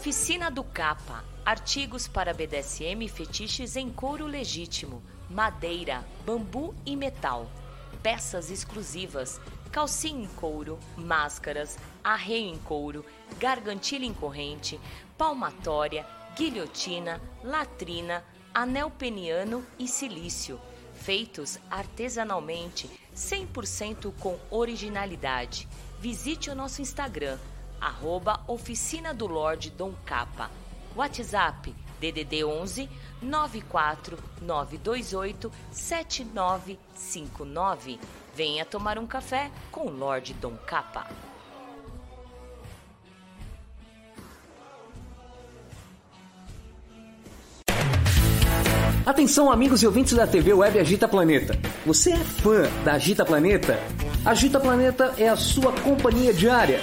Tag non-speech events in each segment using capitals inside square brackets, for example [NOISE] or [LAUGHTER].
Oficina do Capa. Artigos para BDSM e fetiches em couro legítimo, madeira, bambu e metal. Peças exclusivas, calcinha em couro, máscaras, arreio em couro, gargantilha em corrente, palmatória, guilhotina, latrina, anel peniano e silício, feitos artesanalmente, 100% com originalidade. Visite o nosso Instagram, arroba Oficina do Lorde Dom Capa. WhatsApp DDD 11 94 928 7959. Venha tomar um café com o Lorde Dom Capa. Atenção, amigos e ouvintes da TV Web Agita Planeta. Você é fã da Agita Planeta? Agita Planeta é a sua companhia diária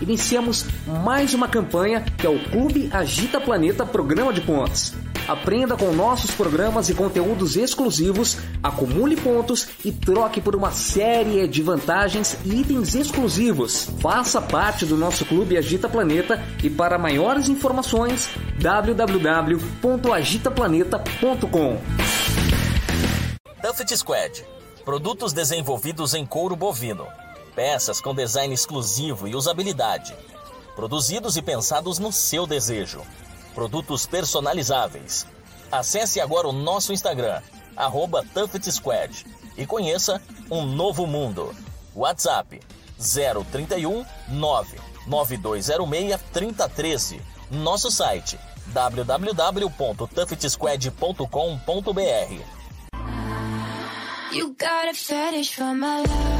iniciamos mais uma campanha que é o Clube Agita Planeta Programa de Pontos. Aprenda com nossos programas e conteúdos exclusivos, acumule pontos e troque por uma série de vantagens e itens exclusivos. Faça parte do nosso Clube Agita Planeta e para maiores informações www.agitaplaneta.com. Tuffet Squad. Produtos desenvolvidos em couro bovino Peças com design exclusivo e usabilidade. Produzidos e pensados no seu desejo. Produtos personalizáveis. Acesse agora o nosso Instagram, arroba Squad, e conheça um novo mundo. WhatsApp 031 99206 3013. Nosso site www.tuffetsquad.com.br. You got a fetish for my love.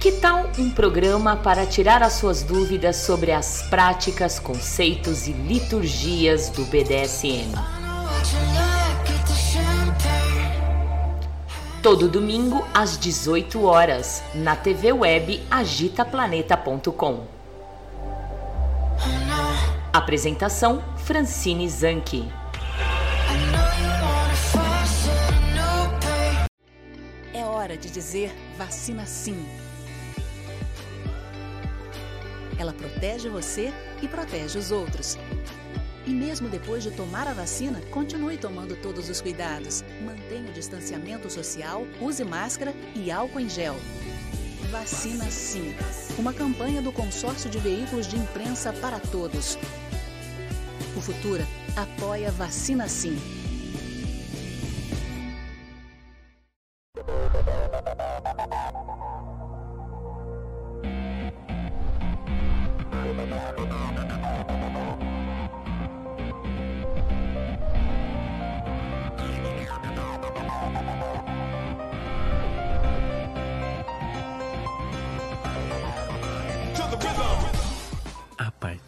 Que tal um programa para tirar as suas dúvidas sobre as práticas, conceitos e liturgias do BDSM? Todo domingo às 18 horas na TV web agitaplaneta.com. Apresentação Francine Zanke. É hora de dizer vacina sim ela protege você e protege os outros. E mesmo depois de tomar a vacina, continue tomando todos os cuidados. Mantenha o distanciamento social, use máscara e álcool em gel. Vacina Sim. Uma campanha do Consórcio de Veículos de Imprensa para Todos. O Futura apoia Vacina Sim.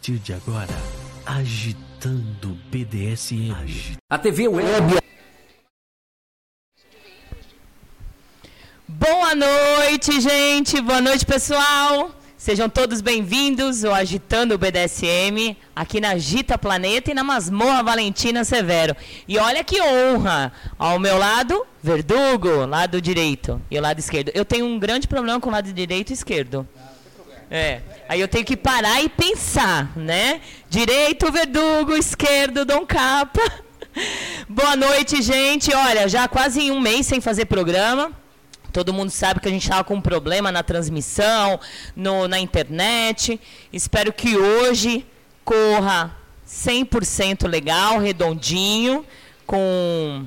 Partir de agora, agitando BDSM. A TV Web. Boa noite, gente. Boa noite, pessoal. Sejam todos bem-vindos ao Agitando o BDSM, aqui na Agita Planeta e na Masmorra Valentina Severo. E olha que honra! Ao meu lado, Verdugo, lado direito, e o lado esquerdo. Eu tenho um grande problema com o lado direito e esquerdo. É. Aí eu tenho que parar e pensar, né? Direito, Verdugo, esquerdo, Dom Capa. [LAUGHS] Boa noite, gente. Olha, já quase um mês sem fazer programa. Todo mundo sabe que a gente estava com um problema na transmissão, no, na internet. Espero que hoje corra 100% legal, redondinho, com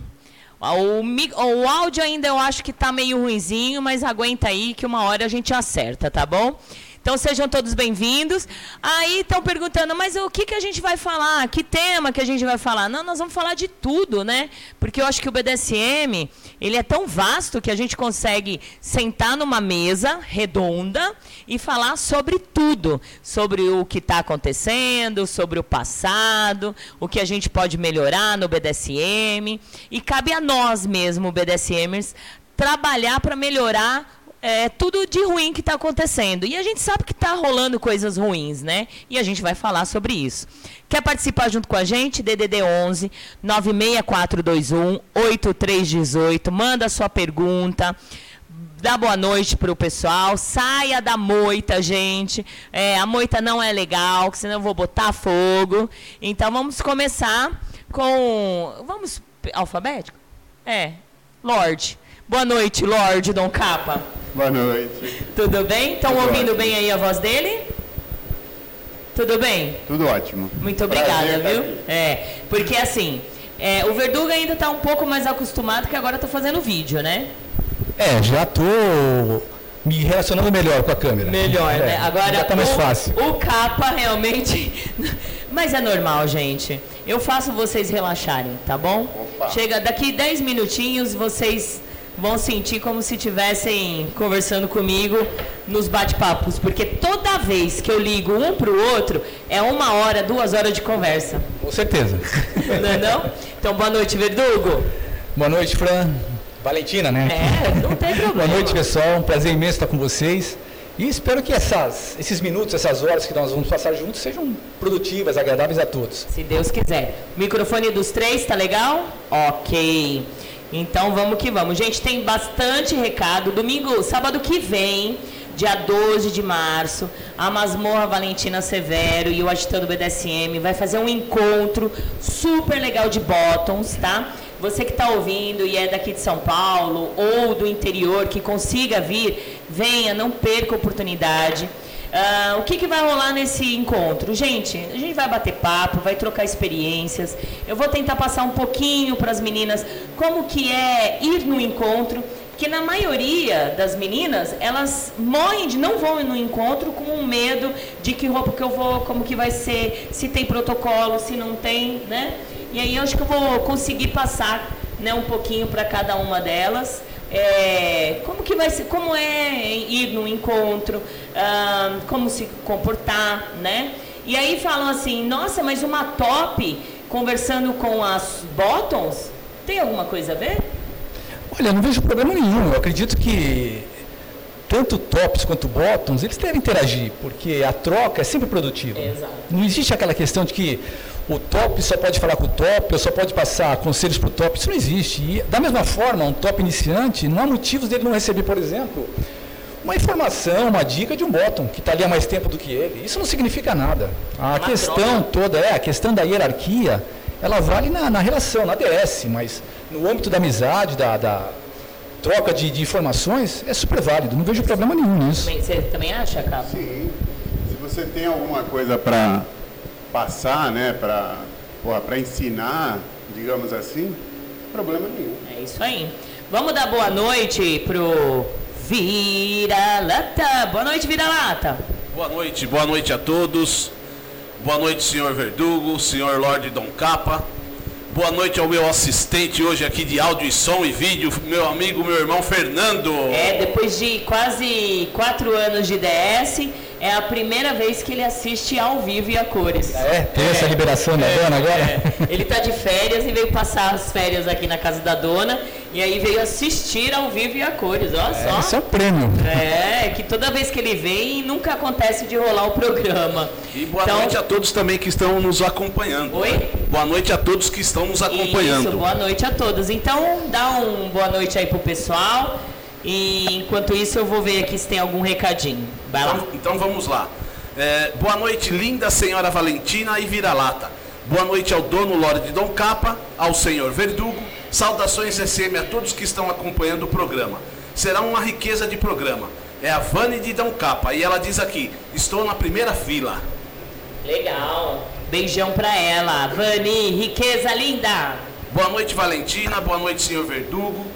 o, o áudio ainda eu acho que está meio ruinzinho, mas aguenta aí que uma hora a gente acerta, tá bom? Então sejam todos bem-vindos. Aí estão perguntando, mas o que, que a gente vai falar? Que tema que a gente vai falar? Não, nós vamos falar de tudo, né? Porque eu acho que o BDSM, ele é tão vasto que a gente consegue sentar numa mesa redonda e falar sobre tudo. Sobre o que está acontecendo, sobre o passado, o que a gente pode melhorar no BDSM. E cabe a nós mesmo, BDSMers, trabalhar para melhorar é, tudo de ruim que está acontecendo. E a gente sabe que está rolando coisas ruins, né? E a gente vai falar sobre isso. Quer participar junto com a gente? DDD 11 96421 8318. Manda sua pergunta. Dá boa noite para o pessoal. Saia da moita, gente. É, a moita não é legal, senão eu vou botar fogo. Então vamos começar com. Vamos. Alfabético? É. Lorde. Boa noite, Lorde Dom Capa. Boa noite. Tudo bem? Estão ouvindo ótimo. bem aí a voz dele? Tudo bem? Tudo ótimo. Muito obrigada, Prazer, viu? É, porque assim, é, o Verduga ainda está um pouco mais acostumado que agora está fazendo vídeo, né? É, já estou me relacionando melhor com a câmera. Melhor, é, né? Agora está mais fácil. O capa realmente. [LAUGHS] Mas é normal, gente. Eu faço vocês relaxarem, tá bom? Opa. Chega daqui 10 minutinhos, vocês vão sentir como se estivessem conversando comigo nos bate-papos, porque toda vez que eu ligo um para o outro, é uma hora, duas horas de conversa. Com certeza. Não é não? Então, boa noite, Verdugo. Boa noite, Fran. Valentina, né? É, não tem problema. boa noite, pessoal. Um prazer imenso estar com vocês. E espero que essas, esses minutos, essas horas que nós vamos passar juntos sejam produtivas, agradáveis a todos. Se Deus quiser. Microfone dos três, tá legal? Ok. Então vamos que vamos. Gente, tem bastante recado. Domingo, sábado que vem, dia 12 de março, a Masmorra Valentina Severo e o Agitando BDSM vai fazer um encontro super legal de bottoms, tá? Você que está ouvindo e é daqui de São Paulo ou do interior, que consiga vir, venha, não perca a oportunidade. Uh, o que, que vai rolar nesse encontro? Gente, a gente vai bater papo, vai trocar experiências. Eu vou tentar passar um pouquinho para as meninas como que é ir no encontro, que na maioria das meninas, elas morrem de não vão no encontro com um medo de que roupa que eu vou, como que vai ser, se tem protocolo, se não tem, né? E aí eu acho que eu vou conseguir passar né, um pouquinho para cada uma delas é, como que vai ser, como é ir no encontro, ah, como se comportar, né? E aí falam assim, nossa, mas uma top conversando com as bottoms, tem alguma coisa a ver? Olha, não vejo problema nenhum. Eu acredito que tanto tops quanto bottoms, eles devem interagir, porque a troca é sempre produtiva. Exato. Não existe aquela questão de que o top só pode falar com o top, ou só pode passar conselhos para o top. Isso não existe. E, da mesma forma, um top iniciante, não há motivos dele não receber, por exemplo, uma informação, uma dica de um bottom que está ali há mais tempo do que ele. Isso não significa nada. A uma questão troca. toda, é, a questão da hierarquia, ela vale na, na, relação, na DS, mas no âmbito da amizade, da, da troca de, de, informações, é super válido. Não vejo problema nenhum nisso. Você também acha, Cabo? Sim. Se você tem alguma coisa para passar, né, para ensinar, digamos assim, problema nenhum. É isso aí. Vamos dar boa noite pro Vira-Lata. Boa noite, Vira-Lata. Boa noite, boa noite a todos. Boa noite, senhor Verdugo, senhor Lorde Dom Capa. Boa noite ao meu assistente hoje aqui de áudio e som e vídeo, meu amigo, meu irmão Fernando. É, depois de quase quatro anos de DS, é a primeira vez que ele assiste ao vivo e a cores. É? Tem é, essa liberação da é, dona agora? É. Ele está de férias e veio passar as férias aqui na casa da dona. E aí veio assistir ao vivo e a cores, olha é, só. Esse é o prêmio. É, que toda vez que ele vem, nunca acontece de rolar o programa. E boa então, noite a todos também que estão nos acompanhando. Oi? Né? Boa noite a todos que estão nos acompanhando. Isso, boa noite a todos. Então, dá um boa noite aí pro pessoal. E enquanto isso eu vou ver aqui se tem algum recadinho. Vai lá. Então, então vamos lá. É, boa noite, linda senhora Valentina e vira-lata. Boa noite ao dono Lorde Dom Capa, ao senhor Verdugo. Saudações SM a todos que estão acompanhando o programa. Será uma riqueza de programa. É a Vani de Dom Capa e ela diz aqui: Estou na primeira fila. Legal. Beijão pra ela. Vani, riqueza linda. Boa noite, Valentina. Boa noite, senhor Verdugo.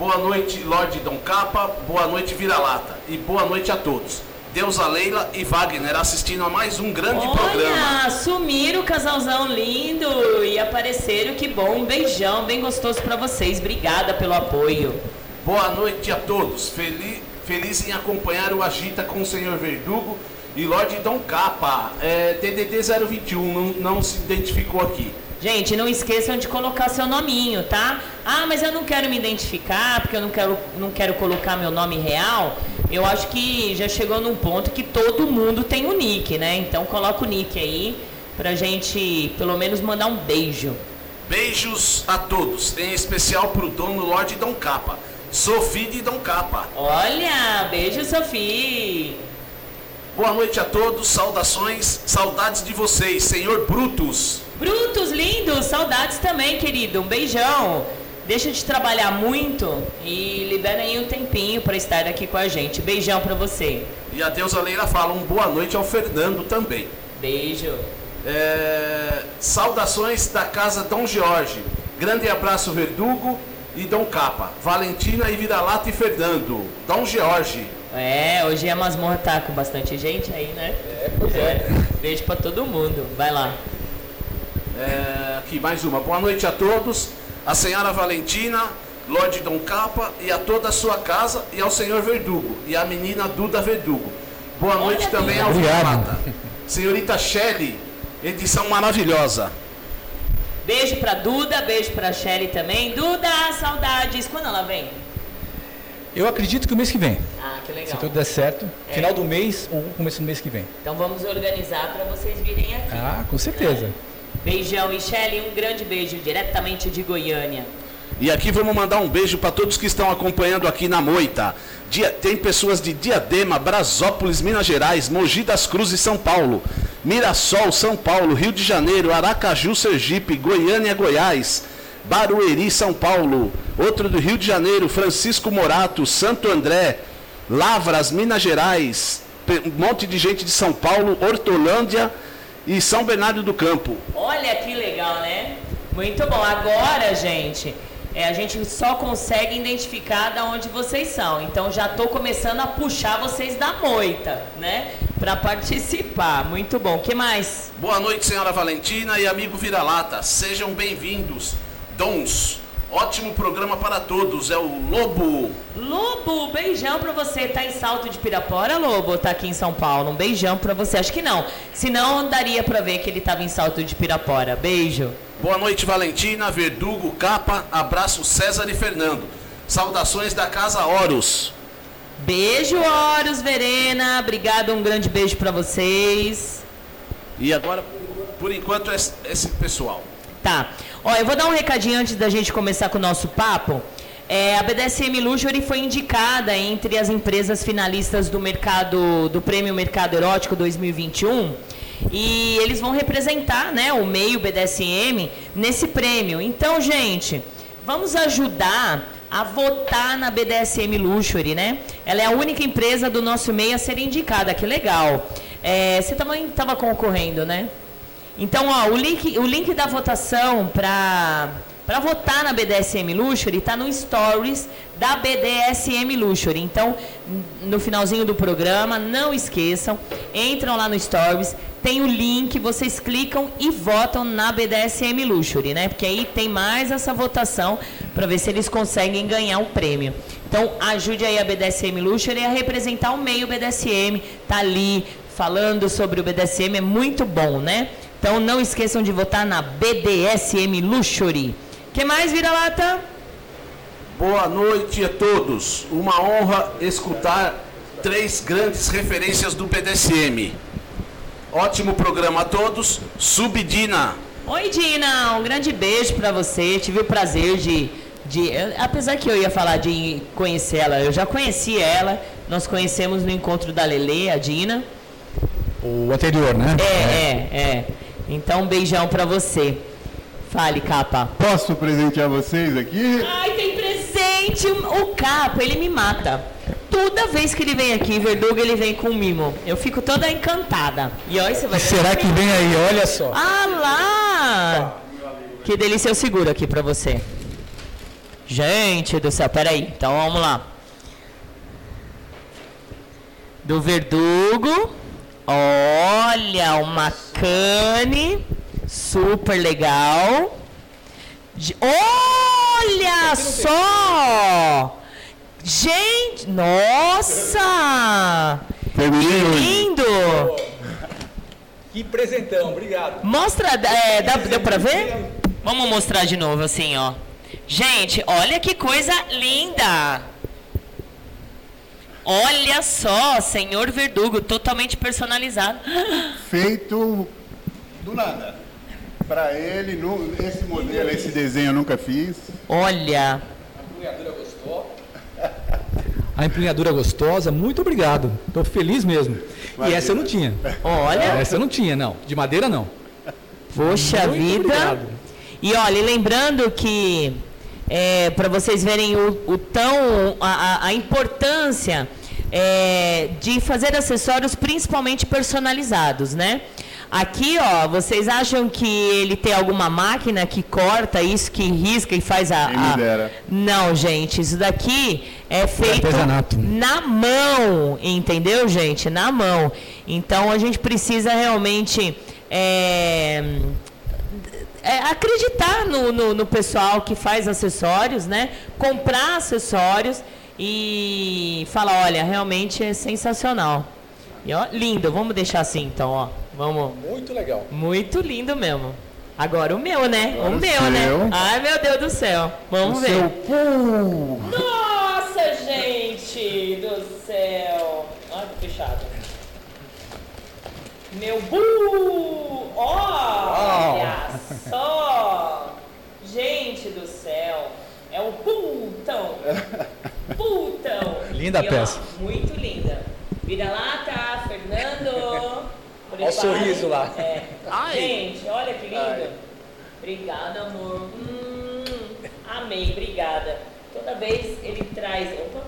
Boa noite, Lorde Dom Capa. Boa noite, Vira-Lata. E boa noite a todos. Deusa Leila e Wagner assistindo a mais um grande Olha, programa. sumiram o casalzão lindo e apareceram, que bom. Um beijão bem gostoso pra vocês. Obrigada pelo apoio. Boa noite a todos. Feliz, feliz em acompanhar o Agita com o senhor Verdugo e Lorde Dom Capa. É, DDD 021, não, não se identificou aqui. Gente, não esqueçam de colocar seu nominho, tá? Ah, mas eu não quero me identificar, porque eu não quero, não quero colocar meu nome real. Eu acho que já chegou num ponto que todo mundo tem o nick, né? Então coloca o nick aí pra gente pelo menos mandar um beijo. Beijos a todos, em especial pro dono Lorde Dom Capa. Sofia de Dom Capa. Olha, beijo, Sofia. Boa noite a todos, saudações, saudades de vocês, senhor Brutus. Brutos lindos, saudades também, querido. Um beijão. Deixa de trabalhar muito e libera aí um tempinho para estar aqui com a gente. Beijão para você. E a deusa Leila fala um boa noite ao Fernando também. Beijo. É, saudações da casa Dom Jorge. Grande abraço, Verdugo e Dom Capa. Valentina e Vira-Lata e Fernando. Dom Jorge. É, hoje a masmorra tá com bastante gente aí, né? É, pois é. Beijo pra todo mundo. Vai lá. É, aqui mais uma. Boa noite a todos. A senhora Valentina, Lorde Dom Capa e a toda a sua casa e ao senhor Verdugo e a menina Duda Verdugo. Boa noite Olha, também ao. Vira-Lata. Senhorita Shelley, edição maravilhosa. Beijo pra Duda, beijo pra Shelly também. Duda, saudades. Quando ela vem? Eu acredito que o mês que vem, Ah, que se legal. tudo der certo, É. final do mês ou começo do mês que vem. Então vamos organizar pra vocês virem aqui. Ah, com certeza. Beijão, e Shelly, um grande beijo diretamente de Goiânia. E aqui vamos mandar um beijo para todos que estão acompanhando aqui na Moita. Dia- tem pessoas de Diadema, Brasópolis, Minas Gerais, Mogi das Cruzes, São Paulo, Mirassol, São Paulo, Rio de Janeiro, Aracaju, Sergipe, Goiânia, Goiás, Barueri, São Paulo, outro do Rio de Janeiro, Francisco Morato, Santo André, Lavras, Minas Gerais, um monte de gente de São Paulo, Hortolândia e São Bernardo do Campo. Olha que legal, né? Muito bom. Agora, gente, é, a gente só consegue identificar da onde vocês são. Então já tô começando a puxar vocês da moita, né? Pra participar. Muito bom. que mais? Boa noite, senhora Valentina e amigo Vira-Lata. Sejam bem-vindos. Dons, ótimo programa para todos. É o Lobo. Lobo, beijão pra você. Tá em Salto de Pirapora, Lobo? Tá aqui em São Paulo. Um beijão pra você. Acho que não. Senão daria pra ver que ele tava em Salto de Pirapora. Beijo. Boa noite, Valentina, Verdugo, Capa. Abraço, César e Fernando. Saudações da Casa Horus. Beijo, Horus, Verena. Obrigado, um grande beijo pra vocês. E agora, por enquanto, esse, esse pessoal. Tá. Ó, eu vou dar um recadinho antes da gente começar com o nosso papo. É, a BDSM Luxury foi indicada entre as empresas finalistas do mercado do Prêmio Mercado Erótico 2021 e eles vão representar, né, o meio BDSM nesse prêmio. Então, gente, vamos ajudar a votar na BDSM Luxury, né? Ela é a única empresa do nosso meio a ser indicada. Que legal. É, você também estava concorrendo, né? Então, ó, o link, o link da votação para para votar na BDSM Luxury está no Stories da BDSM Luxury. Então, no finalzinho do programa, não esqueçam, entram lá no Stories, tem o link, vocês clicam e votam na BDSM Luxury, né? Porque aí tem mais essa votação para ver se eles conseguem ganhar o prêmio. Então, ajude aí a BDSM Luxury a representar o meio BDSM, tá ali falando sobre o BDSM, é muito bom, né? Então não esqueçam de votar na BDSM Luxury. que mais, vira-lata? Boa noite a todos. Uma honra escutar três grandes referências do BDSM. Ótimo programa a todos. Subdina. Oi, Dina, um grande beijo pra você. Tive o prazer de de, apesar que eu ia falar de conhecer ela, eu já conheci ela, nós conhecemos no encontro da Lele, a Dina. O anterior, né? É, é, é. Então, um beijão pra você. Fale, capa. Posso presentear vocês aqui? Ai, tem presente! O capa, ele me mata. Toda vez que ele vem aqui, Verdugo, ele vem com um mimo. Eu fico toda encantada. E olha, você vai Será que vem aí? Olha só. Ah lá! Que delícia, eu seguro aqui pra você. Gente do céu, peraí. Então vamos lá. Do Verdugo. Olha, uma cane. Super legal. De- Olha só! Gente, nossa! Que lindo! Que presentão, obrigado. Mostra, é, dá, deu pra ver? Vamos mostrar de novo assim, ó. Gente, olha que coisa linda! Olha só, Senhor Verdugo, totalmente personalizado. Feito do nada. Pra ele, nu- esse modelo, esse desenho eu nunca fiz. Olha, A empunhadura gostosa, muito obrigado. Estou feliz mesmo. E essa eu não tinha. olha, Essa eu não tinha, não. De madeira, não. poxa Muito vida. obrigado. E olha, e lembrando que é, para vocês verem o, o tão a, a- importância é, de fazer acessórios principalmente personalizados, né? Aqui, ó, vocês acham que ele tem alguma máquina que corta isso, que risca e faz a. A-. Não, gente, isso daqui é feito artesanato. na mão, entendeu, gente? Na mão. Então a gente precisa realmente é, é, acreditar no, no, no pessoal que faz acessórios, né? Comprar acessórios e falar, olha, realmente é sensacional. E, ó, lindo, vamos deixar assim então, ó. Vamos. Muito legal. Muito lindo mesmo. Agora o meu, né? Agora o meu, né? seu. Ai, meu Deus do céu. Vamos O ver. seu pu- Nossa, gente do céu. Olha que fechado. Meu bu! Olha só! Gente do céu. É o putão. Putão. Linda E, ó, peça. Muito linda. Vira lata, Fernando. Olha o sorriso lá. É. Gente, olha que lindo. Obrigada, amor. Hum, amei, obrigada. Toda vez ele traz. Opa.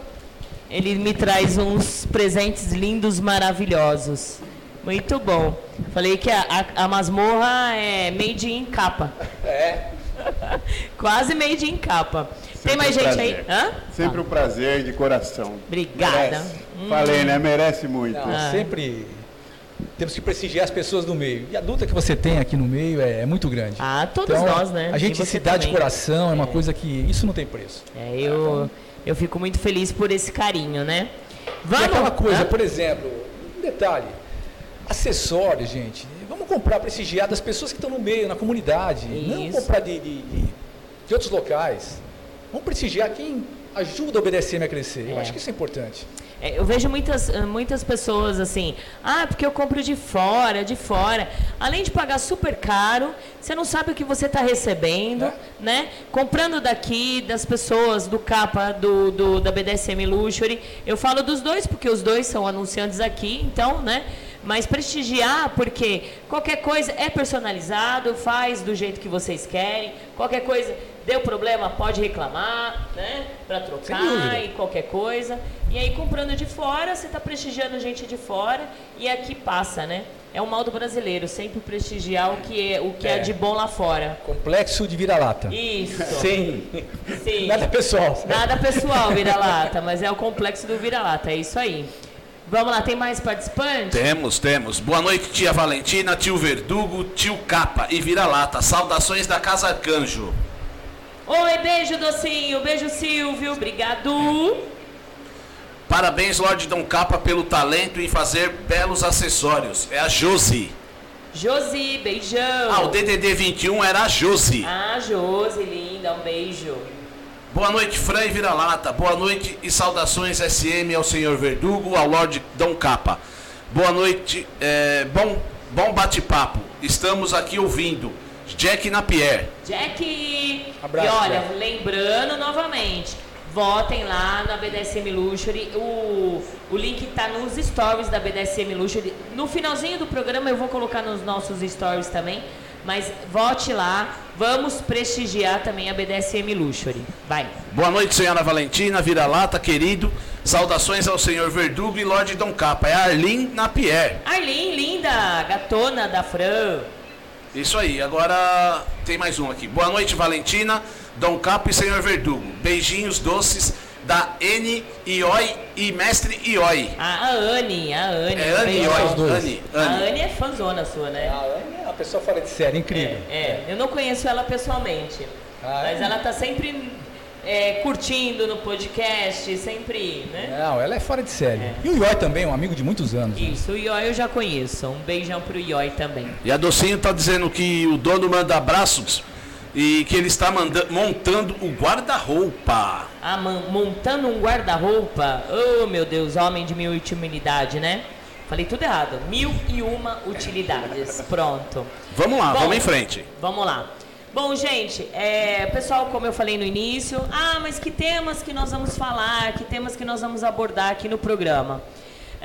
Ele me traz uns presentes lindos, maravilhosos. Muito bom. Falei que a, a, a masmorra é made in capa. É. [LAUGHS] Quase made in capa. Tem mais Sempre um gente aí? prazer. Hã? Sempre um prazer de coração. Obrigada. Merece. Falei, né? Merece muito. Não, Ah. Sempre temos que prestigiar as pessoas do meio. E a luta que você tem aqui no meio é, é muito grande. Ah, todos Então, nós, né? A gente se dá de coração, é uma coisa que isso não tem preço. É, eu, eu fico muito feliz por esse carinho, né? E aquela coisa, Hã? por exemplo, um detalhe, acessórios, gente. Vamos comprar, prestigiar das pessoas que estão no meio, na comunidade. Não Isso. comprar de, de, de- outros locais. Vamos prestigiar quem ajuda o BDSM a crescer. Eu É. acho que isso é importante. É, eu vejo muitas, ah, muitas pessoas assim, ah, porque eu compro de fora, de fora. Além de pagar super caro, você não sabe o que você está recebendo, É. né? Comprando daqui, das pessoas, do capa, do, do, da BDSM Luxury. Eu falo dos dois, porque os dois são anunciantes aqui, então, né? Mas prestigiar, porque qualquer coisa é personalizado, faz do jeito que vocês querem. Qualquer coisa, deu problema, pode reclamar, né? Para trocar e qualquer coisa. E aí, comprando de fora, você está prestigiando gente de fora e aqui passa, né? É o mal do brasileiro, sempre prestigiar o que é, o que é. É. de bom lá fora. Complexo de vira-lata. Isso. Sim. Sim. Nada pessoal. Nada pessoal, vira-lata, mas é o complexo do vira-lata, é isso aí. Vamos lá, tem mais participantes? Temos, temos. Boa noite, tia Valentina, tio Verdugo, tio Capa e Vira-Lata. Saudações da Casa Arcanjo. Oi, beijo, docinho, beijo, Silvio, obrigado. Parabéns, Lorde Dom Capa, pelo talento em fazer belos acessórios. É a Josi. Josi, beijão. Ah, o DDD 21 era a Josi. Ah, Josi, linda, um beijo. Boa noite, Fran e Vira-Lata. Boa noite e saudações SM ao senhor Verdugo, ao Lorde Dom Capa. Boa noite, é, bom, bom bate-papo. Estamos aqui ouvindo. Jack Napier. Jack! Abraço, e olha, Jack. lembrando novamente, votem lá na BDSM Luxury. O, o link tá nos stories da BDSM Luxury. No finalzinho do programa eu vou colocar nos nossos stories também. Mas vote lá, vamos prestigiar também a BDSM Luxury. Vai. Boa noite, senhora Valentina, vira-lata, querido. Saudações ao senhor Verdugo e Lorde Dom Capa. É Arlene Napier. Arlene, linda, gatona da Fran. Isso aí, agora tem mais um aqui. Boa noite, Valentina, Dom Capo e senhor Verdugo. Beijinhos doces da N Ioi e mestre Ioi. A, a Anne, a Anne. É Anne. Ioi. Anne, A Anne. É fãzona sua, né? A Anne é uma pessoa fora de série, incrível. É, eu não conheço ela pessoalmente, Ah, mas é? ela tá sempre é, curtindo no podcast, sempre, né? Não, ela é fora de série. E o Ioi também, um amigo de muitos anos. né? Isso, o Ioi eu já conheço. Um beijão pro Ioi também. E a Docinho tá dizendo que o dono manda abraços e que ele está manda- montando o guarda-roupa. Ah, man- montando um guarda-roupa. Oh, meu Deus, homem de mil utilidade, né? Falei tudo errado. Mil e uma utilidades. Pronto. Vamos lá, Bom, vamos em frente. Vamos lá. Bom, gente, é, pessoal, como eu falei no início, ah, mas que temas que nós vamos falar, que temas que nós vamos abordar aqui no programa?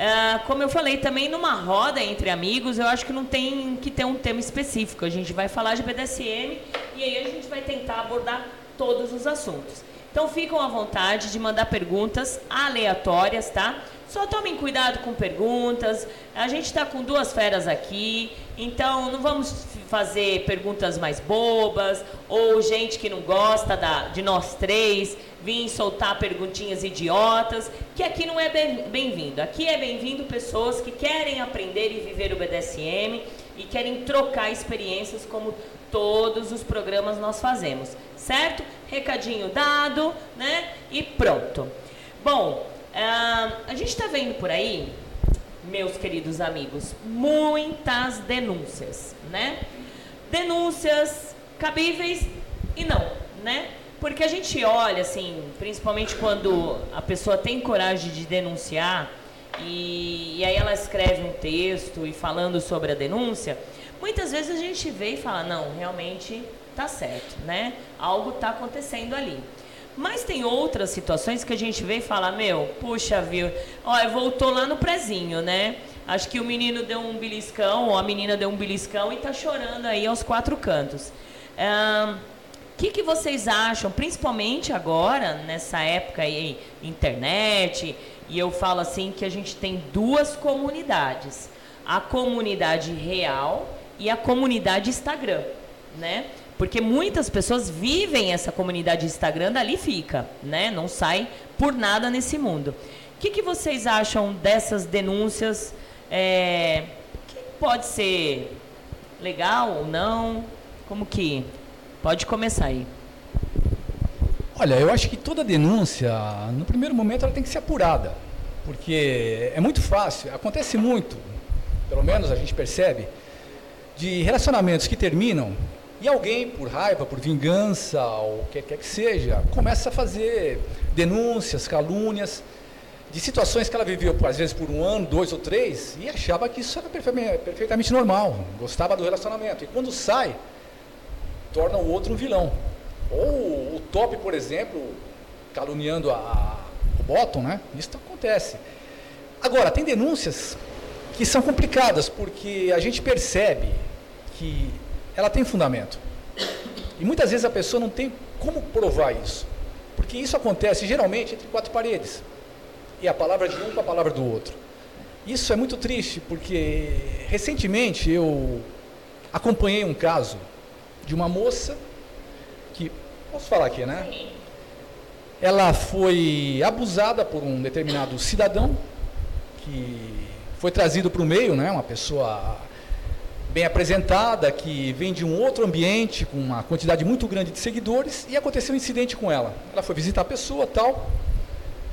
Ah, como eu falei também, numa roda entre amigos, eu acho que não tem que ter um tema específico. A gente vai falar de BDSM e aí a gente vai tentar abordar todos os assuntos. Então ficam à vontade de mandar perguntas aleatórias, tá? Só tomem cuidado com perguntas. A gente está com duas feras aqui, então não vamos fazer perguntas mais bobas ou gente que não gosta da- de nós três vir soltar perguntinhas idiotas, que aqui não é bem- bem-vindo. aqui é bem-vindo pessoas que querem aprender e viver o BDSM e querem trocar experiências como todos os programas nós fazemos, certo? Recadinho dado, né? E pronto. Bom, ah, a gente está vendo por aí, meus queridos amigos, muitas denúncias, né? Denúncias cabíveis e não, né? Porque a gente olha, assim, principalmente quando a pessoa tem coragem de denunciar e, e aí ela escreve um texto e falando sobre a denúncia, muitas vezes a gente vê e fala, não, realmente tá certo, né? Algo tá acontecendo ali. Mas tem outras situações que a gente vê e fala, meu, puxa, viu? Olha, voltou lá no prezinho, né? Acho que o menino deu um beliscão, ou a menina deu um beliscão e tá chorando aí aos quatro cantos. O que, que vocês acham, principalmente agora, nessa época aí, internet, e eu falo assim que a gente tem duas comunidades. A comunidade real e a comunidade Instagram, né? Porque muitas pessoas vivem essa comunidade Instagram, dali fica, né? Não sai por nada nesse mundo. O que, que vocês acham dessas denúncias? É, que pode ser legal ou não? Como que? Pode começar aí. Olha, eu acho que toda denúncia, no primeiro momento, ela tem que ser apurada. Porque é muito fácil, acontece muito, pelo menos a gente percebe, de relacionamentos que terminam e alguém, por raiva, por vingança, ou o que quer que seja, começa a fazer denúncias, calúnias de situações que ela viveu, às vezes, por um ano, dois ou três, e achava que isso era perfe- perfeitamente normal, gostava do relacionamento. E quando sai, torna o outro um vilão. Ou o top, por exemplo, caluniando a, a- o bottom, né? Isso acontece. Agora, tem denúncias que são complicadas, porque a gente percebe que ela tem fundamento. E muitas vezes a pessoa não tem como provar isso. Porque isso acontece geralmente entre quatro paredes. E a palavra de um com a palavra do outro. Isso é muito triste, porque recentemente eu acompanhei um caso de uma moça que. Posso falar aqui, né? Ela foi abusada por um determinado cidadão que foi trazido para o meio, né? Uma pessoa bem apresentada que vem de um outro ambiente com uma quantidade muito grande de seguidores e aconteceu um incidente com ela. Ela foi visitar a pessoa, tal,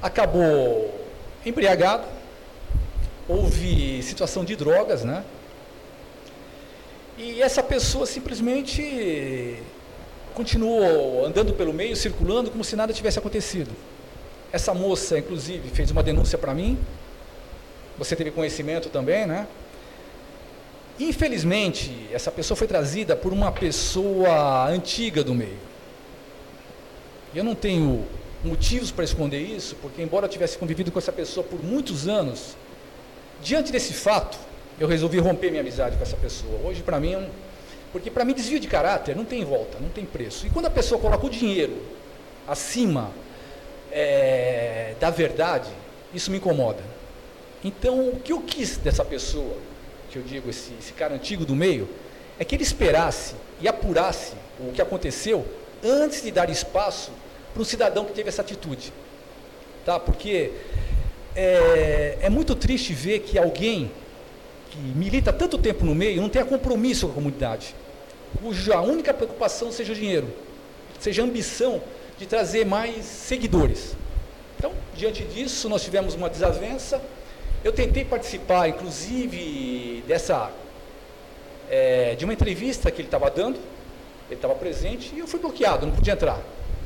acabou embriagada, houve situação de drogas, né? E essa pessoa simplesmente continuou andando pelo meio, circulando, como se nada tivesse acontecido. Essa moça, inclusive, fez uma denúncia para mim. Você teve conhecimento também, né? Infelizmente, essa pessoa foi trazida por uma pessoa antiga do meio. Eu não tenho motivos para esconder isso, porque embora eu tivesse convivido com essa pessoa por muitos anos, diante desse fato, eu resolvi romper minha amizade com essa pessoa. Hoje, para mim, é um... porque para mim desvio de caráter não tem volta, não tem preço. E quando a pessoa coloca o dinheiro acima é, da verdade, isso me incomoda. Então, o que eu quis dessa pessoa, que eu digo, esse, esse cara antigo do meio, é que ele esperasse e apurasse o que aconteceu antes de dar espaço para o cidadão que teve essa atitude. Tá? Porque é, é muito triste ver que alguém que milita tanto tempo no meio não tenha compromisso com a comunidade, cuja única preocupação seja o dinheiro, seja a ambição de trazer mais seguidores. Então, diante disso, nós tivemos uma desavença. Eu tentei participar, inclusive, dessa é, de uma entrevista que ele estava dando. Ele estava presente e eu fui bloqueado, não podia entrar.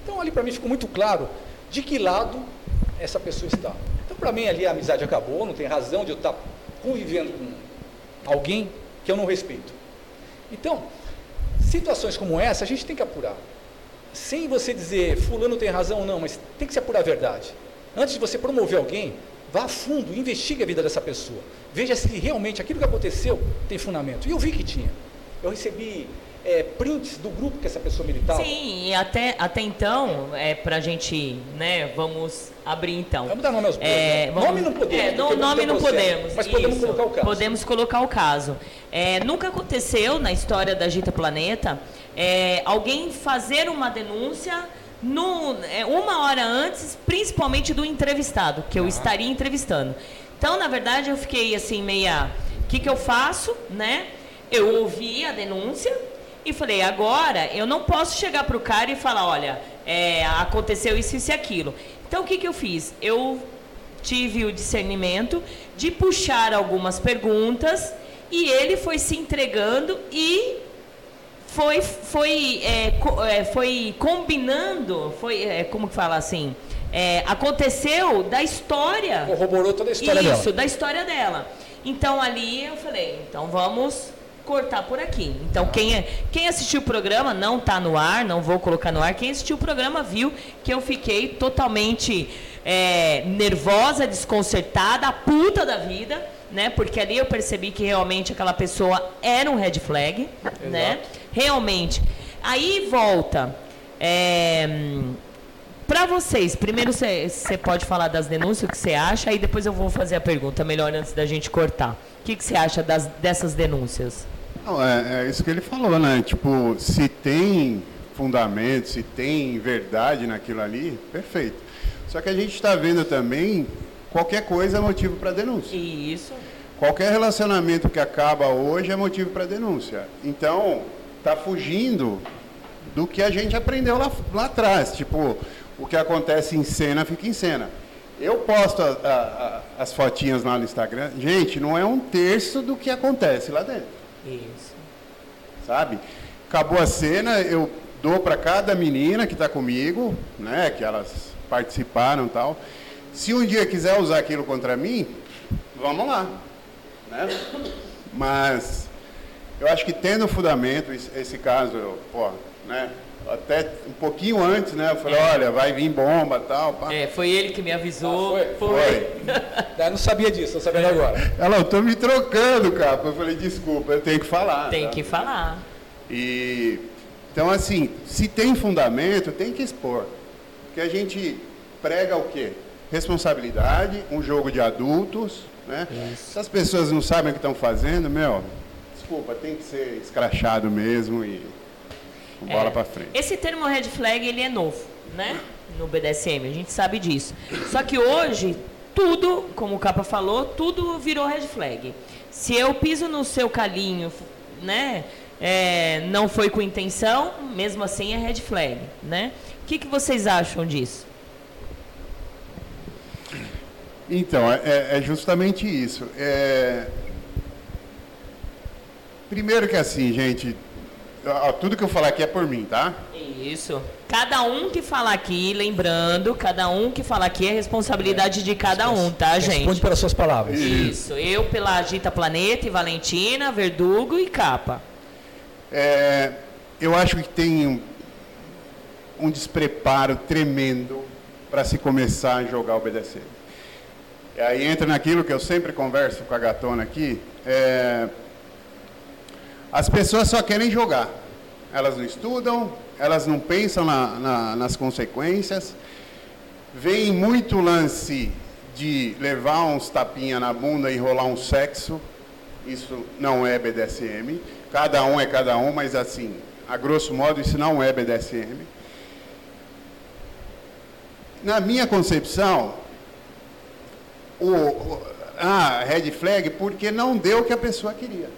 Então, ali para mim ficou muito claro de que lado essa pessoa está. Então, para mim, ali a amizade acabou, não tem razão de eu estar convivendo com alguém que eu não respeito. Então, situações como essa a gente tem que apurar. Sem você dizer, fulano tem razão ou não, mas tem que se apurar a verdade. Antes de você promover alguém, vá a fundo, investigue a vida dessa pessoa. Veja se realmente aquilo que aconteceu tem fundamento. E eu vi que tinha. Eu recebi é, prints do grupo que essa pessoa militava. Sim, e até, até então, é, para a gente, né, vamos abrir então. Vamos dar nome aos bois, É, né? vamos- Nome não podemos. É, no, nome não processo. podemos. Mas podemos isso. colocar o caso. Podemos colocar o caso. É, nunca aconteceu na história da Gita Planeta é, alguém fazer uma denúncia no, é, uma hora antes, principalmente do entrevistado, que eu estaria entrevistando. Então, na verdade, eu fiquei assim, meia. O que, que eu faço, né? Eu ouvi a denúncia e falei, agora eu não posso chegar para o cara e falar, olha, é, aconteceu isso, isso e aquilo. Então, o que, que eu fiz? Eu tive o discernimento de puxar algumas perguntas e ele foi se entregando e foi foi é, co- é, foi combinando foi é, como que fala assim É, aconteceu da história Corroborou toda a história isso dela. da história dela então ali eu falei então vamos cortar por aqui. Então quem é, quem assistiu o programa não tá no ar não vou colocar no ar. Quem assistiu o programa viu que eu fiquei totalmente é, nervosa desconcertada a puta da vida né? Porque ali eu percebi que realmente aquela pessoa era um red flag né? Realmente. Aí volta é, para vocês, primeiro você pode falar das denúncias, o que você acha, aí depois eu vou fazer a pergunta melhor antes da gente cortar. O que você acha das, dessas denúncias? Não, é, é isso que ele falou, né? Tipo, se tem fundamento, se tem verdade naquilo ali, perfeito. Só que a gente está vendo também qualquer coisa é motivo para denúncia. Isso. Qualquer relacionamento que acaba hoje é motivo para denúncia. Então, tá fugindo do que a gente aprendeu lá, lá atrás. Tipo, o que acontece em cena fica em cena. Eu posto a- a- a- as fotinhas lá no Instagram. Gente, não é um terço do que acontece lá dentro Isso. sabe? Acabou a cena, eu dou para cada menina que está comigo, né, que elas participaram e tal. Se um dia quiser usar aquilo contra mim, vamos lá, né? Mas eu acho que tendo fundamento, esse, caso, pô, né, até um pouquinho antes, né, eu falei, olha, vai vir bomba tal, pá. É, foi ele que me avisou. Ah, foi? [LAUGHS] Eu não sabia disso, estou sabendo agora. [LAUGHS] Ela, eu tô me trocando, cara. Eu falei, desculpa, eu tenho que falar. Tem tá? que falar. E então assim, se tem fundamento, tem que expor. Porque a gente prega o quê? Responsabilidade, um jogo de adultos, né? Se as pessoas não sabem o que estão fazendo, meu, desculpa, tem que ser escrachado mesmo e bola É. pra frente. Esse termo red flag, ele é novo, né? No BDSM, a gente sabe disso. Só que hoje, tudo, como o Capa falou, tudo virou red flag. Se eu piso no seu calinho, né? é, não foi com intenção, mesmo assim é red flag, né? O que, que vocês acham disso? Então, é, é justamente isso. É, Primeiro que assim, gente, tudo que eu falar aqui é por mim, tá? Isso. Cada um que falar aqui, lembrando, cada um que falar aqui é responsabilidade de cada um, tá, Responde gente? pelas suas palavras. Isso. Eu pela Agita Planeta e Valentina, Verdugo e Capa. É, eu acho que tem um, um despreparo tremendo para se começar a jogar o BDC. E aí entra naquilo que eu sempre converso com a gatona aqui. é, as pessoas só querem jogar. Elas não estudam, elas não pensam na- na- nas consequências. Vem muito lance de levar uns tapinha na bunda e rolar um sexo. Isso não é BDSM. Cada um é cada um, mas assim, a grosso modo, isso não é BDSM. Na minha concepção, o, o ah, red flag porque não deu o que a pessoa queria.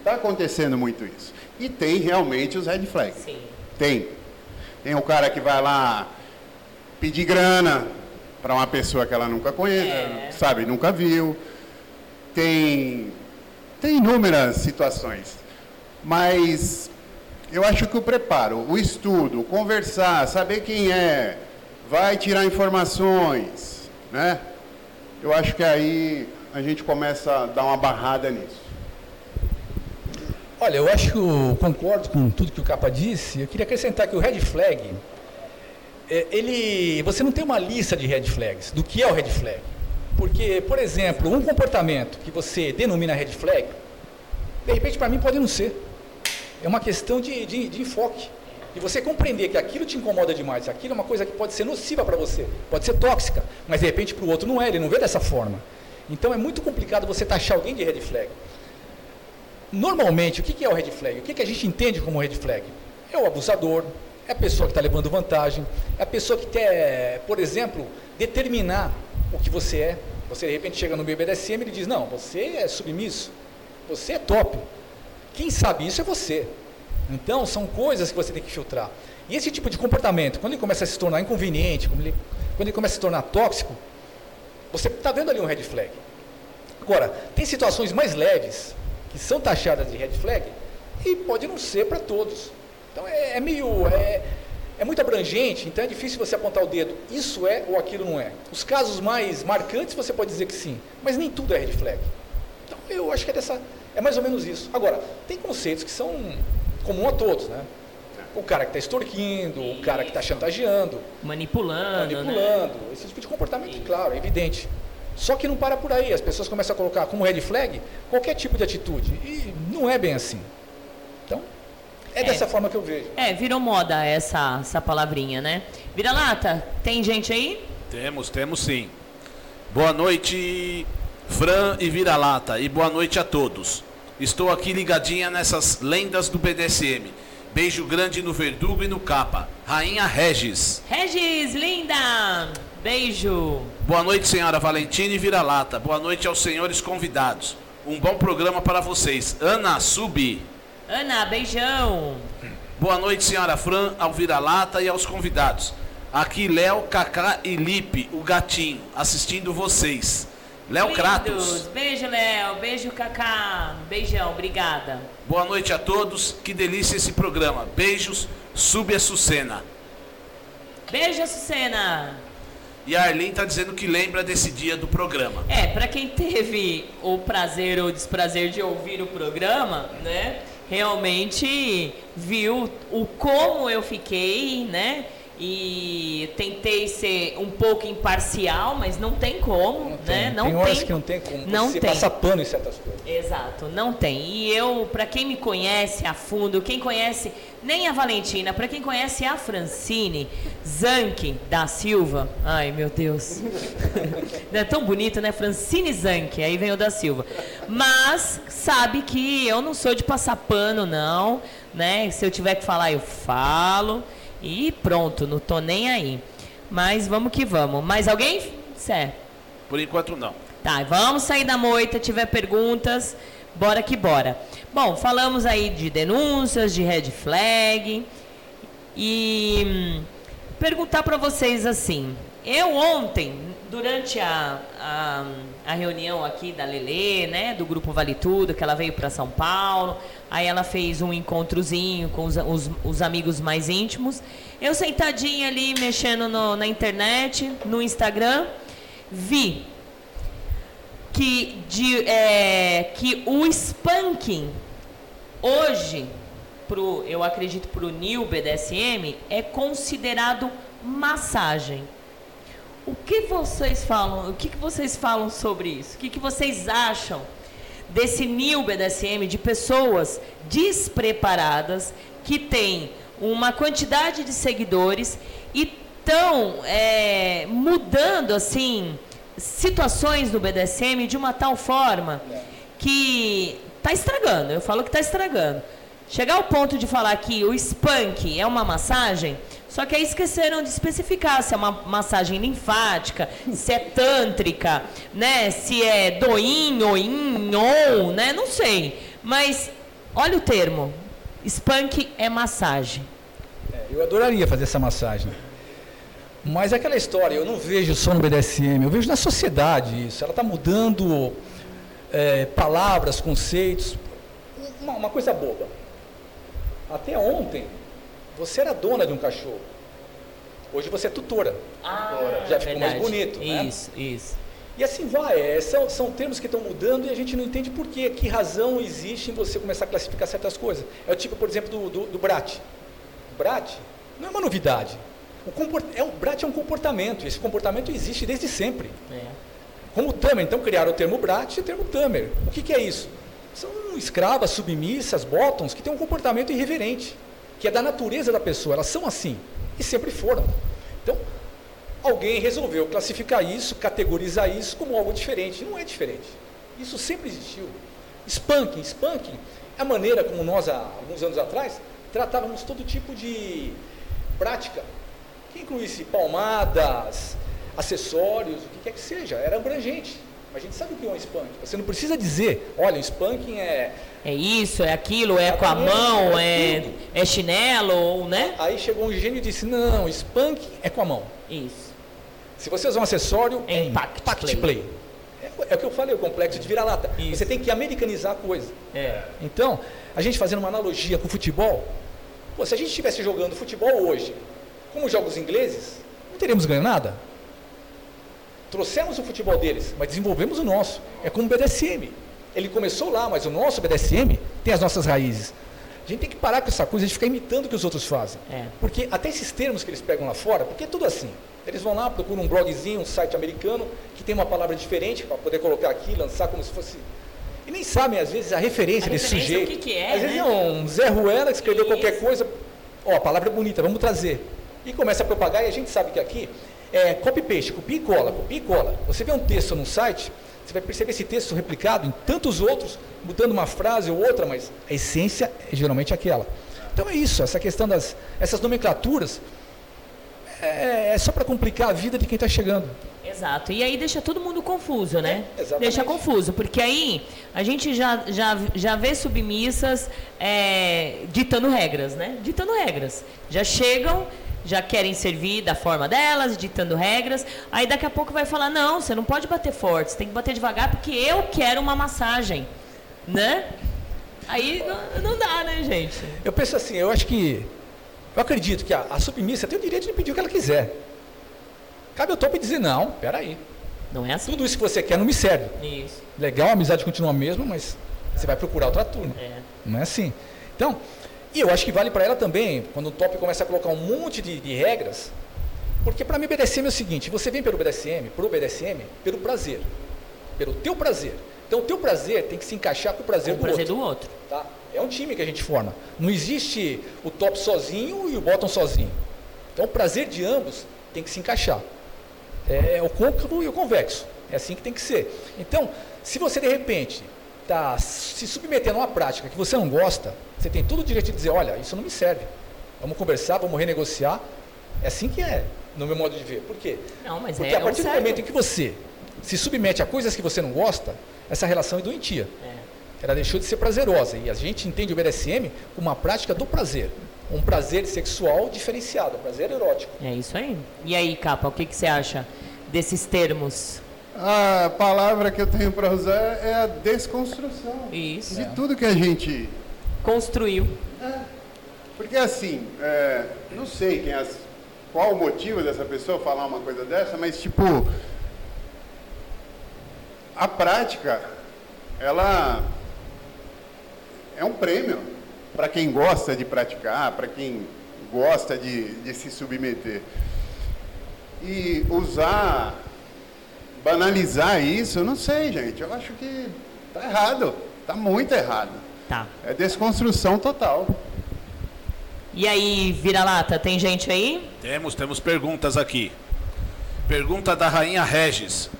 Está acontecendo muito isso. E tem realmente os red flags. Sim. Tem. Tem o cara que vai lá pedir grana para uma pessoa que ela nunca conhece, É. sabe, nunca viu. Tem, tem inúmeras situações. Mas eu acho que o preparo, o estudo, conversar, saber quem é, vai tirar informações, né? Eu acho que aí a gente começa a dar uma barrada nisso. Olha, eu acho que eu concordo com tudo que o Capa disse. Eu queria acrescentar que o red flag, é, ele, você não tem uma lista de red flags do que é o red flag. Porque, por exemplo, um comportamento que você denomina red flag, de repente para mim pode não ser. É uma questão de, de, de enfoque. E você compreender que aquilo te incomoda demais, aquilo é uma coisa que pode ser nociva para você, pode ser tóxica, mas de repente para o outro não é, ele não vê dessa forma. Então é muito complicado você taxar alguém de red flag. Normalmente, o que é o red flag? O que a gente entende como red flag? É o abusador, é a pessoa que está levando vantagem, é a pessoa que quer, por exemplo, determinar o que você é. Você de repente chega no BBDSM e ele diz: Não, você é submisso, você é top. Quem sabe isso é você. Então, são coisas que você tem que filtrar. E esse tipo de comportamento, quando ele começa a se tornar inconveniente, quando ele, quando ele começa a se tornar tóxico, você está vendo ali um red flag. Agora, tem situações mais leves, que são taxadas de red flag, e pode não ser para todos. Então, é, é meio. É, é muito abrangente, então é difícil você apontar o dedo. Isso é ou aquilo não é. Os casos mais marcantes você pode dizer que sim, mas nem tudo é red flag. Então, eu acho que é dessa. É mais ou menos isso. Agora, tem conceitos que são comum a todos, né? O cara que está extorquindo, o cara que está chantageando, Manipulando, né? manipulando, esse tipo de comportamento, claro, é evidente. Só que não para por aí, as pessoas começam a colocar como red flag qualquer tipo de atitude. E não é bem assim. Então, é, É. dessa forma que eu vejo. É, virou moda essa, essa palavrinha, né? Vira-lata, tem gente aí? Temos, temos sim. Boa noite, Fran e Vira-Lata, e boa noite a todos. Estou aqui ligadinha nessas lendas do BDSM. Beijo grande no Verdugo e no Capa. Rainha Regis. Regis, linda! Beijo! Boa noite, senhora Valentina e Vira-Lata. Boa noite aos senhores convidados. Um bom programa para vocês. Ana Subi. Ana, beijão! Boa noite, senhora Fran, ao Vira-Lata e aos convidados. Aqui Léo, Cacá e Lipe, o gatinho, assistindo vocês. Léo. Kratos. Beijo, Léo. Beijo, Cacá. Beijão, obrigada. Boa noite a todos. Que delícia esse programa. Beijos, Sub Sucena. Beijo, Sucena. E a Arlene tá dizendo que lembra desse dia do programa. É, pra quem teve o prazer ou desprazer de ouvir o programa, né? Realmente viu o como eu fiquei, né? E tentei ser um pouco imparcial, mas não tem como, né? Não tem tem. horas que não tem como Não você tem. passar pano em certas coisas. Exato, não tem. E eu, pra quem me conhece a fundo, quem conhece nem a Valentina, pra quem conhece a Francine Zanck da Silva. Ai, meu Deus. [LAUGHS] é tão bonito, né? Francine Zanck, aí vem o da Silva. Mas sabe que eu não sou de passar pano, não, né? Se eu tiver que falar, eu falo. E pronto, não tô nem aí. Mas vamos que vamos. Mais alguém? Certo. Por enquanto não. Tá, vamos sair da moita, tiver perguntas, bora que bora. Bom, falamos aí de denúncias, de red flag e hum, perguntar para vocês assim. Eu ontem, durante a, a, a, reunião aqui da Lelê, né, do Grupo Vale Tudo, que ela veio para São Paulo, aí ela fez um encontrozinho com os, os, os amigos mais íntimos. Eu sentadinha ali, mexendo no, na internet, no Instagram, vi que, de, é, que o spanking hoje, pro, eu acredito para o New BDSM, é considerado massagem. O que vocês falam? O que, que vocês falam sobre isso? O que, que vocês acham desse New BDSM de pessoas despreparadas que têm uma quantidade de seguidores e estão é, mudando assim situações no BDSM de uma tal forma que está estragando. Eu falo que está estragando. Chegar ao ponto de falar que o spank é uma massagem, só que aí esqueceram de especificar se é uma massagem linfática, se é tântrica, né? Se é doin, oin, on, né? Não sei. Mas olha o termo. Spank é massagem. É, eu adoraria fazer essa massagem. Mas é aquela história, eu não vejo só no BDSM, eu vejo na sociedade isso. Ela está mudando é, palavras, conceitos. Uma, uma, coisa boba. Até ontem, você era dona de um cachorro. Hoje você é tutora. Ah, Já ficou verdade. mais bonito. Né? Isso, né? isso. E assim vai, é, são, são termos que estão mudando e a gente não entende por quê, que razão existe em você começar a classificar certas coisas. É o tipo, por exemplo, do, do, do Brat. O Brat não é uma novidade. O, comport, é, o Brat é um comportamento, e esse comportamento existe desde sempre. É. Como o Tamer, então criaram o termo Brat e o termo Tamer. O que, que, é isso? São escravas, submissas, bottoms, que têm um comportamento irreverente, que é da natureza da pessoa, elas são assim, e sempre foram. Então, alguém resolveu classificar isso, categorizar isso como algo diferente. Não é diferente. Isso sempre existiu. Spanking, spanking é a maneira como nós, há alguns anos atrás, tratávamos todo tipo de prática que incluísse palmadas, acessórios, o que quer que seja, era abrangente. Mas a gente sabe o que é um spanking. Você não precisa dizer, olha, o spanking é. É isso, é aquilo, é com a mão, é, é, é chinelo, ou, né? Aí chegou um gênio e disse: não, spanking é com a mão. Isso. Se você usar um acessório, é impact, impact play. play. É, é, o que eu falei, o complexo de vira-lata. Você tem que americanizar a coisa. É. Então, a gente fazendo uma analogia com o futebol, pô, se a gente estivesse jogando futebol hoje, como jogos ingleses, não teríamos ganho nada. Trouxemos o futebol deles, mas desenvolvemos o nosso. É como o BDSM. Ele começou lá, mas o nosso BDSM tem as nossas raízes. A gente tem que parar com essa coisa de ficar imitando o que os outros fazem. É. Porque até esses termos que eles pegam lá fora, porque é tudo assim. Eles vão lá, procuram um blogzinho, um site americano, que tem uma palavra diferente para poder colocar aqui, lançar como se fosse. E nem sabem, às vezes, a referência a desse referência sujeito. O que, que é, às né? vezes é um Zé Ruela que escreveu Isso. qualquer coisa. Ó, a palavra é bonita, vamos trazer e começa a propagar, e a gente sabe que aqui é copy-paste, copia e cola, copia e cola. Você vê um texto num site, você vai perceber esse texto replicado em tantos outros, mudando uma frase ou outra, mas a essência é geralmente aquela. Então é isso, essa questão das essas nomenclaturas é, é só para complicar a vida de quem está chegando. Exato. E aí deixa todo mundo confuso, né? É, deixa confuso, porque aí a gente já, já, já vê submissas é, ditando regras, né? Ditando regras. Já chegam já querem servir da forma delas, ditando regras. Aí daqui a pouco vai falar: não, você não pode bater forte, você tem que bater devagar porque eu quero uma massagem. Né? Aí não, não dá, né, gente? Eu penso assim: eu acho que. Eu acredito que a, a submissa tem o direito de pedir o que ela quiser. Cabe ao top dizer: não, peraí. Não é assim? Tudo isso que você quer não me serve. Isso. Legal, a amizade continua a mesma, mas você vai procurar outra turma. É. Não é assim. Então, e eu acho que vale para ela também, quando o top começa a colocar um monte de, de regras, porque para mim o BDSM é o seguinte, você vem pelo BDSM, pro BDSM, pelo prazer, pelo teu prazer. Então o teu prazer tem que se encaixar com o prazer, com do, prazer outro, do outro. Tá? É um time que a gente forma. Não existe o top sozinho e o bottom sozinho. Então o prazer de ambos tem que se encaixar. É o côncavo e o convexo. É assim que tem que ser. Então, se você de repente está se submetendo a uma prática que você não gosta, você tem todo o direito de dizer, olha, isso não me serve. Vamos conversar, vamos renegociar. É assim que é, no meu modo de ver. Por quê? Não, mas Porque é a partir do momento em que você se submete a coisas que você não gosta, essa relação é doentia. É. Ela deixou de ser prazerosa. E a gente entende o BDSM como uma prática do prazer. Um prazer sexual diferenciado, um prazer erótico. É isso aí. E aí, Capa, o que, que você acha desses termos? A palavra que eu tenho para usar é a desconstrução. Isso. De tudo que a gente. Construiu. Porque assim, é, não sei quem as- qual o motivo dessa pessoa falar uma coisa dessa, mas tipo. A prática, ela é um prêmio para quem gosta de praticar, para quem gosta de, de se submeter. E usar, banalizar isso, não sei, gente. Eu acho que tá errado. Tá muito errado. Tá. É desconstrução total. E aí, vira-lata, tem gente aí? Temos, temos perguntas aqui. Pergunta da Rainha Regis.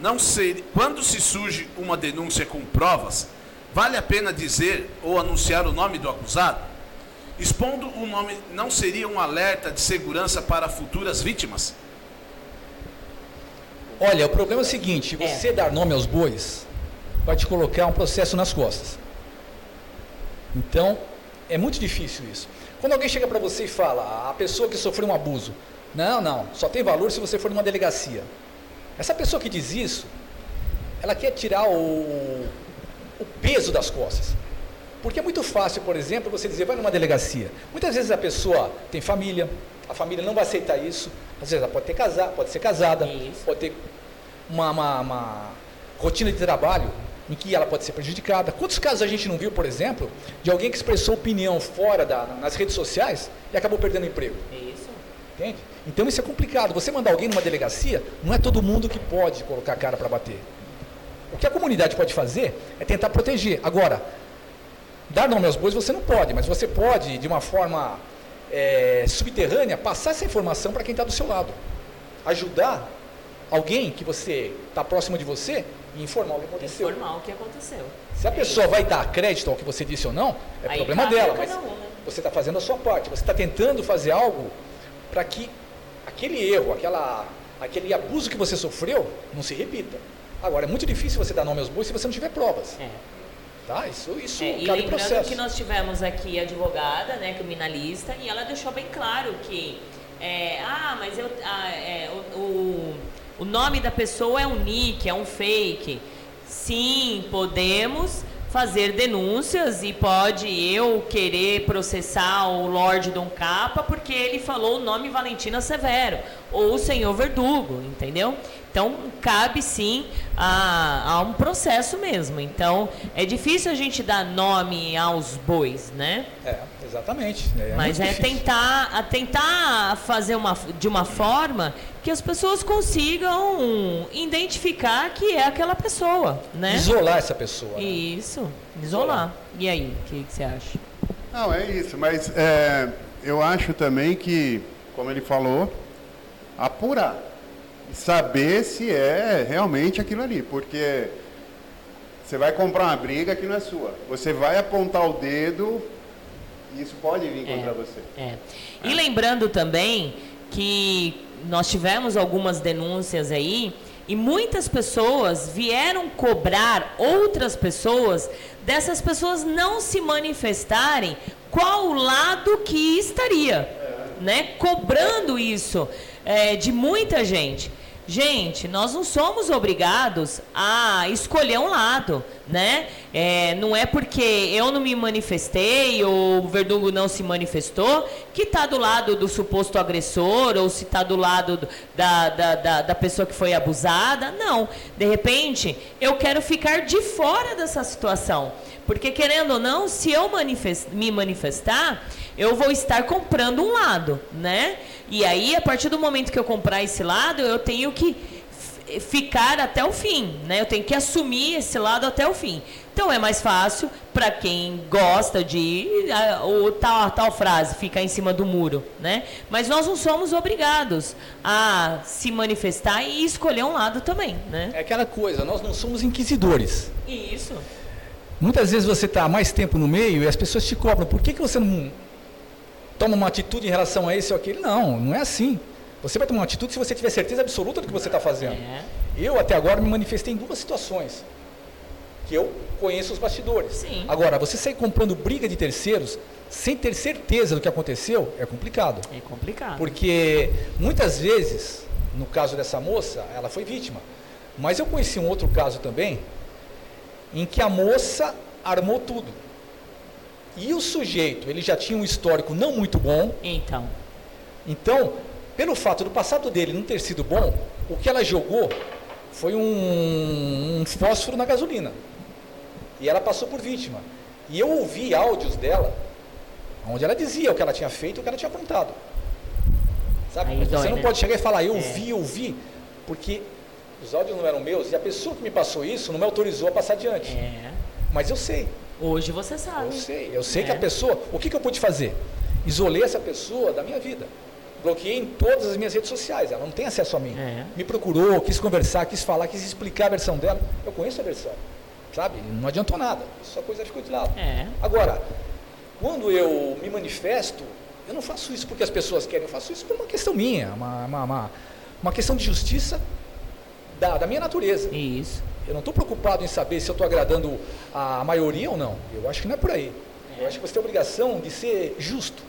Não sei, quando se surge uma denúncia com provas, vale a pena dizer ou anunciar o nome do acusado? Expondo o nome não seria um alerta de segurança para futuras vítimas? Olha, o problema é o seguinte: você dar nome aos bois vai te colocar um processo nas costas. Então, é muito difícil isso. Quando alguém chega para você e fala, a pessoa que sofreu um abuso, não, não, só tem valor se você for numa delegacia. Essa pessoa que diz isso, ela quer tirar o, o peso das costas. Porque é muito fácil, por exemplo, você dizer, vai numa delegacia. Muitas vezes a pessoa tem família, a família não vai aceitar isso. Às vezes ela pode ter casar, pode ser casada, pode ter uma, uma, uma rotina de trabalho em que ela pode ser prejudicada. Quantos casos a gente não viu, por exemplo, de alguém que expressou opinião fora da, nas redes sociais e acabou perdendo emprego? Isso. Entende? Então isso é complicado. Você mandar alguém numa delegacia, não é todo mundo que pode colocar a cara para bater. O que a comunidade pode fazer é tentar proteger. Agora, dar nome aos bois você não pode, mas você pode, de uma forma é, subterrânea, passar essa informação para quem está do seu lado. Ajudar alguém que você está próximo de você informar o que aconteceu. Informar o que aconteceu. Se a pessoa vai dar crédito ao que você disse ou não, é Aí problema dela. Mas um, né? você está fazendo a sua parte. Você está tentando fazer algo para que aquele erro, aquela, aquele abuso que você sofreu não se repita. Agora, é muito difícil você dar nome aos bois se você não tiver provas. É. Tá? Isso, isso É, e cabe lembrando processo. que nós tivemos aqui a advogada, né, criminalista, e ela deixou bem claro que, é, ah, mas eu, ah, é, o, o, o nome da pessoa é um nick, é um fake. Sim, podemos fazer denúncias e pode eu querer processar o Lorde Dom Capa porque ele falou o nome Valentina Severo ou o Senhor Verdugo, entendeu? Então cabe sim a, a um processo mesmo. Então é difícil a gente dar nome aos bois, né? É, exatamente. É Mas muito é tentar, a tentar fazer uma, de uma forma que as pessoas consigam identificar que é aquela pessoa, né? Isolar essa pessoa. né? Isso, isolar. E aí, o que, que você acha? Não, é isso, mas é, eu acho também que, como ele falou, apurar. Saber se é realmente aquilo ali, porque você vai comprar uma briga que não é sua. Você vai apontar o dedo isso pode vir contra você. É. E lembrando também que nós tivemos algumas denúncias aí e muitas pessoas vieram cobrar outras pessoas dessas pessoas não se manifestarem qual lado que estaria, né? Cobrando isso é, de muita gente. Gente, nós não somos obrigados a escolher um lado, né? É, não é porque eu não me manifestei ou o Verdugo não se manifestou que está do lado do suposto agressor ou se está do lado do- da, da, da, da pessoa que foi abusada. Não. De repente, eu quero ficar de fora dessa situação. Porque, querendo ou não, se eu manifes- me manifestar, eu vou estar comprando um lado, né? E aí, a partir do momento que eu comprar esse lado, eu tenho que ficar até o fim, né? Eu tenho que assumir esse lado até o fim. Então é mais fácil para quem gosta de ah, o tal, tal frase ficar em cima do muro, né? Mas nós não somos obrigados a se manifestar e escolher um lado também, né? É aquela coisa, nós não somos inquisidores. Isso. Muitas vezes você está mais tempo no meio e as pessoas te cobram. Por que, que você não toma uma atitude em relação a esse ou aquele? Não, não é assim. Você vai tomar uma atitude se você tiver certeza absoluta do que você está fazendo. É. Eu, até agora, me manifestei em duas situações. Que eu conheço os bastidores. Sim. Agora, você sair comprando briga de terceiros sem ter certeza do que aconteceu é complicado. É complicado. Porque muitas vezes, no caso dessa moça, ela foi vítima. Mas eu conheci um outro caso também, em que a moça armou tudo. E o sujeito, ele já tinha um histórico não muito bom. Então. Então, pelo fato do passado dele não ter sido bom, o que ela jogou foi um, um fósforo na gasolina. E ela passou por vítima. E eu ouvi áudios dela, onde ela dizia o que ela tinha feito e o que ela tinha aprontado. Sabe? Aí Mas dói, você não né? pode chegar e falar, eu É. vi, eu vi, porque os áudios não eram meus e a pessoa que me passou isso não me autorizou a passar adiante. É. Mas eu sei, Hoje você sabe. eu sei, eu sei É. que a pessoa. O que, que eu pude fazer? Isolei essa pessoa da minha vida. Bloqueei em todas as minhas redes sociais. Ela não tem acesso a mim. É. Me procurou, quis conversar, quis falar, quis explicar a versão dela. Eu conheço a versão. Sabe? Não adiantou nada. Só coisa ficou de lado. É. Agora, quando eu me manifesto, eu não faço isso porque as pessoas querem, eu faço isso por uma questão minha, uma, uma, uma, uma questão de justiça da, da minha natureza. Isso. Eu não estou preocupado em saber se eu estou agradando a maioria ou não. Eu acho que não é por aí. Eu acho que você tem a obrigação de ser justo.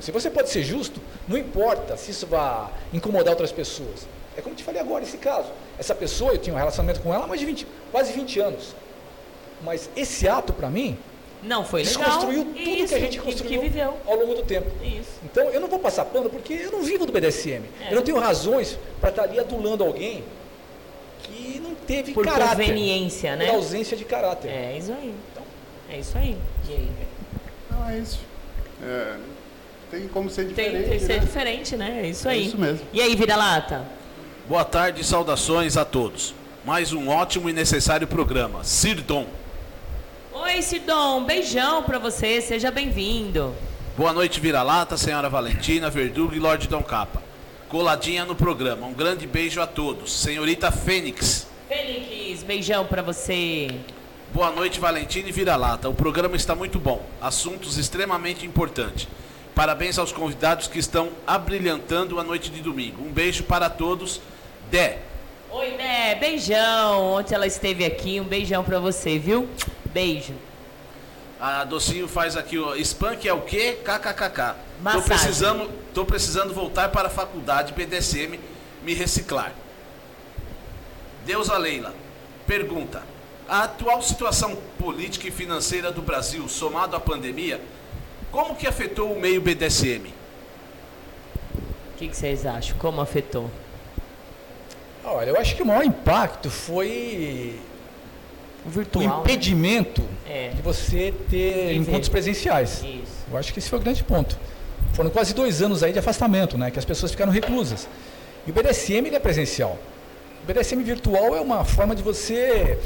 Se você pode ser justo, não importa se isso vai incomodar outras pessoas. É como eu te falei agora, esse caso. Essa pessoa, eu tinha um relacionamento com ela há mais de 20, quase 20 anos. Mas esse ato, para mim, Não foi legal. desconstruiu tudo Isso, que a gente construiu ao longo do tempo. Isso. Então, eu não vou passar pano porque eu não vivo do BDSM. É. Eu não tenho razões para estar ali adulando alguém que não teve Por caráter. conveniência, né? Por ausência de caráter. É isso aí. É isso aí. E aí? Não, é isso. É, tem como ser diferente. tem que ser né? diferente, né? É isso É aí. isso mesmo. E aí, vira-lata? Boa tarde e saudações a todos. Mais um ótimo e necessário programa. Sirdom. Oi, Sidon. Beijão pra você. Seja bem-vindo. Boa noite, Vira-Lata, senhora Valentina, Verdugo e Lorde Dom Capa. Coladinha no programa. Um grande beijo a todos. Senhorita Fênix. Félix, beijão pra você. Boa noite, Valentina e Vira-Lata. O programa está muito bom. Assuntos extremamente importantes. Parabéns aos convidados que estão abrilhantando a noite de domingo. Um beijo para todos. Dé. Oi, Né. Beijão. Ontem ela esteve aqui. Um beijão pra você, viu? Beijo. A Docinho faz aqui, ó. Spank é o quê? KKKK. Tô Massagem. precisando, tô precisando voltar para a faculdade BDSM, me reciclar. Deusa Leila. Pergunta. A atual situação política e financeira do Brasil, somado à pandemia, como que afetou o meio BDSM? O que, que vocês acham? Como afetou? Olha, eu acho que o maior impacto foi O o virtual. né? impedimento É. de você ter Viver. encontros presenciais. Isso. Eu acho que esse foi o grande ponto. Foram quase dois anos aí de afastamento, né? Que as pessoas ficaram reclusas. E o BDSM ele é presencial. O BDSM virtual é uma forma de você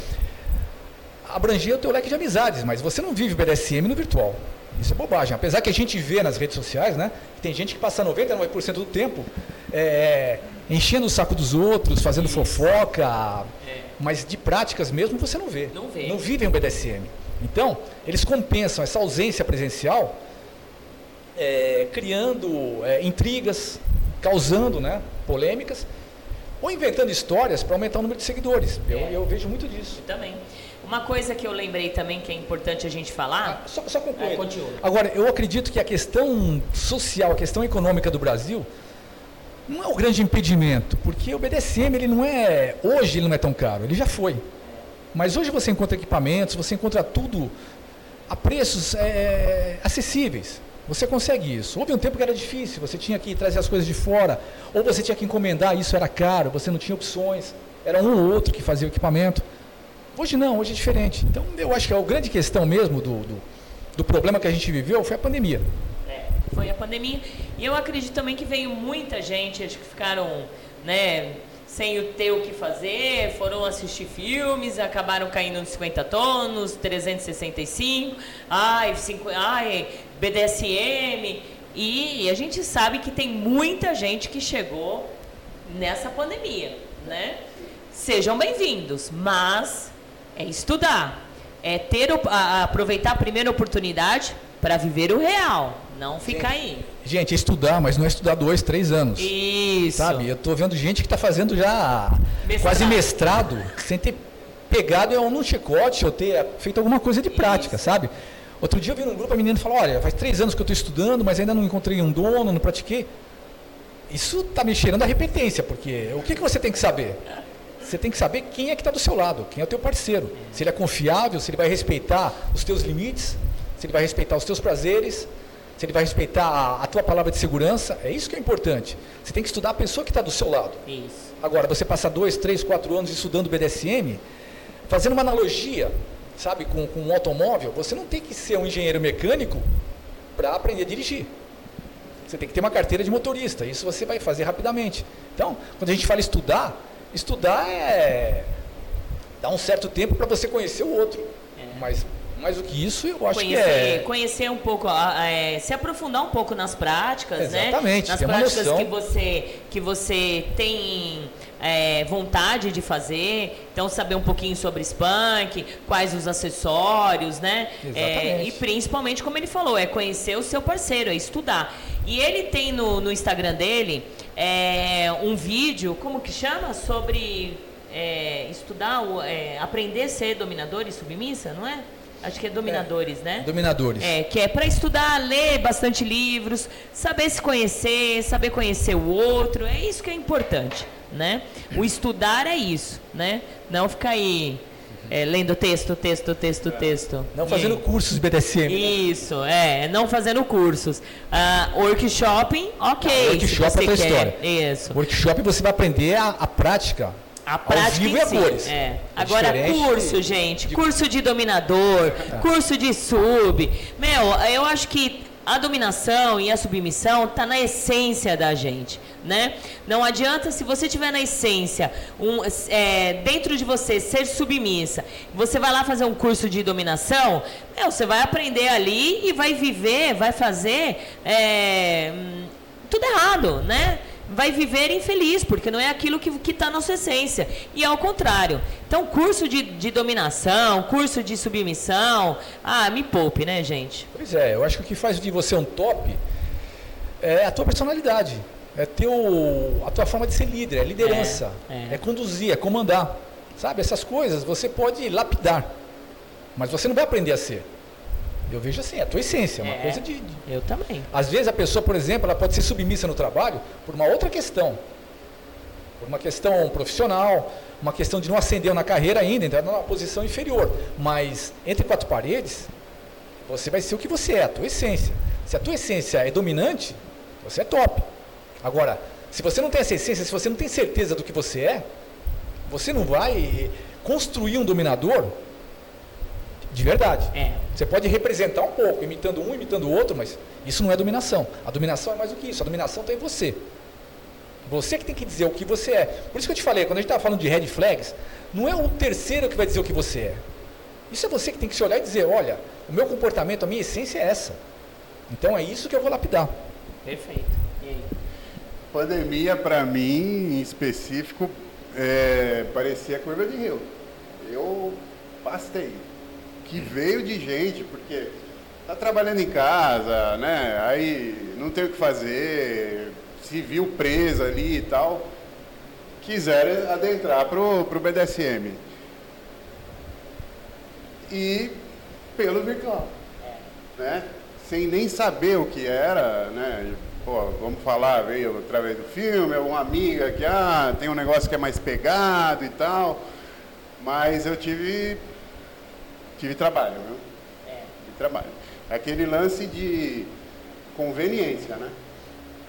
abranger o teu leque de amizades, mas você não vive o BDSM no virtual. Isso é bobagem. Apesar que a gente vê nas redes sociais, né? que Tem gente que passa 99% do tempo é, enchendo o saco dos outros, fazendo fofoca, mas de práticas mesmo você não vê. Não vê. Não vivem o BDSM. Então, eles compensam essa ausência presencial é, criando é, intrigas, causando né, polêmicas, ou inventando histórias para aumentar o número de seguidores. Eu, É. eu vejo muito disso. Também. Uma coisa que eu lembrei também que é importante a gente falar. Ah, só, só. É, continua. Agora, eu acredito que a questão social, a questão econômica do Brasil, não é o grande impedimento, porque o BDSM, ele não é. Hoje ele não é tão caro, ele já foi. Mas hoje você encontra equipamentos, você encontra tudo a preços é, acessíveis. Você consegue isso. Houve um tempo que era difícil, você tinha que trazer as coisas de fora, ou você tinha que encomendar, isso era caro, você não tinha opções, era um ou outro que fazia o equipamento. Hoje não, hoje é diferente. Então eu acho que a grande questão mesmo do, do, do problema que a gente viveu foi a pandemia. É, foi a pandemia. E eu acredito também que veio muita gente, acho que ficaram, né, sem o ter o que fazer, foram assistir filmes, acabaram caindo nos 50 tons, 365, ai, cinco, ai, BDSM. E a gente sabe que tem muita gente que chegou nessa pandemia, né? Sejam bem-vindos, mas é estudar, é ter a- aproveitar a primeira oportunidade para viver o real, não ficar aí. Gente, é estudar, mas não é estudar dois, três anos. Isso. Sabe? Eu estou vendo gente que está fazendo já Mestrado. quase mestrado, sem ter pegado num chicote ou ter feito alguma coisa de prática, sabe? Outro dia eu vi num grupo a menina falou, olha, faz três anos que eu estou estudando, mas ainda não encontrei um dono, não pratiquei. isso está me cheirando a repetência, porque o que, que você tem que saber? Você tem que saber quem é que está do seu lado, quem é o teu parceiro. Se ele é confiável, se ele vai respeitar os teus limites, se ele vai respeitar os teus prazeres, se ele vai respeitar a, a tua palavra de segurança. É isso que é importante. Você tem que estudar a pessoa que está do seu lado. Isso. Agora, você passar dois, três, quatro anos estudando BDSM, fazendo uma analogia, sabe, com, com um automóvel, você não tem que ser um engenheiro mecânico para aprender a dirigir. Você tem que ter uma carteira de motorista. Isso você vai fazer rapidamente. Então, quando a gente fala estudar, estudar é dar um certo tempo para você conhecer o outro. É. Mas mais do que isso, eu acho conhecer, que é conhecer um pouco, é, se aprofundar um pouco nas práticas, Exatamente, né? Nas práticas que você que você tem é, vontade de fazer. Então saber um pouquinho sobre spunk, quais os acessórios, né? É, e principalmente como ele falou, é conhecer o seu parceiro, é estudar. E ele tem no, no Instagram dele é, um vídeo, como que chama? Sobre é, estudar, é, aprender a ser dominador e submissa, não é? Acho que é dominadores, né? dominadores. É, que é para estudar, ler bastante livros, saber se conhecer, saber conhecer o outro, é isso que é importante, né? O estudar é isso, né? Não ficar aí é, lendo texto, texto, texto, texto. Não fazendo E- cursos BDSM. né? Isso, é, não fazendo cursos. Ah, workshopping, ok. Ah, workshop é outra história. Isso. Workshop você vai aprender a, a prática. A prática vivo em si. É. É Agora, diferente curso, gente. de- Curso de dominador, curso de sub. Meu, eu acho que a dominação e a submissão tá na essência da gente, né? Não adianta se você tiver na essência, um, é, dentro de você, ser submissa, você vai lá fazer um curso de dominação, meu, você vai aprender ali e vai viver, vai fazer é, hum, tudo errado, né? Vai viver infeliz, porque não é aquilo que está na sua essência. E ao contrário. Então, curso de, de dominação, curso de submissão, ah, me poupe, né, gente? Pois é, eu acho que o que faz de você um top é a tua personalidade. É teu, a tua forma de ser líder, é liderança. É, É, é. conduzir, é comandar. Sabe, essas coisas você pode lapidar. Mas você não vai aprender a ser. Eu vejo assim, é a tua essência, é uma É. coisa de, de Eu também. Às vezes a pessoa, por exemplo, ela pode ser submissa no trabalho por uma outra questão. Por uma questão profissional, uma questão de não ascender na carreira ainda, entrar numa posição inferior. Mas entre quatro paredes, você vai ser o que você é, a tua essência. Se a tua essência é dominante, você é top. Agora, se você não tem essa essência, se você não tem certeza do que você é, você não vai construir um dominador de verdade. É. Você pode representar um pouco, imitando um, imitando o outro, mas isso não é dominação. A dominação é mais do que isso. A dominação está em você. Você que tem que dizer o que você é. Por isso que eu te falei, quando a gente estava falando de red flags, não é o terceiro que vai dizer o que você é. Isso é você que tem que se olhar e dizer, olha, o meu comportamento, a minha essência é essa. Então é isso que eu vou lapidar. Perfeito. E aí? Pandemia, para mim, em específico, é, parecia curva de rio. Eu pastei. Que veio de gente, porque tá trabalhando em casa, né? Aí não tem o que fazer, se viu presa ali e tal. Quiseram adentrar pro, pro BDSM. E pelo virtual. Né? Sem nem saber o que era, né? Pô, vamos falar, veio através do filme, uma amiga que ah, tem um negócio que é mais pegado e tal. Mas eu tive tive trabalho, viu? Tive trabalho. Aquele lance de conveniência, né?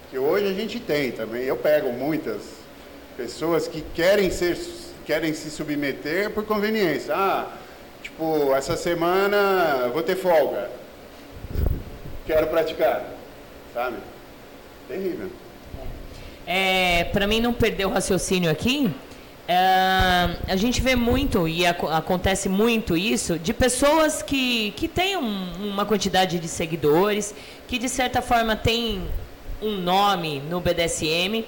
Que hoje a gente tem também. Eu pego muitas pessoas que querem ser querem se submeter por conveniência. Ah, tipo, essa semana vou ter folga. Quero praticar. Sabe? Terrível. É, para mim não perder o raciocínio aqui, é, a gente vê muito e aco- acontece muito isso de pessoas que, que têm um- uma quantidade de seguidores, que de certa forma têm um nome no BDSM,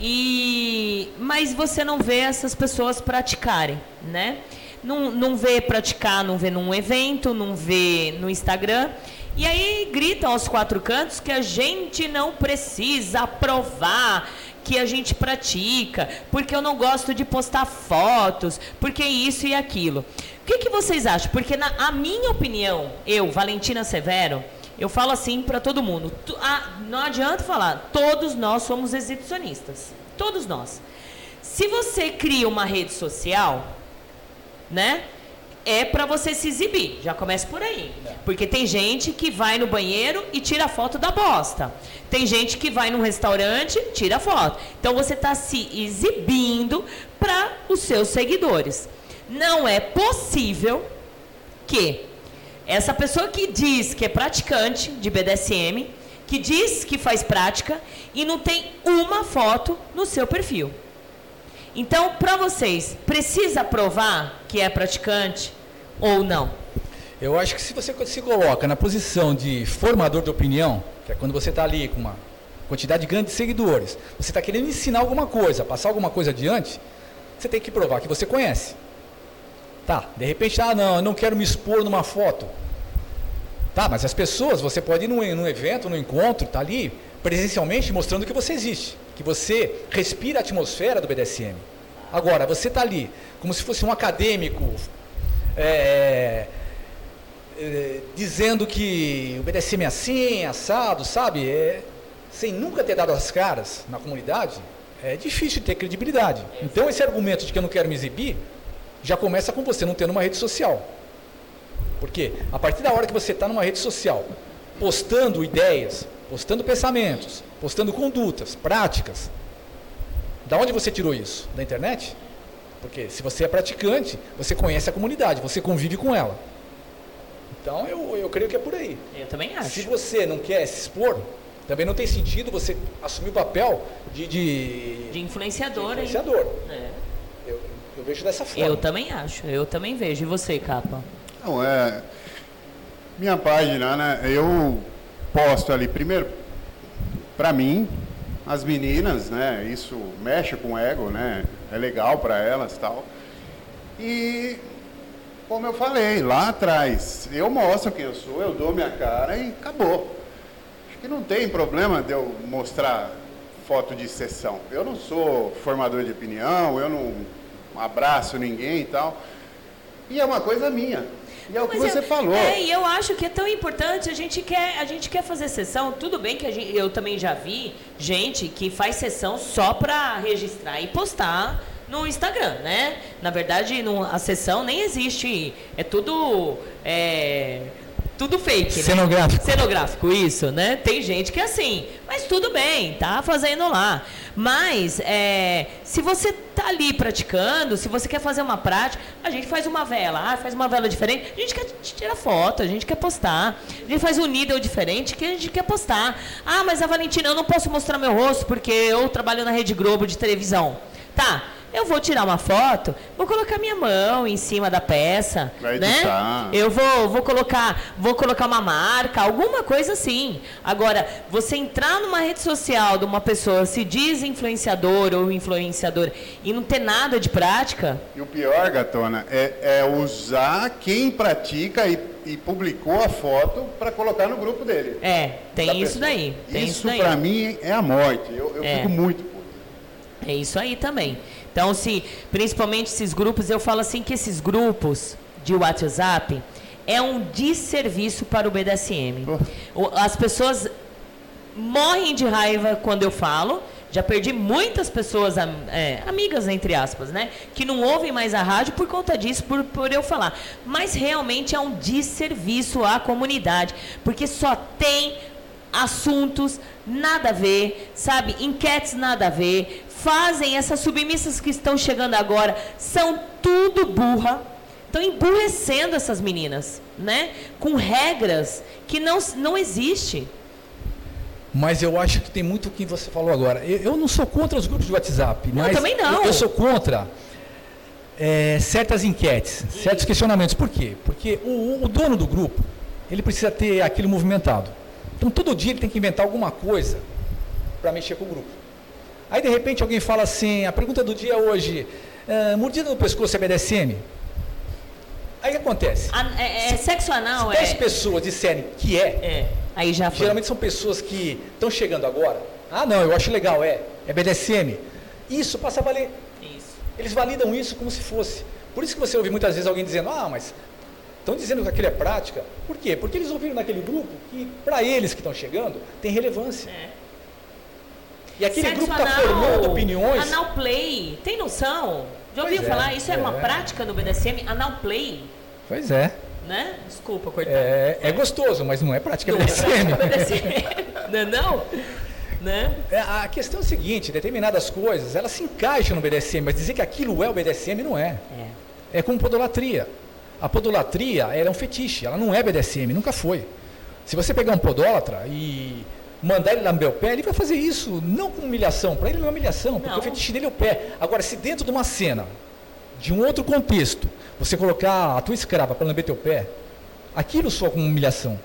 e mas você não vê essas pessoas praticarem, né? Não, não vê praticar, não vê num evento, não vê no Instagram. E aí gritam aos quatro cantos que a gente não precisa provar que a gente pratica, porque eu não gosto de postar fotos, porque isso e aquilo. O que, que vocês acham? Porque na a minha opinião, eu, Valentina Severo, eu falo assim para todo mundo. Tu, ah, não adianta falar, todos nós somos exibicionistas. Todos nós. Se você cria uma rede social, né? É para você se exibir. Já começa por aí. Porque tem gente que vai no banheiro e tira foto da bosta. Tem gente que vai num restaurante, tira foto. Então você está se exibindo para os seus seguidores. Não é possível que essa pessoa que diz que é praticante de BDSM, que diz que faz prática e não tem uma foto no seu perfil. Então, para vocês, precisa provar que é praticante ou não? Eu acho que se você se coloca na posição de formador de opinião, que é quando você está ali com uma quantidade grande de seguidores, você está querendo ensinar alguma coisa, passar alguma coisa adiante, você tem que provar que você conhece. Tá, de repente, ah, não, eu não quero me expor numa foto. Tá, mas as pessoas, você pode ir num, num evento, num encontro, tá ali presencialmente mostrando que você existe, que você respira a atmosfera do BDSM. Agora, você está ali como se fosse um acadêmico é, é, dizendo que é assim, assado, sabe? É, sem nunca ter dado as caras na comunidade, é difícil ter credibilidade. Então, esse argumento de que eu não quero me exibir já começa com você não tendo uma rede social. Porque a partir da hora que você está numa rede social, postando ideias, postando pensamentos, postando condutas, práticas, da onde você tirou isso? Da internet? Porque se você é praticante, você conhece a comunidade, você convive com ela. Então eu, eu creio que é por aí. Eu também acho. Se você não quer se expor, também não tem sentido você assumir o papel de. De, de influenciador, de influenciador. É. Eu, eu vejo dessa forma. Eu também acho, eu também vejo. E você, Capa? Não, é. Minha página, né? Eu posto ali, primeiro, para mim, as meninas, né? Isso mexe com o ego, né? É legal para elas tal. E, como eu falei lá atrás, eu mostro quem eu sou, eu dou minha cara e acabou. Acho que não tem problema de eu mostrar foto de sessão. Eu não sou formador de opinião, eu não abraço ninguém e tal. E é uma coisa minha. E é o que você eu, falou. É, e eu acho que é tão importante, a gente quer, a gente quer fazer sessão, tudo bem que a gente, eu também já vi gente que faz sessão só para registrar e postar no Instagram, né? Na verdade, no, a sessão nem existe, é tudo é, tudo fake, né? Cenográfico. Cenográfico, isso, né? Tem gente que é assim, mas tudo bem, tá fazendo lá. Mas, é, se você tá ali praticando, se você quer fazer uma prática, a gente faz uma vela, ah, faz uma vela diferente, a gente quer tirar foto, a gente quer postar. A gente faz um needle diferente que a gente quer postar. Ah, mas a Valentina, eu não posso mostrar meu rosto porque eu trabalho na Rede Globo de televisão. Tá, eu vou tirar uma foto, vou colocar minha mão em cima da peça, Vai né? Editar. Eu vou, vou colocar, vou colocar uma marca, alguma coisa assim. Agora, você entrar numa rede social de uma pessoa se diz influenciador ou influenciador e não ter nada de prática. E o pior, Gatona, é, é usar quem pratica e, e publicou a foto para colocar no grupo dele. É, tem isso daí. Tem isso, isso para mim é a morte. Eu, eu é. fico muito É isso aí também. Então, se, principalmente esses grupos, eu falo assim que esses grupos de WhatsApp é um desserviço para o BDSM. As pessoas morrem de raiva quando eu falo. Já perdi muitas pessoas, é, amigas entre aspas, né? Que não ouvem mais a rádio por conta disso, por, por eu falar. Mas realmente é um desserviço à comunidade. Porque só tem assuntos nada a ver, sabe? Enquetes nada a ver, fazem essas submissas que estão chegando agora são tudo burra. Estão emburrecendo essas meninas, né? Com regras que não, não existe. Mas eu acho que tem muito o que você falou agora. Eu, eu, não sou contra os grupos de WhatsApp, mas eu também não. Eu, eu sou contra é, certas enquetes, certos questionamentos. Por quê? Porque o, o dono do grupo, ele precisa ter aquilo movimentado. Então todo dia ele tem que inventar alguma coisa para mexer com o grupo. Aí de repente alguém fala assim, a pergunta do dia hoje, uh, mordida no pescoço é BDSM? Aí o que acontece? A, é, é se, sexo anal, se 10 é... pessoas disserem que é, é, aí já foi. geralmente são pessoas que estão chegando agora. Ah não, eu acho legal, é, é BDSM. Isso passa a valer. Isso. Eles validam isso como se fosse. Por isso que você ouve muitas vezes alguém dizendo, ah, mas Estão dizendo que aquilo é prática. Por quê? Porque eles ouviram naquele grupo que, para eles que estão chegando, tem relevância. É. E aquele Sexo grupo está anal- formando opiniões. Anal play, tem noção? Já ouviu Pois é, falar? Isso é, uma é. prática no BDSM? Anal play, Pois é. né? Desculpa, cortar. é. É gostoso, mas não é prática Não é BDSM. prática BDSM. [LAUGHS] não é não? Né? É, A questão é a seguinte, determinadas coisas, elas se encaixam no BDSM, mas dizer que aquilo é o BDSM não é. É. É como podolatria. A podolatria é um fetiche, ela não é BDSM, nunca foi. Se você pegar um podólatra e mandar ele lamber o pé, ele vai fazer isso não com humilhação, para ele não é humilhação, porque Não. o fetiche dele é o pé. Agora, se dentro de uma cena, de um outro contexto, você colocar a tua escrava para lamber teu pé, aquilo soa como humilhação.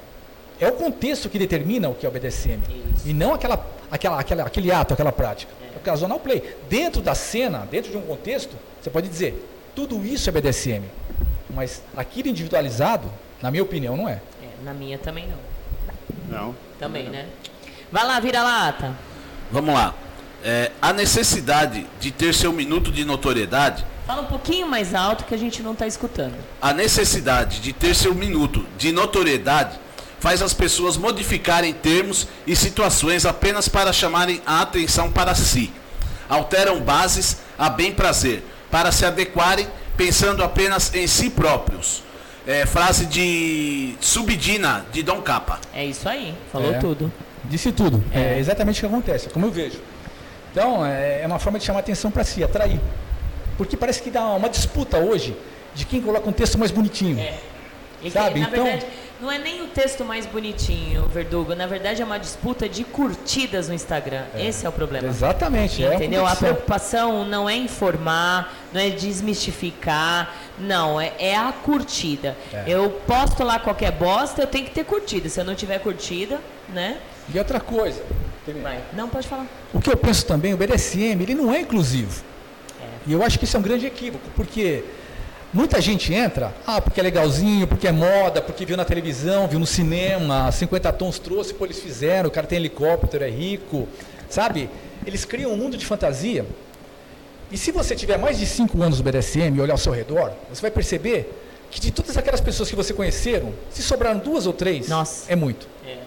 É o contexto que determina o que é o BDSM. Isso. E não aquela, aquela, aquela, aquele ato, aquela prática. É o caso anal play. Dentro da cena, dentro de um contexto, você pode dizer, tudo isso é BDSM. Mas aquilo individualizado, na minha opinião, não é. É, na minha também não. Não. Também, né? Vai lá, vira lata. Vamos lá. É, a necessidade de ter seu minuto de notoriedade, Fala um pouquinho mais alto que a gente não tá escutando. a necessidade de ter seu minuto de notoriedade faz as pessoas modificarem termos e situações apenas para chamarem a atenção para si. Alteram bases a bem prazer, para se adequarem pensando apenas em si próprios. É, frase de Subdina, de Dom Capa. É isso aí, falou É. tudo. Disse tudo. É, É. exatamente o que acontece, como eu vejo. Então, é, é uma forma de chamar atenção para si, atrair. Porque parece que dá uma disputa hoje de quem coloca um texto mais bonitinho. É. E que, Sabe, na então- verdade, não é nem o texto mais bonitinho, Verdugo. Na verdade, é uma disputa de curtidas no Instagram. Esse é o problema. Exatamente. é Entendeu? A competição. preocupação não é informar, não é desmistificar, não, é, é a curtida. É. Eu posto lá qualquer bosta, eu tenho que ter curtida. Se eu não tiver curtida, né? E outra coisa, Vai. Não, pode falar. o que eu penso também, o BDSM, ele não é inclusivo. E eu acho que isso é um grande equívoco, porque muita gente entra, ah, porque é legalzinho, porque é moda, porque viu na televisão, viu no cinema, 50 tons trouxe, pô, eles fizeram, o cara tem helicóptero, é rico, sabe? Eles criam um mundo de fantasia. E se você tiver mais de 5 anos no BDSM e olhar ao seu redor, você vai perceber que de todas aquelas pessoas que você conheceram, se sobraram duas ou três, Nossa. é muito. É.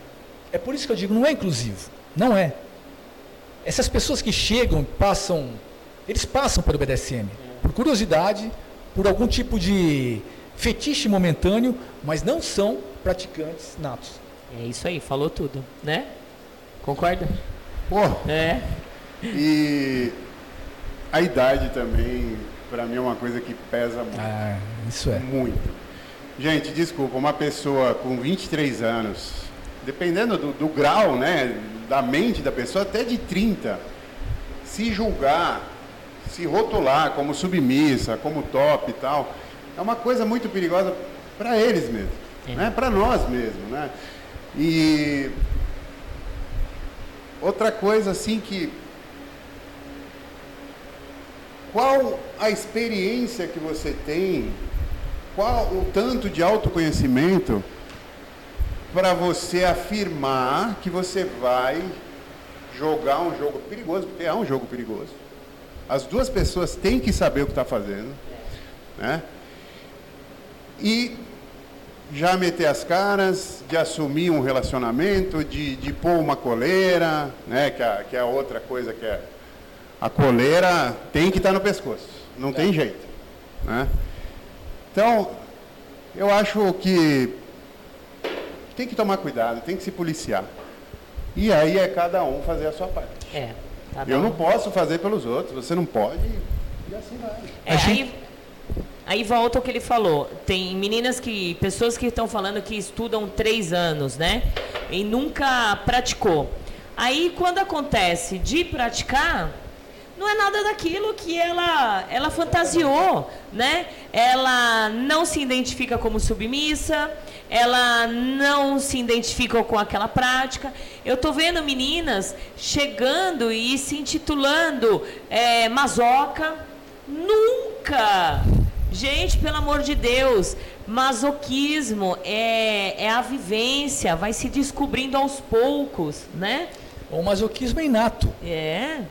É por isso que eu digo, não é inclusivo. Não é. Essas pessoas que chegam, passam, eles passam pelo BDSM, por curiosidade, por algum tipo de fetiche momentâneo, mas não são praticantes natos. É isso aí, falou tudo, né? Concorda? Pô, É. e a idade também, pra mim, é uma coisa que pesa muito. Ah, isso é. Muito. Gente, desculpa, uma pessoa com 23 anos, dependendo do, do grau, né, da mente da pessoa, até de 30, se julgar, se rotular como submissa, como top e tal, é uma coisa muito perigosa para eles mesmo, né, para nós mesmo, né. E outra coisa assim que qual a experiência que você tem, qual o tanto de autoconhecimento para você afirmar que você vai jogar um jogo perigoso, porque é um jogo perigoso. As duas pessoas têm que saber o que está fazendo, né? E já meter as caras, de assumir um relacionamento, de, de pôr uma coleira, né? Que é, que é outra coisa que é a coleira tem que estar no pescoço, não tem jeito. Né? Então, eu acho que tem que tomar cuidado, tem que se policiar. E aí é cada um fazer a sua parte. É. Tá Eu não posso fazer pelos outros, você não pode, e assim vai. É, aí, aí volta o que ele falou. Tem meninas que. pessoas que estão falando que estudam três anos, né? E nunca praticou. Aí quando acontece de praticar, não é nada daquilo que ela, ela fantasiou, né? Ela não se identifica como submissa, ela não se identifica com aquela prática. Eu tô vendo meninas chegando e se intitulando é, masoca. Nunca! Gente, pelo amor de Deus, masoquismo é, é a vivência, vai se descobrindo aos poucos, né? O masoquismo é inato. É.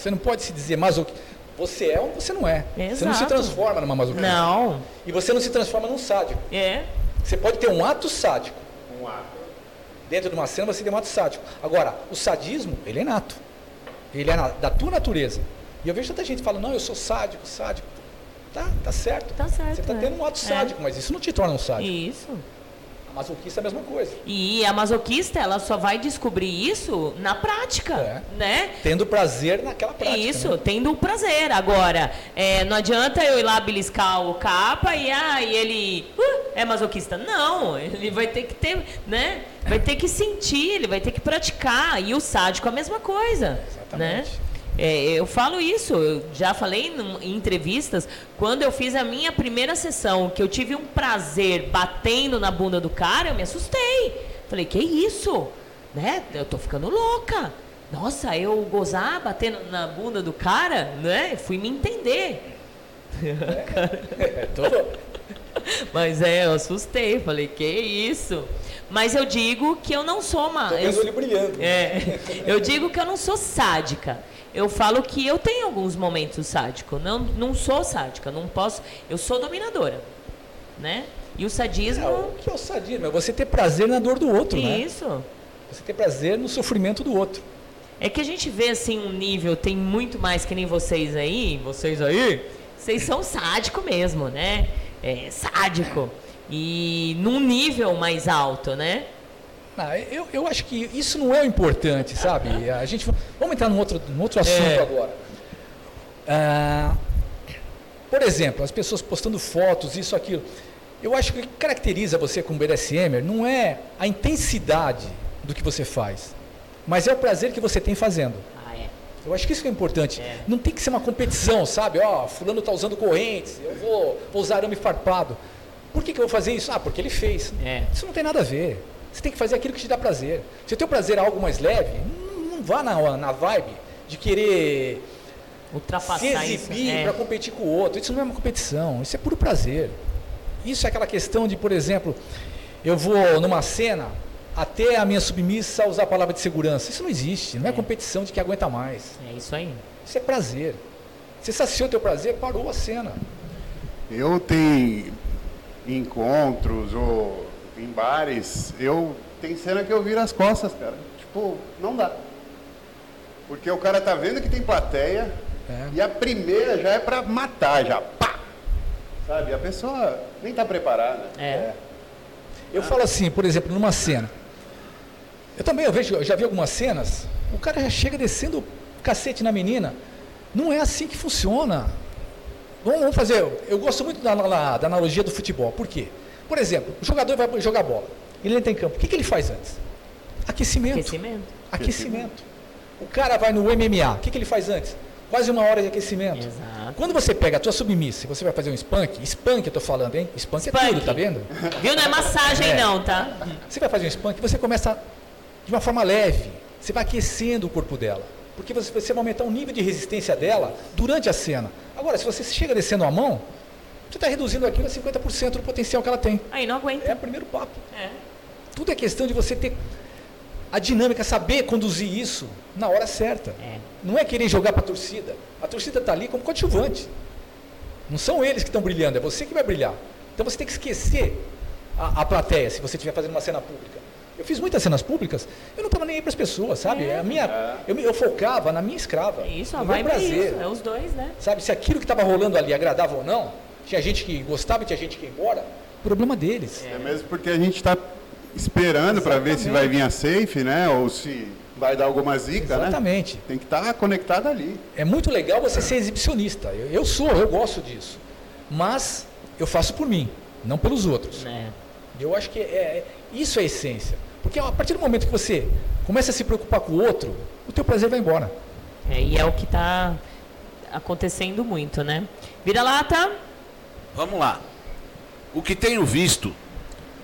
Você não pode se dizer masoquista. Você é ou você não é. Você não se Exato. transforma numa masoquista. Não. E você não se transforma num sádico. É. Você pode ter um ato sádico. Um ato. Dentro de uma cena você tem um ato sádico. Agora, o sadismo, ele é nato. Ele é na- da tua natureza. E eu vejo tanta gente falando, não, eu sou sádico, sádico. Tá, tá certo. Tá certo, Você está é. tendo um ato É. sádico, mas isso não te torna um sádico. Isso. A masoquista é a mesma coisa. E a masoquista, ela só vai descobrir isso na prática, É. né? Tendo prazer naquela prática. Isso, né? tendo o prazer. Agora, é, não adianta eu ir lá beliscar o capa e, ah, e ele uh, é masoquista. Não, ele vai ter que ter, né? Vai ter que sentir, ele vai ter que praticar. E o sádico a mesma coisa. Né? É, eu falo isso, eu já falei em entrevistas, quando eu fiz a minha primeira sessão, que eu tive um prazer batendo na bunda do cara, eu me assustei. Falei, que isso? Né? Eu tô ficando louca. Nossa, eu gozar batendo na bunda do cara, né? Fui me entender. É, todo- Mas é, eu assustei, falei, que isso? Mas eu digo que eu não sou uma. Tô eu- brilhando. é, eu digo que eu não sou sádica. Eu falo que eu tenho alguns momentos sádicos. Não, não sou sádica, não posso. Eu sou dominadora, né? E o sadismo, É, o que é o sadismo? É você ter prazer na dor do outro, né? isso. Você ter prazer no sofrimento do outro. É que a gente vê assim um nível, tem muito mais que nem vocês aí, vocês aí, vocês são sádico mesmo, né? É, sádico. E num nível mais alto, né? Ah, eu, eu acho que isso não é o importante, sabe? A gente, vamos entrar num outro, num outro assunto É. agora. Ah, por exemplo, as pessoas postando fotos, isso, aquilo. Eu acho que o que caracteriza você como BDSMer não é a intensidade do que você faz, mas é o prazer que você tem fazendo. Ah, é. Eu acho que isso que é importante. É. Não tem que ser uma competição, sabe? Ó, fulano está usando correntes, eu vou, vou usar arame farpado. Por que, que eu vou fazer isso? Ah, porque ele fez. É. Isso não tem nada a ver. Você tem que fazer aquilo que te dá prazer. Se o teu prazer é algo mais leve, não, não vá na, na vibe de querer Ultrapassar se exibir é. para competir com o outro. Isso não é uma competição, isso é puro prazer. Isso é aquela questão de, por exemplo, eu vou numa cena até a minha submissa usar a palavra de segurança. Isso não existe, não é, competição de quem aguenta mais. É isso aí. Isso é prazer. Você saciou o teu prazer, parou a cena. Eu tenho encontros ou em bares, eu tem cena que eu viro as costas, cara. Tipo, não dá. Porque o cara tá vendo que tem plateia É. e a primeira já é pra matar, já. Pá! Sabe? A pessoa nem tá preparada. É. Eu falo assim, por exemplo, numa cena. Eu também eu vejo, eu já vi algumas cenas, o cara já chega descendo o cacete na menina. Não é assim que funciona. Vamos, vamos fazer. Eu gosto muito da, da- da analogia do futebol. Por quê? Por exemplo, o jogador vai jogar bola. Ele entra em campo. O que, que ele faz antes? Aquecimento. Aquecimento. Aquecimento. O cara vai no MMA. O que, que ele faz antes? Quase uma hora de aquecimento. Exato. Quando você pega a tua submissa e você vai fazer um spunk, spunk eu tô falando, hein? Spunk, é Spunk. tudo, tá vendo? Viu? Não é massagem, É. não, tá? Você vai fazer um spunk, você começa de uma forma leve. Você vai aquecendo o corpo dela. Porque você, você vai aumentar o nível de resistência dela durante a cena. Agora, se você chega descendo a mão, você está reduzindo aquilo a 50% do potencial que ela tem. Aí não É aguenta. o primeiro papo. É. Tudo é questão de você ter a dinâmica, saber conduzir isso na hora certa. É. Não é querer jogar para a torcida. A torcida está ali como coadjuvante. Não são eles que estão brilhando, é você que vai brilhar. Então você tem que esquecer a, a plateia se você estiver fazendo uma cena pública. Eu fiz muitas cenas públicas, eu não estava nem aí para as pessoas, sabe? A minha, eu, me- eu focava na minha escrava. É isso, a vibe é prazer. isso. É os dois, né? Sabe, se aquilo que estava rolando ali agradava ou não, tinha gente que gostava e tinha gente que ia embora, problema deles. É mesmo porque a gente está esperando para ver se vai vir a safe, né? Ou se vai dar alguma zica, né? Exatamente. Tem que estar conectado ali. É muito legal você ser exibicionista. Eu, eu sou, eu gosto disso. Mas eu faço por mim, não pelos outros. É. Eu acho que é, é- isso é a essência. Porque a partir do momento que você começa a se preocupar com o outro, o teu prazer vai embora. É, e é o que está acontecendo muito, né? Vira-lata. Vamos lá. O que tenho visto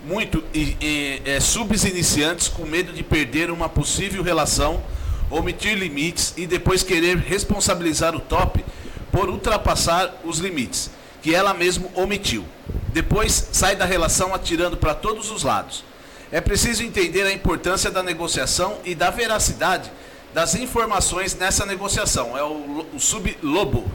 muito e- e- é subs iniciantes com medo de perder uma possível relação, omitir limites e depois querer responsabilizar o top por ultrapassar os limites que ela mesmo omitiu. Depois sai da relação atirando para todos os lados. É preciso entender a importância da negociação e da veracidade das informações nessa negociação. É o, o sub-lobo.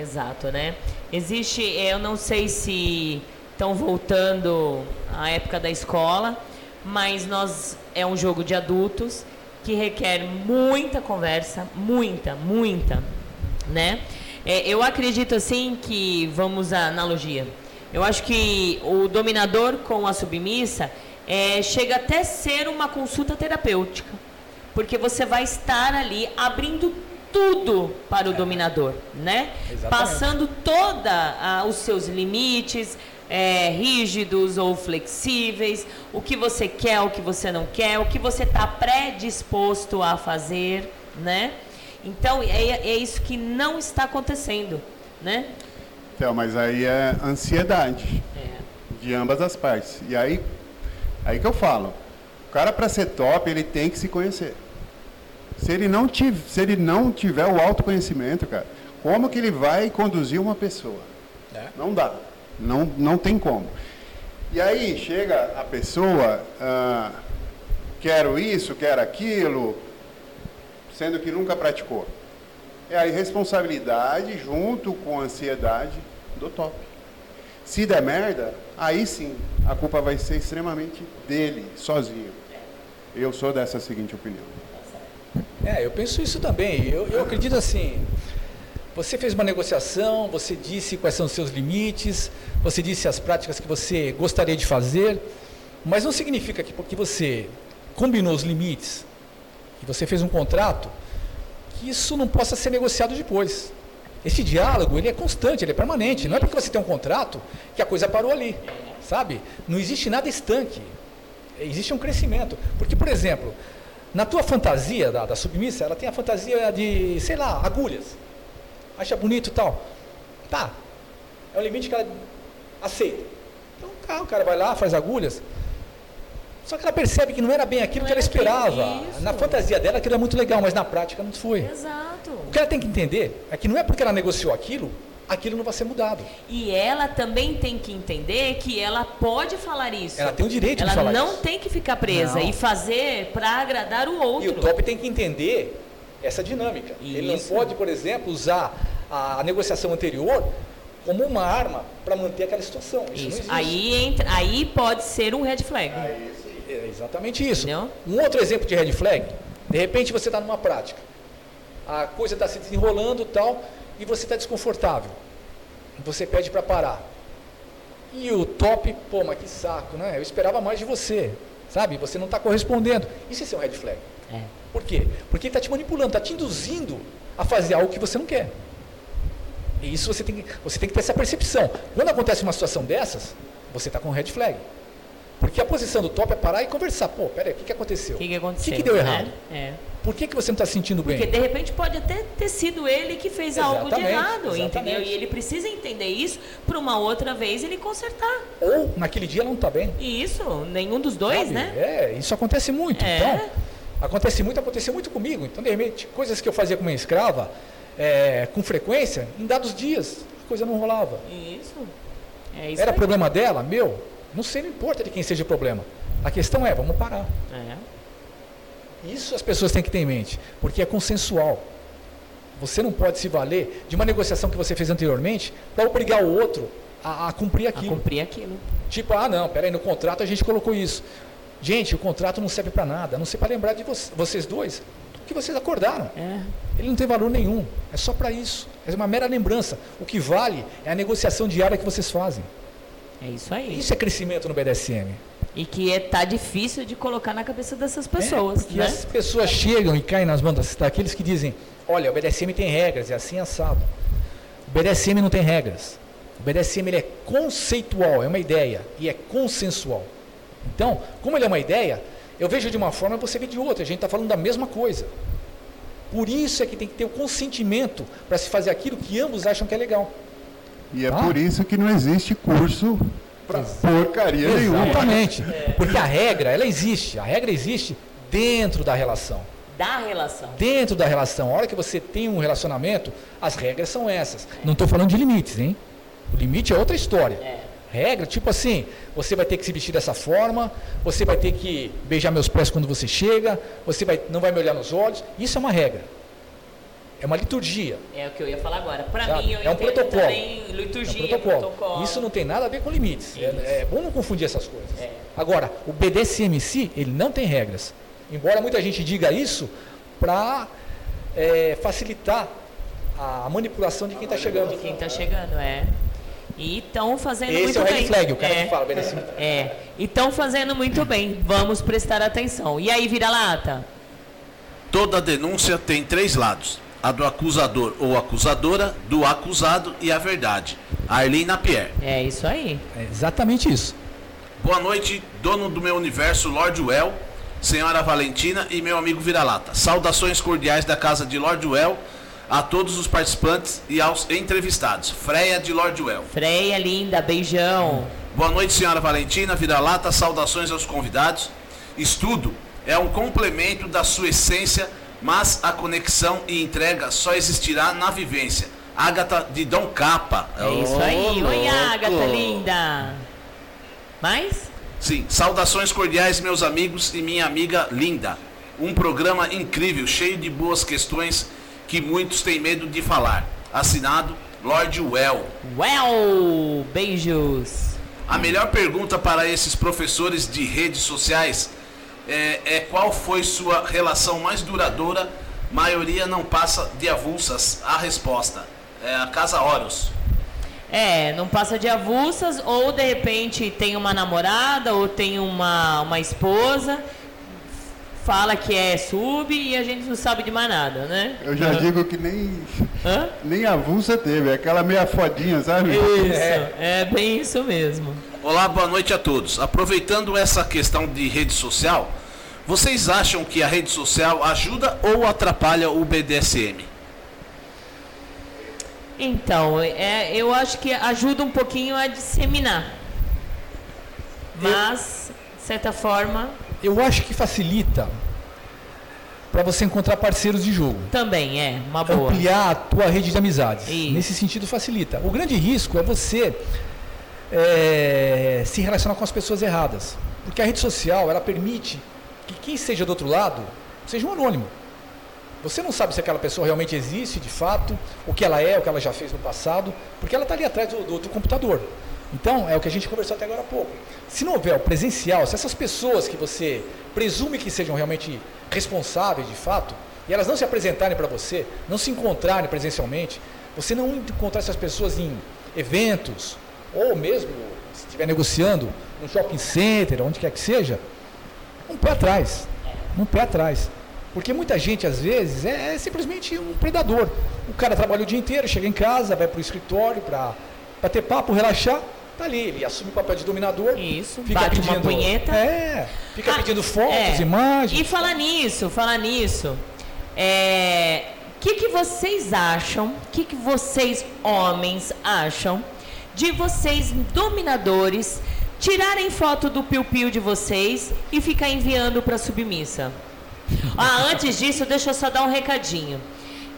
Exato, né? Existe, eu não sei se estão voltando à época da escola, mas nós é um jogo de adultos que requer muita conversa, muita, muita, né? É, eu acredito assim que vamos à analogia. Eu acho que o dominador com a submissa é, chega até ser uma consulta terapêutica, porque você vai estar ali abrindo tudo para o dominador, né? Exatamente. Passando toda ah, os seus limites, é, rígidos ou flexíveis, o que você quer, o que você não quer, o que você está predisposto a fazer, né? Então é, é isso que não está acontecendo, né? Então, mas aí é ansiedade É. de ambas as partes. E aí, aí que eu falo, o cara para ser top, ele tem que se conhecer. Se ele não tiver, se ele não tiver o autoconhecimento, cara, como que ele vai conduzir uma pessoa? É. Não dá. Não, não tem como. E aí chega a pessoa, ah, quero isso, quero aquilo, sendo que nunca praticou. É a irresponsabilidade junto com a ansiedade do top. Se der merda, aí sim, a culpa vai ser extremamente dele, sozinho. Eu sou dessa seguinte opinião. É, eu penso isso também. Eu, eu acredito assim. Você fez uma negociação, você disse quais são os seus limites, você disse as práticas que você gostaria de fazer, mas não significa que porque você combinou os limites, que você fez um contrato, que isso não possa ser negociado depois. Esse diálogo, ele é constante, ele é permanente. Não é porque você tem um contrato que a coisa parou ali, sabe? Não existe nada estanque. Existe um crescimento. Porque, por exemplo, na tua fantasia da, da submissa, ela tem a fantasia de, sei lá, agulhas. Acha bonito e tal. Tá. É o limite que ela aceita. Então tá, o cara vai lá, faz agulhas. Só que ela percebe que não era bem aquilo Não que ela esperava. isso. Na fantasia dela aquilo é muito legal, mas na prática não foi. Exato. O que ela tem que entender é que não é porque ela negociou aquilo, aquilo não vai ser mudado. E ela também tem que entender que ela pode falar isso. Ela tem o direito de Ela falar não isso. tem que ficar presa Não. e fazer para agradar o outro. E o top tem que entender essa dinâmica. Ele não Isso. pode, por exemplo, usar a, negociação anterior como uma arma para manter aquela situação. Isso, não Isso. Aí, entra, aí pode ser um red flag. É exatamente isso. Entendeu? Um outro exemplo de red flag, de repente você está numa prática, a coisa está se desenrolando e tal, e você está desconfortável. Você pede para parar. E o top, pô, mas que saco, né? Eu esperava mais de você, sabe? Você não está correspondendo. Isso é um red flag. É. Por quê? Porque ele está te manipulando, está te induzindo a fazer algo que você não quer. E isso você tem, que, você tem que ter essa percepção. Quando acontece uma situação dessas, você está com red flag. Porque a posição do top é parar e conversar. Pô, peraí, o que, que aconteceu? O que, que aconteceu? O que, que deu errado? É. Por que, que você não está se sentindo bem? Porque de repente pode até ter sido ele que fez algo de Exatamente, errado, exatamente. entendeu? E ele precisa entender isso para uma outra vez ele consertar. Ou naquele dia ela não está bem. Isso, nenhum dos dois, sabe? né? É, isso acontece muito. É. Então, acontece muito, aconteceu muito comigo. Então, de repente, coisas que eu fazia com minha escrava, é, com frequência, em dados dias, a coisa não rolava. Isso. É isso Era aí. problema dela? Meu? Não sei, não importa de quem seja o problema. A questão é, vamos parar. Isso as pessoas têm que ter em mente, porque é consensual. Você não pode se valer de uma negociação que você fez anteriormente para obrigar o outro a, a cumprir A aquilo. cumprir aquilo. Tipo, ah, não, peraí, no contrato a gente colocou isso. Gente, o contrato não serve para nada, a não ser para lembrar de vo- vocês dois do que vocês acordaram. É. Ele não tem valor nenhum, é só para isso. É uma mera lembrança. O que vale é a negociação diária que vocês fazem. É isso aí. Isso é crescimento no BDSM. E que é, tá difícil de colocar na cabeça dessas É, pessoas, porque né? as pessoas chegam e caem nas bandas daqueles que dizem, olha, o BDSM tem regras, é assim assado. O BDSM não tem regras. O BDSM ele é conceitual, é uma ideia, e é consensual. Então, como ele é uma ideia, eu vejo de uma forma e você vê de outra, a gente está falando da mesma coisa. Por isso é que tem que ter o consentimento para se fazer aquilo que ambos acham que é legal. E é Ah. por isso que não existe curso para porcaria nenhuma. Exatamente. Porque a regra, ela existe. A regra existe dentro da relação. Da relação. dentro da relação, a hora que você tem um relacionamento, as regras são essas. Não estou falando de limites, hein? O limite é outra história. É. Regra, tipo assim, você vai ter que se vestir dessa forma, você vai ter que beijar meus pés quando você chega, você vai, não vai me olhar nos olhos. Isso é uma regra. É uma liturgia. É o que eu ia falar agora. Para mim, eu é um entendo protocolo. também liturgia, é um protocolo. protocolo. Isso não tem nada a ver com limites. É, é bom não confundir essas coisas. É. Agora, o si, ele não tem regras. Embora muita gente diga isso para facilitar a manipulação de quem está chegando. De quem tá chegando, é. E estão fazendo Esse muito é o red bem. flag, o cara é, que fala BDSM. [LAUGHS] É. E estão fazendo muito bem. Vamos prestar atenção. E aí, vira-lata? Toda denúncia tem três lados: a do acusador ou acusadora, do acusado e a verdade. Arlene Napier. É isso aí. É exatamente isso. Boa noite, dono do meu universo, Lord Well, senhora Valentina e meu amigo Vira-Lata. Saudações cordiais da casa de Lord Well a todos os participantes e aos entrevistados. Freia de Lord Well. Freia, linda, beijão. Boa noite, senhora Valentina, Vira-Lata, saudações aos convidados. Estudo é um complemento da sua essência, mas a conexão e entrega só existirá na vivência. Ágata de Dom Capa. É isso aí. Oi, louco. Agatha, linda. Mais? Sim, saudações cordiais, meus amigos e minha amiga linda. Um programa incrível, cheio de boas questões que muitos têm medo de falar. Assinado Lord Well. Well, beijos. A melhor pergunta para esses professores de redes sociais é, é qual foi sua relação mais duradoura? Maioria não passa de avulsas. A resposta é a Casa Horus. É, não passa de avulsas, ou de repente tem uma namorada, ou tem uma, uma esposa, fala que é sub e a gente não sabe de mais nada, né? Eu já digo que nem, Hã? nem avulsa teve, é aquela meia fodinha, sabe? Isso, é bem isso mesmo. Olá, boa noite a todos. Aproveitando essa questão de rede social, vocês acham que a rede social ajuda ou atrapalha o BDSM? Então, é, eu acho que ajuda um pouquinho a disseminar. Mas, de certa forma, Eu acho que facilita para você encontrar parceiros de jogo. também é uma boa. Ampliar a tua rede de amizades. Isso. Nesse sentido facilita. O grande risco é você é, se relacionar com as pessoas erradas. Porque a rede social, ela permite quem seja do outro lado seja um anônimo. Você não sabe se aquela pessoa realmente existe de fato, o que ela é, o que ela já fez no passado, porque ela está ali atrás do, do outro computador. Então, é o que a gente conversou até agora há pouco. Se não houver o presencial, se essas pessoas que você presume que sejam realmente responsáveis de fato, e elas não se apresentarem para você, não se encontrarem presencialmente, você não encontrar essas pessoas em eventos, ou mesmo, se estiver negociando, no shopping center, onde quer que seja, um pé atrás. Um pé atrás. Porque muita gente, às vezes, é, é simplesmente um predador. O cara trabalha o dia inteiro, chega em casa, vai para o escritório para ter papo, relaxar, tá ali. Ele assume o papel de dominador. Isso, fica bate pedindo, uma punheta. É, fica Ah, pedindo fotos, é. imagens. E falar nisso, falar nisso, é, o que, que vocês acham, o que, que vocês, homens, acham de vocês, dominadores, tirarem foto do piu-piu de vocês e ficar enviando para submissa? Ah, antes disso, deixa eu só dar um recadinho.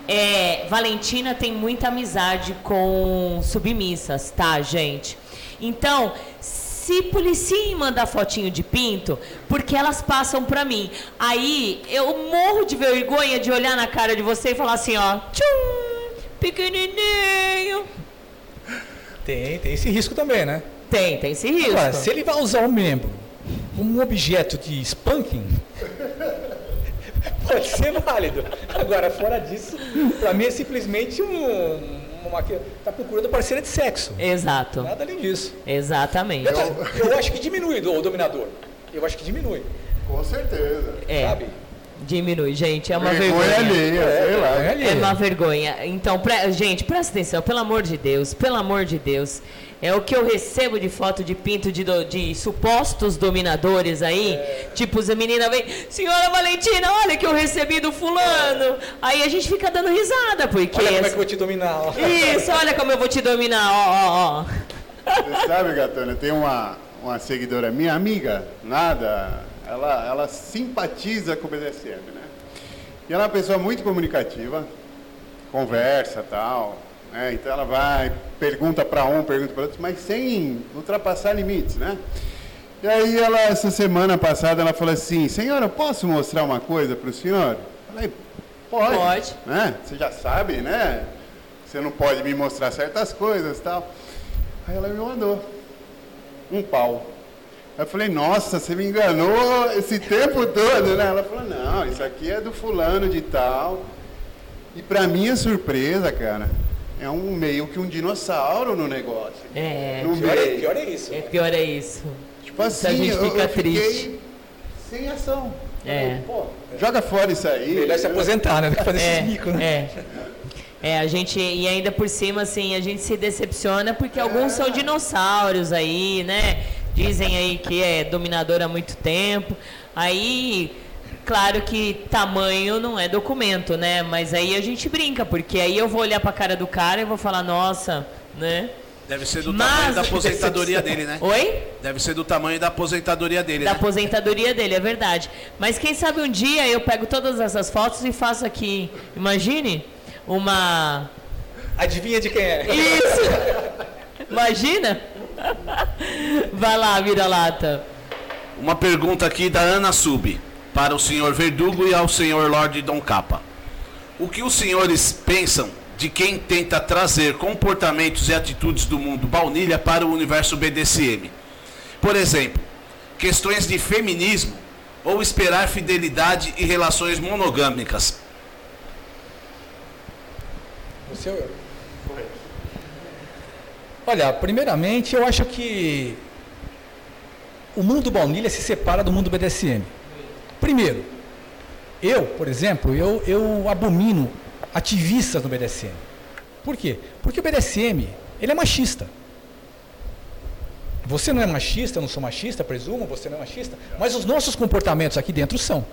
É, Valentina tem muita amizade com submissas, tá, gente? Então, se policiem em mandar fotinho de pinto, porque elas passam pra mim. Aí eu morro de vergonha de olhar na cara de você e falar assim, ó, tchum, pequenininho. Tem, tem esse risco também, né? Tem, tem esse risco. Agora, se ele vai usar o membro como um objeto de spanking, pode ser válido. Agora, fora disso, para mim é simplesmente um, uma que tá procurando parceira de sexo. Exato, Nada além disso. exatamente. Eu, eu acho que diminui do- o dominador. Eu acho que diminui, Com certeza. É, sabe? diminui, gente, é uma Vergonha vergonha. alheia, sei lá. alheia. É uma vergonha. Então, pre- gente, presta atenção, pelo amor de Deus, pelo amor de Deus. É o que eu recebo de foto de pinto de, do- de supostos dominadores aí. Tipo, a menina vem, senhora Valentina, olha que eu recebi do fulano. Aí a gente fica dando risada, porque. Olha como é que eu vou te dominar. ó. Isso, olha como eu vou te dominar, ó, ó, ó. Você sabe, Gatona, tem uma, uma seguidora minha, amiga, nada, ela, ela simpatiza com o BDSM, né? E ela é uma pessoa muito comunicativa, conversa tal, né? Então ela vai, pergunta para um, pergunta para outro, mas sem ultrapassar limites, né? E aí ela, essa semana passada, ela falou assim, senhora, eu posso mostrar uma coisa para o senhor? Eu Falei, Pode. Pode. Né? Você já sabe, né? Você não pode me mostrar certas coisas tal. Aí ela me mandou um pau. Aí eu falei, nossa, você me enganou esse tempo todo, né? Ela falou, não, isso aqui é do fulano de tal. E pra minha surpresa, cara, é um meio que um dinossauro no negócio. É, No Pior é, meio. pior é isso. é pior é isso. Tipo Isso assim, a gente eu, fica eu fiquei triste. sem ação. É. Pô, joga fora isso aí. Melhor se aposentar, né? Do que fazer É, esses micos, né? é. É, a gente, e ainda por cima, assim, a gente se decepciona porque alguns são dinossauros aí, né? Dizem aí que é dominador há muito tempo. Aí, claro que tamanho não é documento, né? Mas aí a gente brinca, porque aí eu vou olhar pra cara do cara e vou falar, nossa, né? Deve ser do Mas- tamanho da [LAUGHS] aposentadoria dele, né? Oi? Deve ser do tamanho da aposentadoria dele, Da né? aposentadoria dele, é verdade. Mas quem sabe um dia eu pego todas essas fotos e faço aqui, imagine, uma Adivinha de quem é? Isso! Imagina? [LAUGHS] Vai lá, vira-lata. Uma pergunta aqui da Ana Sub, para o senhor Verdugo e ao senhor Lorde Dom Capa. O que os senhores pensam de quem tenta trazer comportamentos e atitudes do mundo baunilha para o universo BDSM? Por exemplo, questões de feminismo ou esperar fidelidade e relações monogâmicas. Você ou eu? Olha, primeiramente eu acho que o mundo baunilha se separa do mundo BDSM. Primeiro, eu, por exemplo, eu, eu abomino ativistas no BDSM. Por quê? Porque o BDSM, ele é machista. Você não é machista, eu não sou machista, presumo, você não é machista, mas os nossos comportamentos aqui dentro são.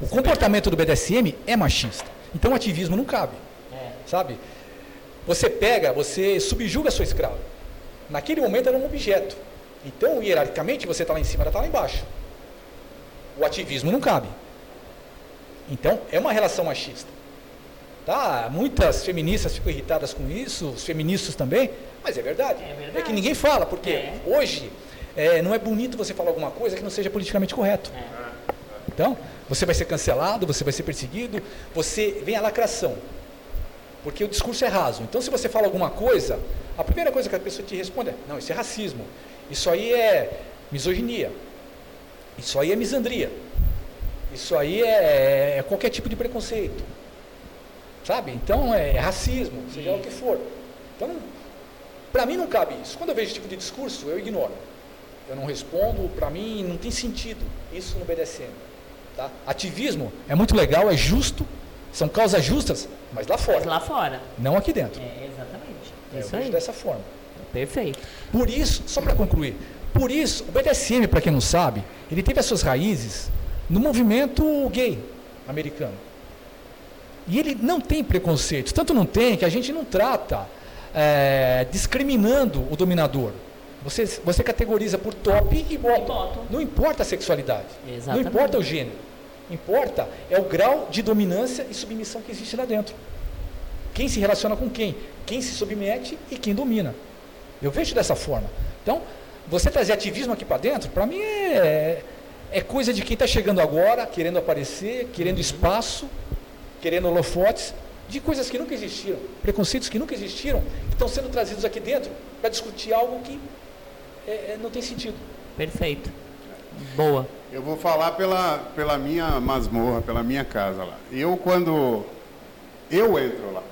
O comportamento do BDSM é machista. Então o ativismo não cabe. Sabe? Você pega, você subjuga sua escrava. Naquele momento era um objeto. Então, hierarquicamente, você está lá em cima, ela está lá embaixo. O ativismo não cabe. Então, é uma relação machista. Tá? Muitas feministas ficam irritadas com isso, os feministas também, mas é verdade. É verdade. que ninguém fala, porque É. hoje é, não é bonito você falar alguma coisa que não seja politicamente correto. Então, você vai ser cancelado, você vai ser perseguido, você vem a lacração. Porque o discurso é raso. Então, se você fala alguma coisa, a primeira coisa que a pessoa te responde é: não, isso é racismo. Isso aí é misoginia. Isso aí é misandria. Isso aí é, é qualquer tipo de preconceito. Sabe? Então, é, racismo, seja o que for. Então, para mim não cabe isso. Quando eu vejo esse tipo de discurso, eu ignoro. Eu não respondo, para mim não tem sentido isso no BDSM. Tá? Ativismo é muito legal, é justo, são causas justas, mas lá fora, Lá fora. não aqui dentro. É, exatamente. É, eu Isso vejo aí. dessa forma. Perfeito. Por isso, só para concluir, por isso, o BDSM, para quem não sabe, ele teve as suas raízes no movimento gay americano. E ele não tem preconceitos, tanto não tem que a gente não trata é, discriminando o dominador. Você, você categoriza por top e bottom. Não importa a sexualidade, Exatamente. não importa o gênero. Importa é o grau de dominância e submissão que existe lá dentro. Quem se relaciona com quem? Quem se submete e quem domina. Eu vejo dessa forma. Então, você trazer ativismo aqui para dentro, para mim é, é coisa de quem está chegando agora, querendo aparecer, querendo espaço, querendo holofotes, de coisas que nunca existiram, preconceitos que nunca existiram, que estão sendo trazidos aqui dentro para discutir algo que é, é, não tem sentido. Perfeito. Boa. Eu vou falar pela, pela minha masmorra, pela minha casa lá. Eu, quando eu entro lá,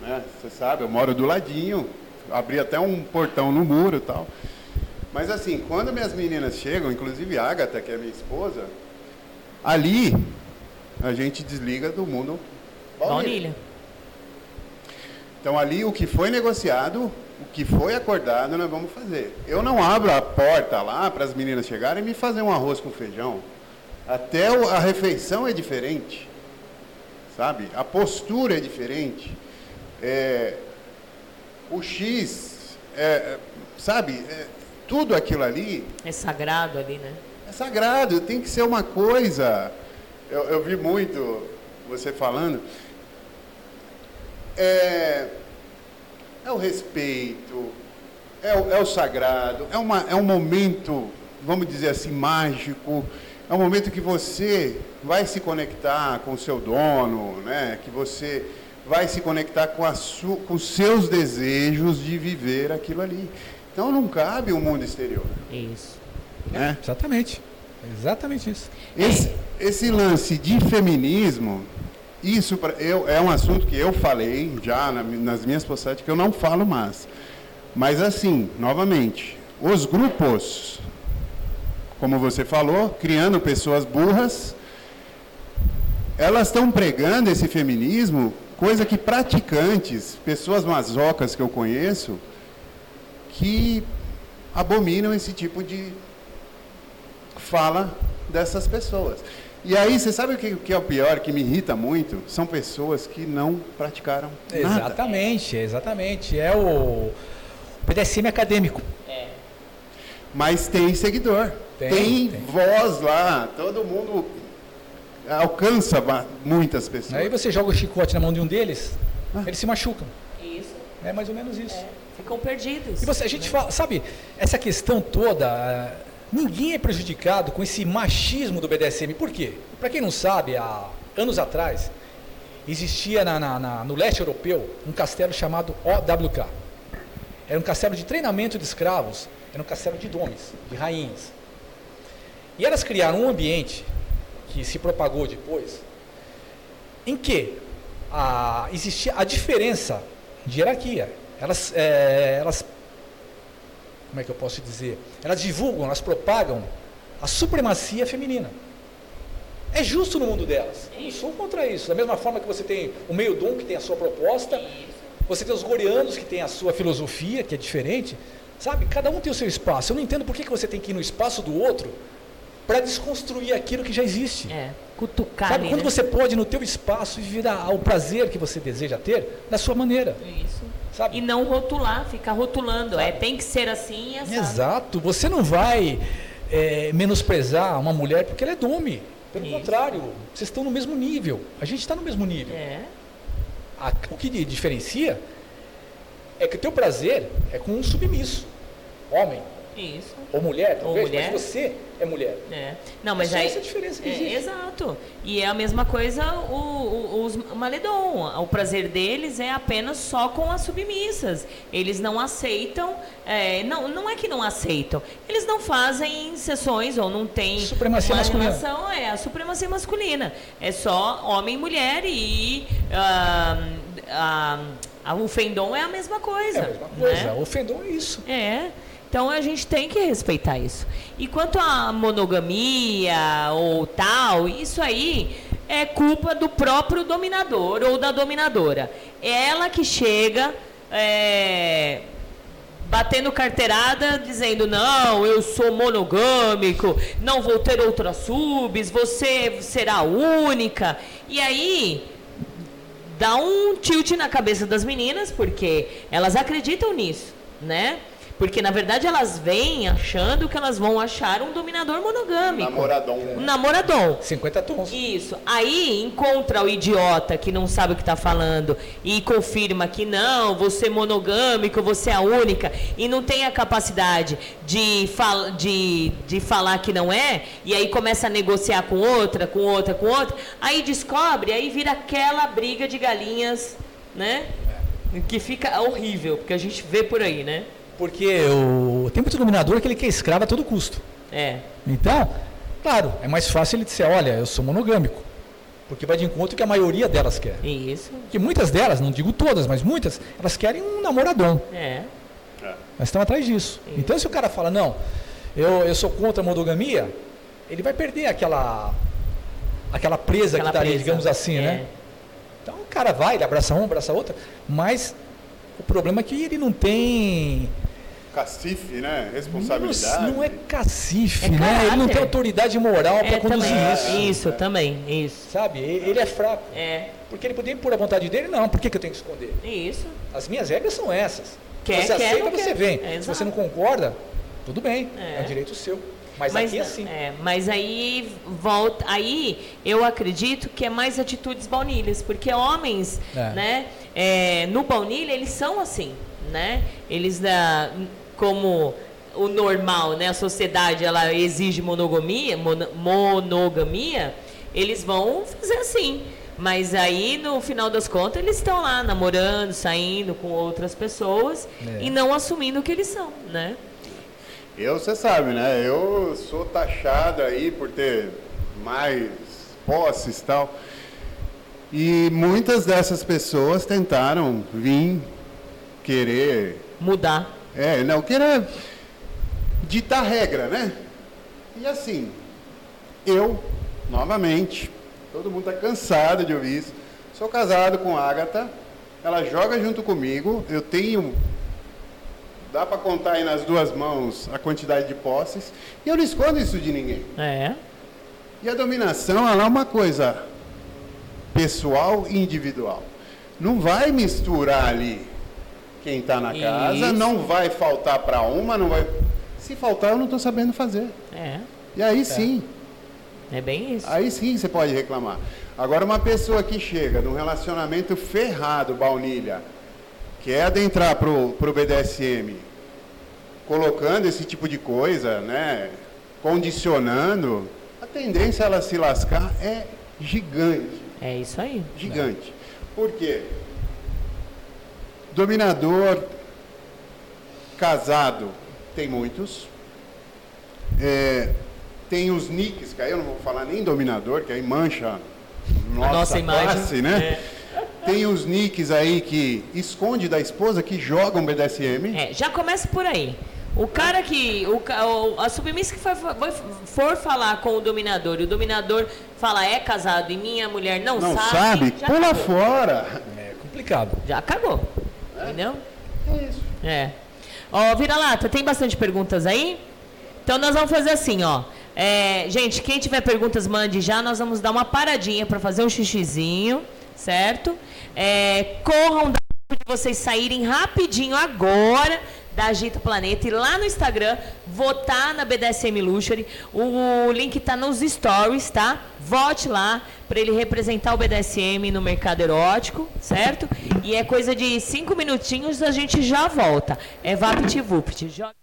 né? Você sabe, eu moro do ladinho, abri até um portão no muro e tal. Mas assim, quando minhas meninas chegam, inclusive a Agatha, que é minha esposa, ali a gente desliga do mundo baunilha. Então ali o que foi negociado, o que foi acordado, nós vamos fazer. Eu não abro a porta lá para as meninas chegarem e me fazer um arroz com feijão. Até a refeição é diferente, sabe? A postura é diferente. É, o X, é, é, sabe? É, tudo aquilo ali É sagrado ali, né? é sagrado, tem que ser uma coisa. Eu, eu vi muito você falando. É, é o respeito, é o, é o sagrado, é, uma, é um momento, vamos dizer assim, mágico. é o momento que você vai se conectar com o seu dono, né? que você vai se conectar com, a su, com os seus desejos de viver aquilo ali. Então não cabe o mundo exterior. Isso. Né? Exatamente. Exatamente isso. Esse, esse lance de feminismo, isso pra, eu, é um assunto que eu falei já na, nas minhas postagens, que eu não falo mais. Mas assim, novamente, os grupos, como você falou, criando pessoas burras, elas estão pregando esse feminismo, coisa que praticantes, pessoas masocas que eu conheço, que abominam esse tipo de fala dessas pessoas. E aí, você sabe o que, que é o pior, que me irrita muito? São pessoas que não praticaram nada. Exatamente, exatamente. É o PDSM acadêmico. Mas tem seguidor. Tem, Tem, tem. voz lá. Todo mundo alcança muitas pessoas. Aí você joga o chicote na mão de um deles, Ah. eles se machucam. Isso. É mais ou menos isso. Ficam perdidos. E você, a gente fala, sabe, essa questão toda, ah, ninguém é prejudicado com esse machismo do BDSM. Por quê? Para quem não sabe, há anos atrás, existia na- na- na- no leste europeu um castelo chamado OWK. Era um castelo de treinamento de escravos, era um castelo de domes, de rainhas. E elas criaram um ambiente que se propagou depois, em que a, existia a diferença de hierarquia. Elas, eh, elas, como é que eu posso dizer? Elas divulgam, elas propagam a supremacia feminina. É justo no mundo delas. Eu não sou contra isso. Da mesma forma que você tem o meio dom que tem a sua proposta, você tem os gorianos que tem a sua filosofia, que é diferente. Sabe? Cada um tem o seu espaço. Eu não entendo por que, que você tem que ir no espaço do outro para desconstruir aquilo que já existe. É, cutucar Sabe, quando né? você pode no teu espaço viver o prazer que você deseja ter da sua maneira. Isso. Sabe? E não rotular, ficar rotulando. É, tem que ser assim, é Exato. Você não vai é, menosprezar uma mulher porque ela é dome. Pelo Isso. contrário, vocês estão no mesmo nível. A gente está no mesmo nível. É. A- o que di- diferencia é que o teu prazer é com um submisso. Homem Isso. ou mulher, Ou talvez, mulher. mas você é mulher. É. Não, mas É só aí. essa diferença que É, existe. exato. E é a mesma coisa o, o- os Maledon. O prazer deles é apenas só com as submissas. Eles não aceitam. é, não, não é que não aceitam. Eles não fazem sessões ou não tem Supremacia masculina. relação. É a supremacia masculina. É só homem e mulher e. ah, ah, o Fendon é a mesma coisa. É a mesma coisa. né? O fendom é isso. É. Então a gente tem que respeitar isso. E quanto à monogamia ou tal, isso aí é culpa do próprio dominador ou da dominadora. É ela que chega é, batendo carteirada, dizendo não, eu sou monogâmico, não vou ter outras subs, você será única. E aí dá um tilt na cabeça das meninas, porque elas acreditam nisso, né? Porque na verdade elas vêm achando que elas vão achar um dominador monogâmico. Namoradão. Um namoradão. 50 tons. Isso. Aí encontra o idiota que não sabe o que está falando e confirma que não, você é monogâmico, você é a única, e não tem a capacidade de, fal de, de falar que não é, e aí começa a negociar com outra, com outra, com outra, aí descobre, aí vira aquela briga de galinhas, né? Que fica horrível, porque a gente vê por aí, né? Porque o, tem muito dominador que ele quer escravo a todo custo. É. Então, claro, é mais fácil ele dizer, olha, eu sou monogâmico. Porque vai de encontro que a maioria delas quer. Isso. Que muitas delas, não digo todas, mas muitas, elas querem um namoradão. É. É. Elas estão atrás disso. Então, se o cara fala, não, eu, eu sou contra a monogamia, ele vai perder aquela aquela presa Aquela que está ali, presa. digamos assim, É. né? Então, o cara vai, ele abraça um, abraça outra, mas o problema é que ele não tem... Cacife, né? Responsabilidade. Não, não é cacife, É né? Ele não tem autoridade moral para É conduzir também. isso. Isso, também. Isso. Sabe? Ele é fraco. É. Porque ele poderia pôr a vontade dele, não. Por que, que eu tenho que esconder? Isso. As minhas regras são essas. Quer, você quer, aceita, você quer. vem. É, Se você não concorda, tudo bem. É. É, um direito seu. Mas, Mas, aqui é assim. é, mas aí volta, aí eu acredito que é mais atitudes baunilhas, porque homens, É. né, é, no baunilha eles são assim, né? Eles da como o normal, né? A sociedade ela exige monogamia, mono, monogamia, eles vão fazer assim. Mas aí, no final das contas, eles estão lá namorando, saindo com outras pessoas é. e não assumindo o que eles são, né? Eu, você sabe, né? Eu sou taxado aí por ter mais posses e tal. E muitas dessas pessoas tentaram vir querer. Mudar. É, não, querer ditar regra, né? E assim, eu, novamente, todo mundo está cansado de ouvir isso. Sou casado com a Agatha, ela joga junto comigo, eu tenho. Dá para contar aí nas duas mãos a quantidade de posses, e eu não escondo isso de ninguém. É. E a dominação, ela é uma coisa pessoal e individual. Não vai misturar ali quem está na casa, Isso. não vai faltar para uma, não vai. Se faltar, eu não estou sabendo fazer. É. E aí é. sim. É bem isso. Aí sim você pode reclamar. Agora, uma pessoa que chega num relacionamento ferrado, baunilha, quer adentrar pro, pro BDSM, colocando esse tipo de coisa, né? Condicionando, a tendência a ela se lascar é gigante. É isso aí. Gigante. Por quê? Dominador casado tem muitos. É, tem os nicks, que aí eu não vou falar nem dominador, que aí mancha nossa, nossa imagem. Classe, né? É. Tem os nicks aí que esconde da esposa que jogam BDSM. É, já começa por aí. O cara que. O, a submissa que for, for, falar com o dominador e o dominador fala é casado e minha mulher não, não sabe. sabe pula fora. É complicado. Já cagou. É. Entendeu? É isso. É. Ó, vira-lata, tem bastante perguntas aí? Então nós vamos fazer assim, ó. É, gente, quem tiver perguntas, mande já. Nós vamos dar uma paradinha para fazer um xixizinho, certo? É, corram de vocês saírem rapidinho agora da Agita Planeta e lá no Instagram votar na BDSM Luxury. O link está nos stories, tá? Vote lá para ele representar o BDSM no mercado erótico, certo? E é coisa de cinco minutinhos a gente já volta. É VaptVupt. Joga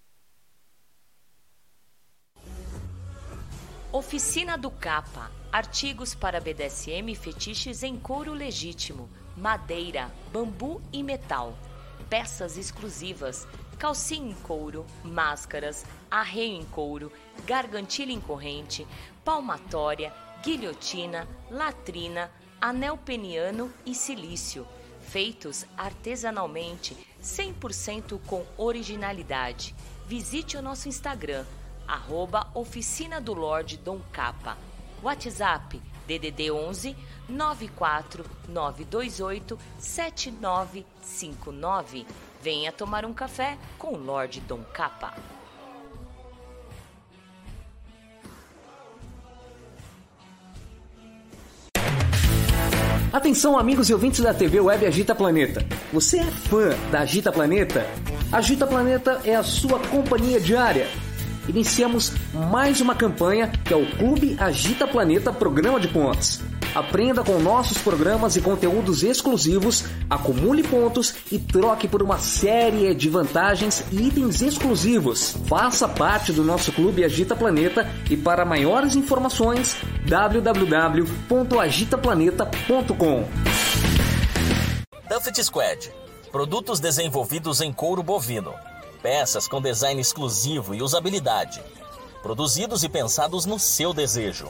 Oficina do Capa. Artigos para BDSM e fetiches em couro legítimo, madeira, bambu e metal. Peças exclusivas, calcinha em couro, máscaras, arreio em couro, gargantilha em corrente, palmatória, guilhotina, latrina, anel peniano e silício, feitos artesanalmente, 100% com originalidade. Visite o nosso Instagram arroba Oficina do Lorde Dom Capa. WhatsApp DDD 11 94 928 7959. Venha tomar um café com o Lorde Dom Capa. Atenção, amigos e ouvintes da TV Web Agita Planeta. Você é fã da Agita Planeta? Agita Planeta é a sua companhia diária iniciamos mais uma campanha que é o Clube Agita Planeta Programa de Pontos. Aprenda com nossos programas e conteúdos exclusivos, acumule pontos e troque por uma série de vantagens e itens exclusivos. Faça parte do nosso Clube Agita Planeta e para maiores informações www.agitaplaneta.com. Tuffet Squad. Produtos desenvolvidos em couro bovino Peças com design exclusivo e usabilidade. Produzidos e pensados no seu desejo.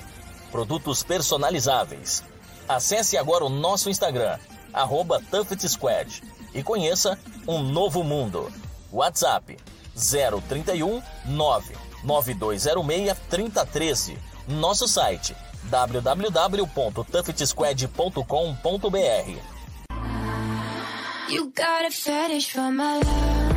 Produtos personalizáveis. Acesse agora o nosso Instagram, arroba Squad, e conheça um novo mundo. WhatsApp 031 99206 3013. Nosso site www.tuffetsquad.com.br. You got a fetish for my love.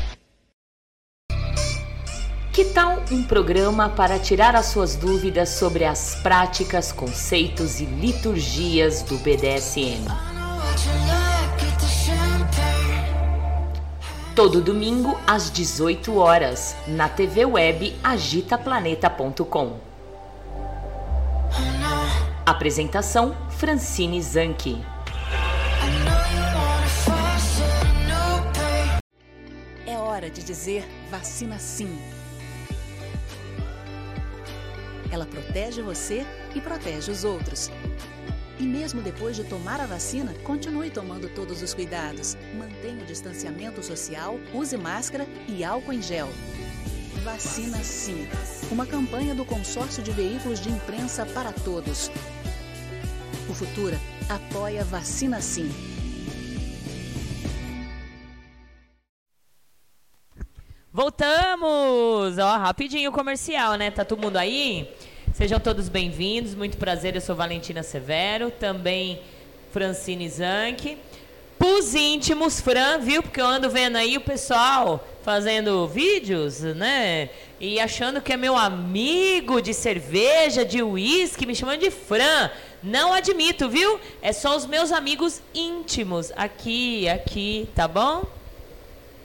Que tal um programa para tirar as suas dúvidas sobre as práticas, conceitos e liturgias do BDSM? Todo domingo às 18 horas na TV web agitaplaneta.com. Apresentação Francine Zanke. É hora de dizer vacina sim. Ela protege você e protege os outros. E mesmo depois de tomar a vacina, continue tomando todos os cuidados. Mantenha o distanciamento social, use máscara e álcool em gel. Vacina Sim. Uma campanha do Consórcio de Veículos de Imprensa para Todos. O Futura apoia Vacina Sim. Voltamos! Ó, rapidinho o comercial, né? Tá todo mundo aí? Sejam todos bem-vindos. Muito prazer, eu sou Valentina Severo, também Francine Zanck. Pus íntimos, Fran, viu? Porque eu ando vendo aí o pessoal fazendo vídeos, né? E achando que é meu amigo de cerveja, de uísque, me chamando de Fran. Não admito, viu? É só os meus amigos íntimos. Aqui, aqui, tá bom?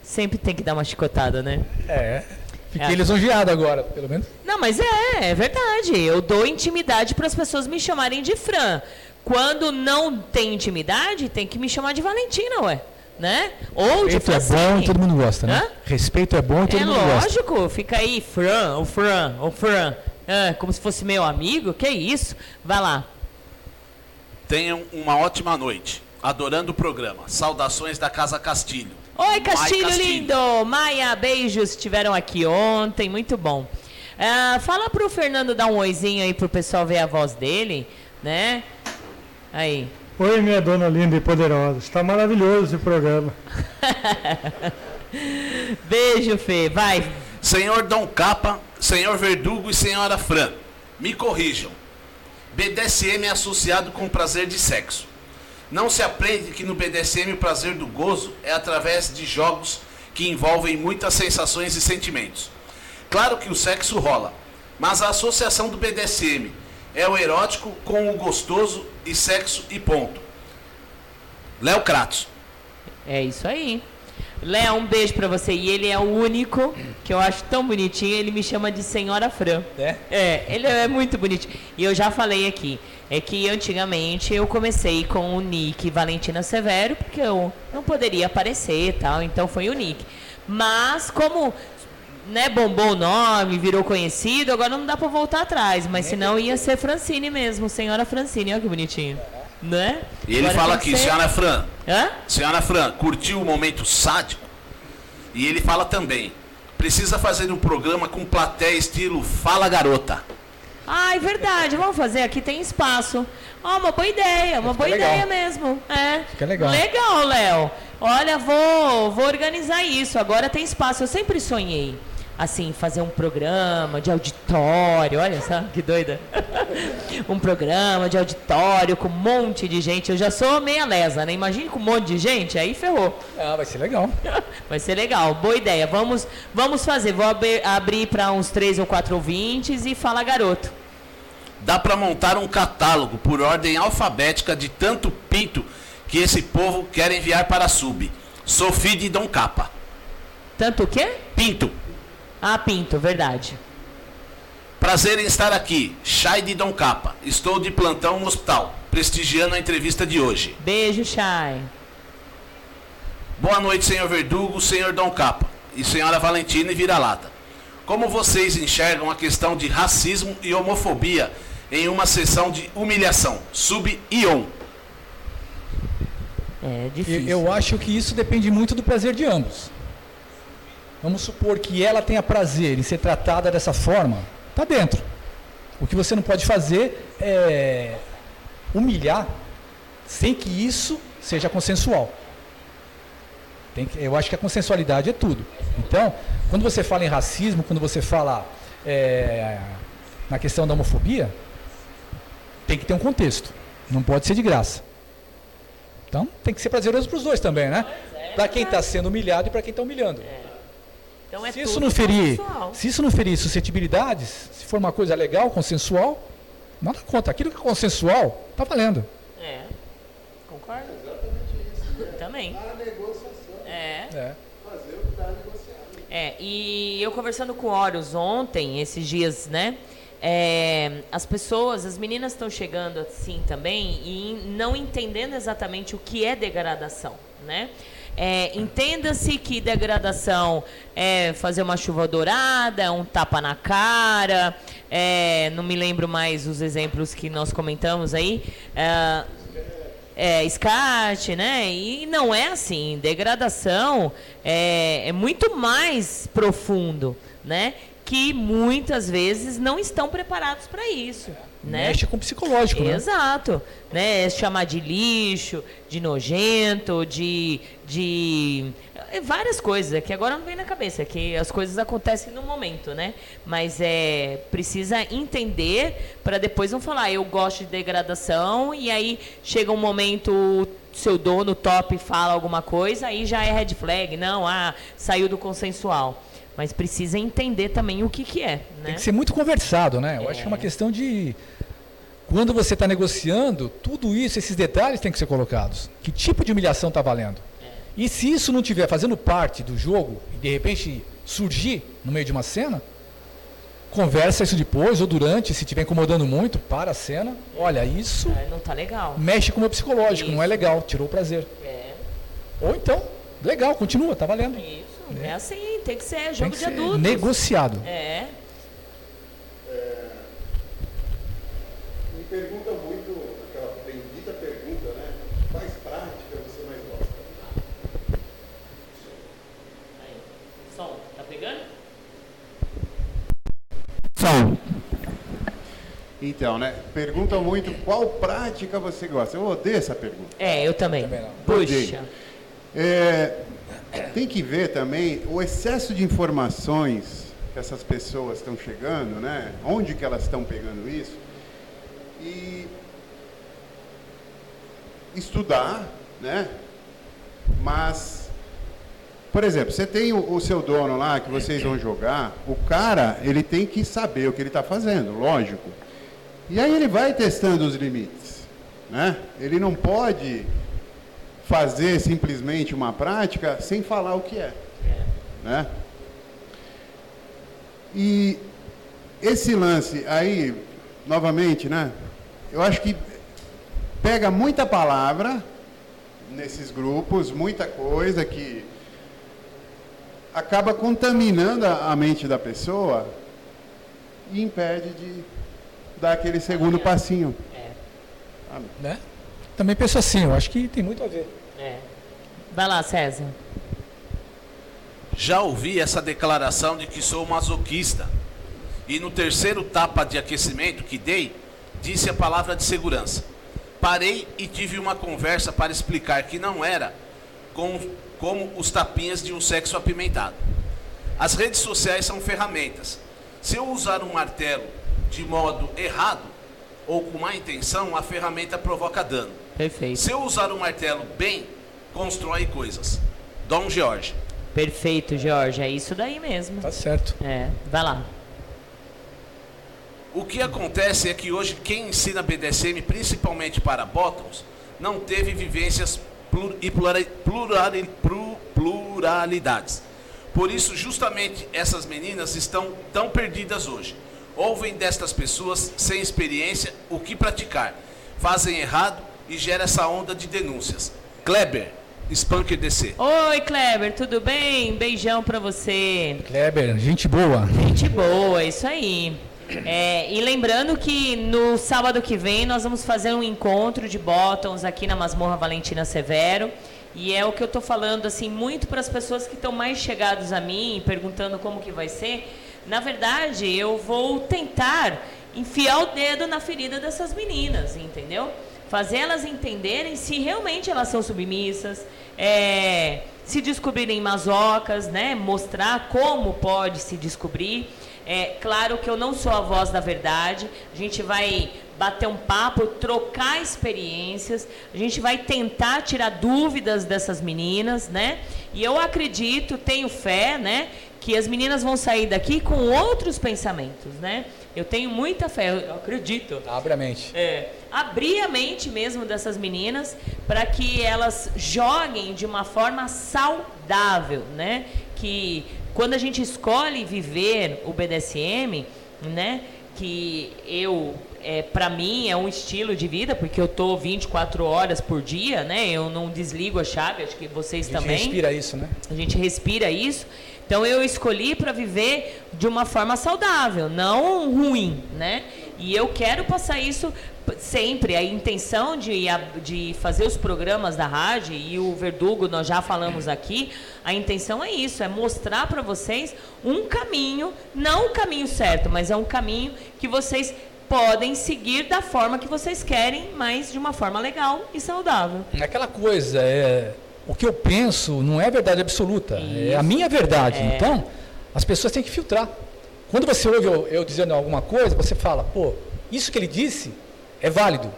Sempre tem que dar uma chicotada, né? É. Fiquei É. lisonjeado agora, pelo menos. Não, mas é, é verdade. Eu dou intimidade para as pessoas me chamarem de Fran. Quando não tem intimidade, tem que me chamar de Valentina, ué. Né? Ou de Respeito é Francine. bom e todo mundo gosta, né? Hã? Respeito é bom e todo É mundo gosta. lógico, fica aí, Fran, o Fran, o Fran. Ah, como se fosse meu amigo, que isso? Vai lá. Tenham uma ótima noite. Adorando o programa. Saudações da Casa Castilho. Oi, Castilho, Castilho. lindo! Maia, beijos, estiveram aqui ontem, muito bom. Ah, fala pro Fernando dar um oizinho aí pro pessoal ver a voz dele, né? Aí. Oi, minha dona linda e poderosa. Está maravilhoso esse programa. [LAUGHS] Beijo, Fê, vai. Senhor Dom Capa, Senhor Verdugo e Senhora Fran, me corrijam. BDSM é associado com prazer de sexo. Não se aprende que no BDSM o prazer do gozo é através de jogos que envolvem muitas sensações e sentimentos. Claro que o sexo rola, mas a associação do BDSM é o erótico com o gostoso e sexo e ponto. Léo Kratos. É isso aí. Léo, um beijo pra você. E ele é o único que eu acho tão bonitinho, ele me chama de Senhora Fran. É? É, ele é muito bonitinho. E eu já falei aqui, é que antigamente eu comecei com o nick Valentina Severo, porque eu não poderia aparecer e tal, então foi o nick. Mas como né, bombou o nome, virou conhecido, agora não dá pra voltar atrás, mas senão ia ser Francine mesmo, Senhora Francine, olha que bonitinho. Né? E ele Agora fala aqui, ser- senhora Fran, Hã? Senhora Fran, curtiu o momento sádico? E ele fala também: precisa fazer um programa com plateia estilo Fala Garota. Ah, é verdade. Vamos fazer aqui, tem espaço. Ó, uma boa ideia, uma boa legal. ideia mesmo. É. Fica legal. Legal, Léo. Olha, vou, vou organizar isso. Agora tem espaço. Eu sempre sonhei, assim, fazer um programa de auditório. Olha só, que doida. [LAUGHS] um programa de auditório com um monte de gente. Eu já sou meia lesa, né? Imagine com um monte de gente, aí ferrou. Ah, vai ser legal. [LAUGHS] Vai ser legal, boa ideia. Vamos, vamos fazer. Vou abrir, abrir para uns três ou quatro ouvintes e fala garoto. Dá pra montar um catálogo por ordem alfabética de tanto pinto que esse povo quer enviar para a sub. Sofia de Dom Capa. Tanto o quê? Pinto. Ah, Pinto, verdade. Prazer em estar aqui. Chay de Dom Capa. Estou de plantão no hospital, prestigiando a entrevista de hoje. Beijo, Chay. Boa noite, senhor Verdugo, senhor Dom Capa e senhora Valentina e Vira-Lata. Como vocês enxergam a questão de racismo e homofobia em uma sessão de humilhação? Sub e on. É Eu, eu acho que isso depende muito do prazer de ambos. Vamos supor que ela tenha prazer em ser tratada dessa forma, tá dentro. O que você não pode fazer é humilhar sem que isso seja consensual. Que- eu acho que a consensualidade é tudo. Então, quando você fala em racismo, quando você fala é, na questão da homofobia, tem que ter um contexto. Não pode ser de graça. Então, tem que ser prazeroso para os dois também, né? Para quem está sendo humilhado e para quem está humilhando. Então é Se isso não ferir, consensual. se isso não ferir suscetibilidades, se for uma coisa legal, consensual, nada conta. Aquilo que é consensual, tá valendo. É. Concorda? Também. É. É. É, e eu conversando com o Horus ontem, esses dias, né? é, as pessoas, as meninas estão chegando assim também e não entendendo exatamente o que é degradação, né? É, Entenda-se que degradação é fazer uma chuva dourada, um tapa na cara, é, não me lembro mais os exemplos que nós comentamos aí. é, é, escate, né? E não é assim. Degradação é, é muito mais profundo, né? Que muitas vezes não estão preparados para isso. Né? Mexe com o psicológico, né? Exato. Né? Chamar de lixo, de nojento, de, de é, várias coisas, é que agora não vem na cabeça, é que as coisas acontecem no momento, né? Mas é precisa entender para depois não falar, eu gosto de degradação e aí chega um momento o seu dono top fala alguma coisa, aí já é red flag, não, ah, saiu do consensual. Mas precisa entender também o que que é, né? Tem que ser muito conversado, né? Eu acho que é uma questão de. Quando você está negociando, tudo isso, esses detalhes têm que ser colocados. Que tipo de humilhação está valendo? E se isso não estiver fazendo parte do jogo e de repente surgir no meio de uma cena, conversa isso depois ou durante, se estiver incomodando muito, para a cena. Olha, isso É, Não tá legal. mexe com o meu psicológico, não é legal, tirou o prazer. É. Ou então, legal, continua, tá valendo. Isso, é assim, tem que ser Tem jogo que de ser adultos. negociado. É. Me pergunta muito, aquela bendita pergunta, né? Quais práticas você mais gosta? Som, tá pegando? Som. Então, né? Pergunta muito qual prática você gosta. Eu odeio essa pergunta. É, eu também. Odeio. Puxa. É, tem que ver também o excesso de informações que essas pessoas estão chegando, né? Onde que elas estão pegando isso? E estudar, né? Mas, por exemplo, você tem o, o seu dono lá que vocês vão jogar, o cara, ele tem que saber o que ele está fazendo, lógico. E aí ele vai testando os limites, né? Ele não pode fazer simplesmente uma prática sem falar o que é, né? E esse lance aí, novamente, né? Eu acho que pega muita palavra nesses grupos, muita coisa que acaba contaminando a mente da pessoa e impede de dar aquele segundo passinho. Né? Também penso assim, eu acho que tem muito a ver. Vai lá, César. Já ouvi essa declaração de que sou masoquista. E no terceiro tapa de aquecimento que dei, disse a palavra de segurança. Parei e tive uma conversa para explicar que não era com, como os tapinhas de um sexo apimentado. As redes sociais são ferramentas. Se eu usar um martelo de modo errado ou com má intenção, a ferramenta provoca dano. Perfeito. Se eu usar o martelo bem, constrói coisas. Dom George. Perfeito, Jorge. É isso daí mesmo. Tá certo. É. Vai lá. O que acontece é que hoje quem ensina BDSM, principalmente para bottoms, não teve vivências plur- e plurali- plurali- plu- pluralidades. Por isso, justamente essas meninas estão tão perdidas hoje. Ouvem destas pessoas sem experiência o que praticar, fazem errado e gera essa onda de denúncias. Kleber, Spanker DC. Oi, Kleber, tudo bem? Beijão pra você. Kleber, gente boa. Gente boa, isso aí. É, e lembrando que no sábado que vem nós vamos fazer um encontro de bottoms aqui na Masmorra Valentina Severo. E é o que eu tô falando assim muito para as pessoas que estão mais chegados a mim, perguntando como que vai ser. Na verdade, eu vou tentar enfiar o dedo na ferida dessas meninas, entendeu? Fazer elas entenderem se realmente elas são submissas, é, se descobrirem masocas, né? Mostrar como pode se descobrir. É claro que eu não sou a voz da verdade. A gente vai bater um papo, trocar experiências. A gente vai tentar tirar dúvidas dessas meninas, né? E eu acredito, tenho fé, né? Que as meninas vão sair daqui com outros pensamentos, né? Eu tenho muita fé, eu acredito. Abre a mente. É, abrir a mente mesmo dessas meninas para que elas joguem de uma forma saudável, né? Que quando a gente escolhe viver o BDSM, né? Que eu, é, para mim, é um estilo de vida, porque eu tô 24 horas por dia, né? Eu não desligo a chave, acho que vocês A gente também. respira isso, né? A gente respira isso. Então eu escolhi para viver de uma forma saudável, não ruim, né? E eu quero passar isso sempre. A intenção de, de fazer os programas da rádio e o Verdugo nós já falamos aqui. A intenção é isso, é mostrar para vocês um caminho, não o caminho certo, mas é um caminho que vocês podem seguir da forma que vocês querem, mas de uma forma legal e saudável. Aquela coisa, é, o que eu penso não é verdade absoluta, é a Isso. minha verdade. É. Então, as pessoas têm que filtrar. Quando você ouve eu, eu dizendo alguma coisa, você fala, pô, isso que ele disse é válido.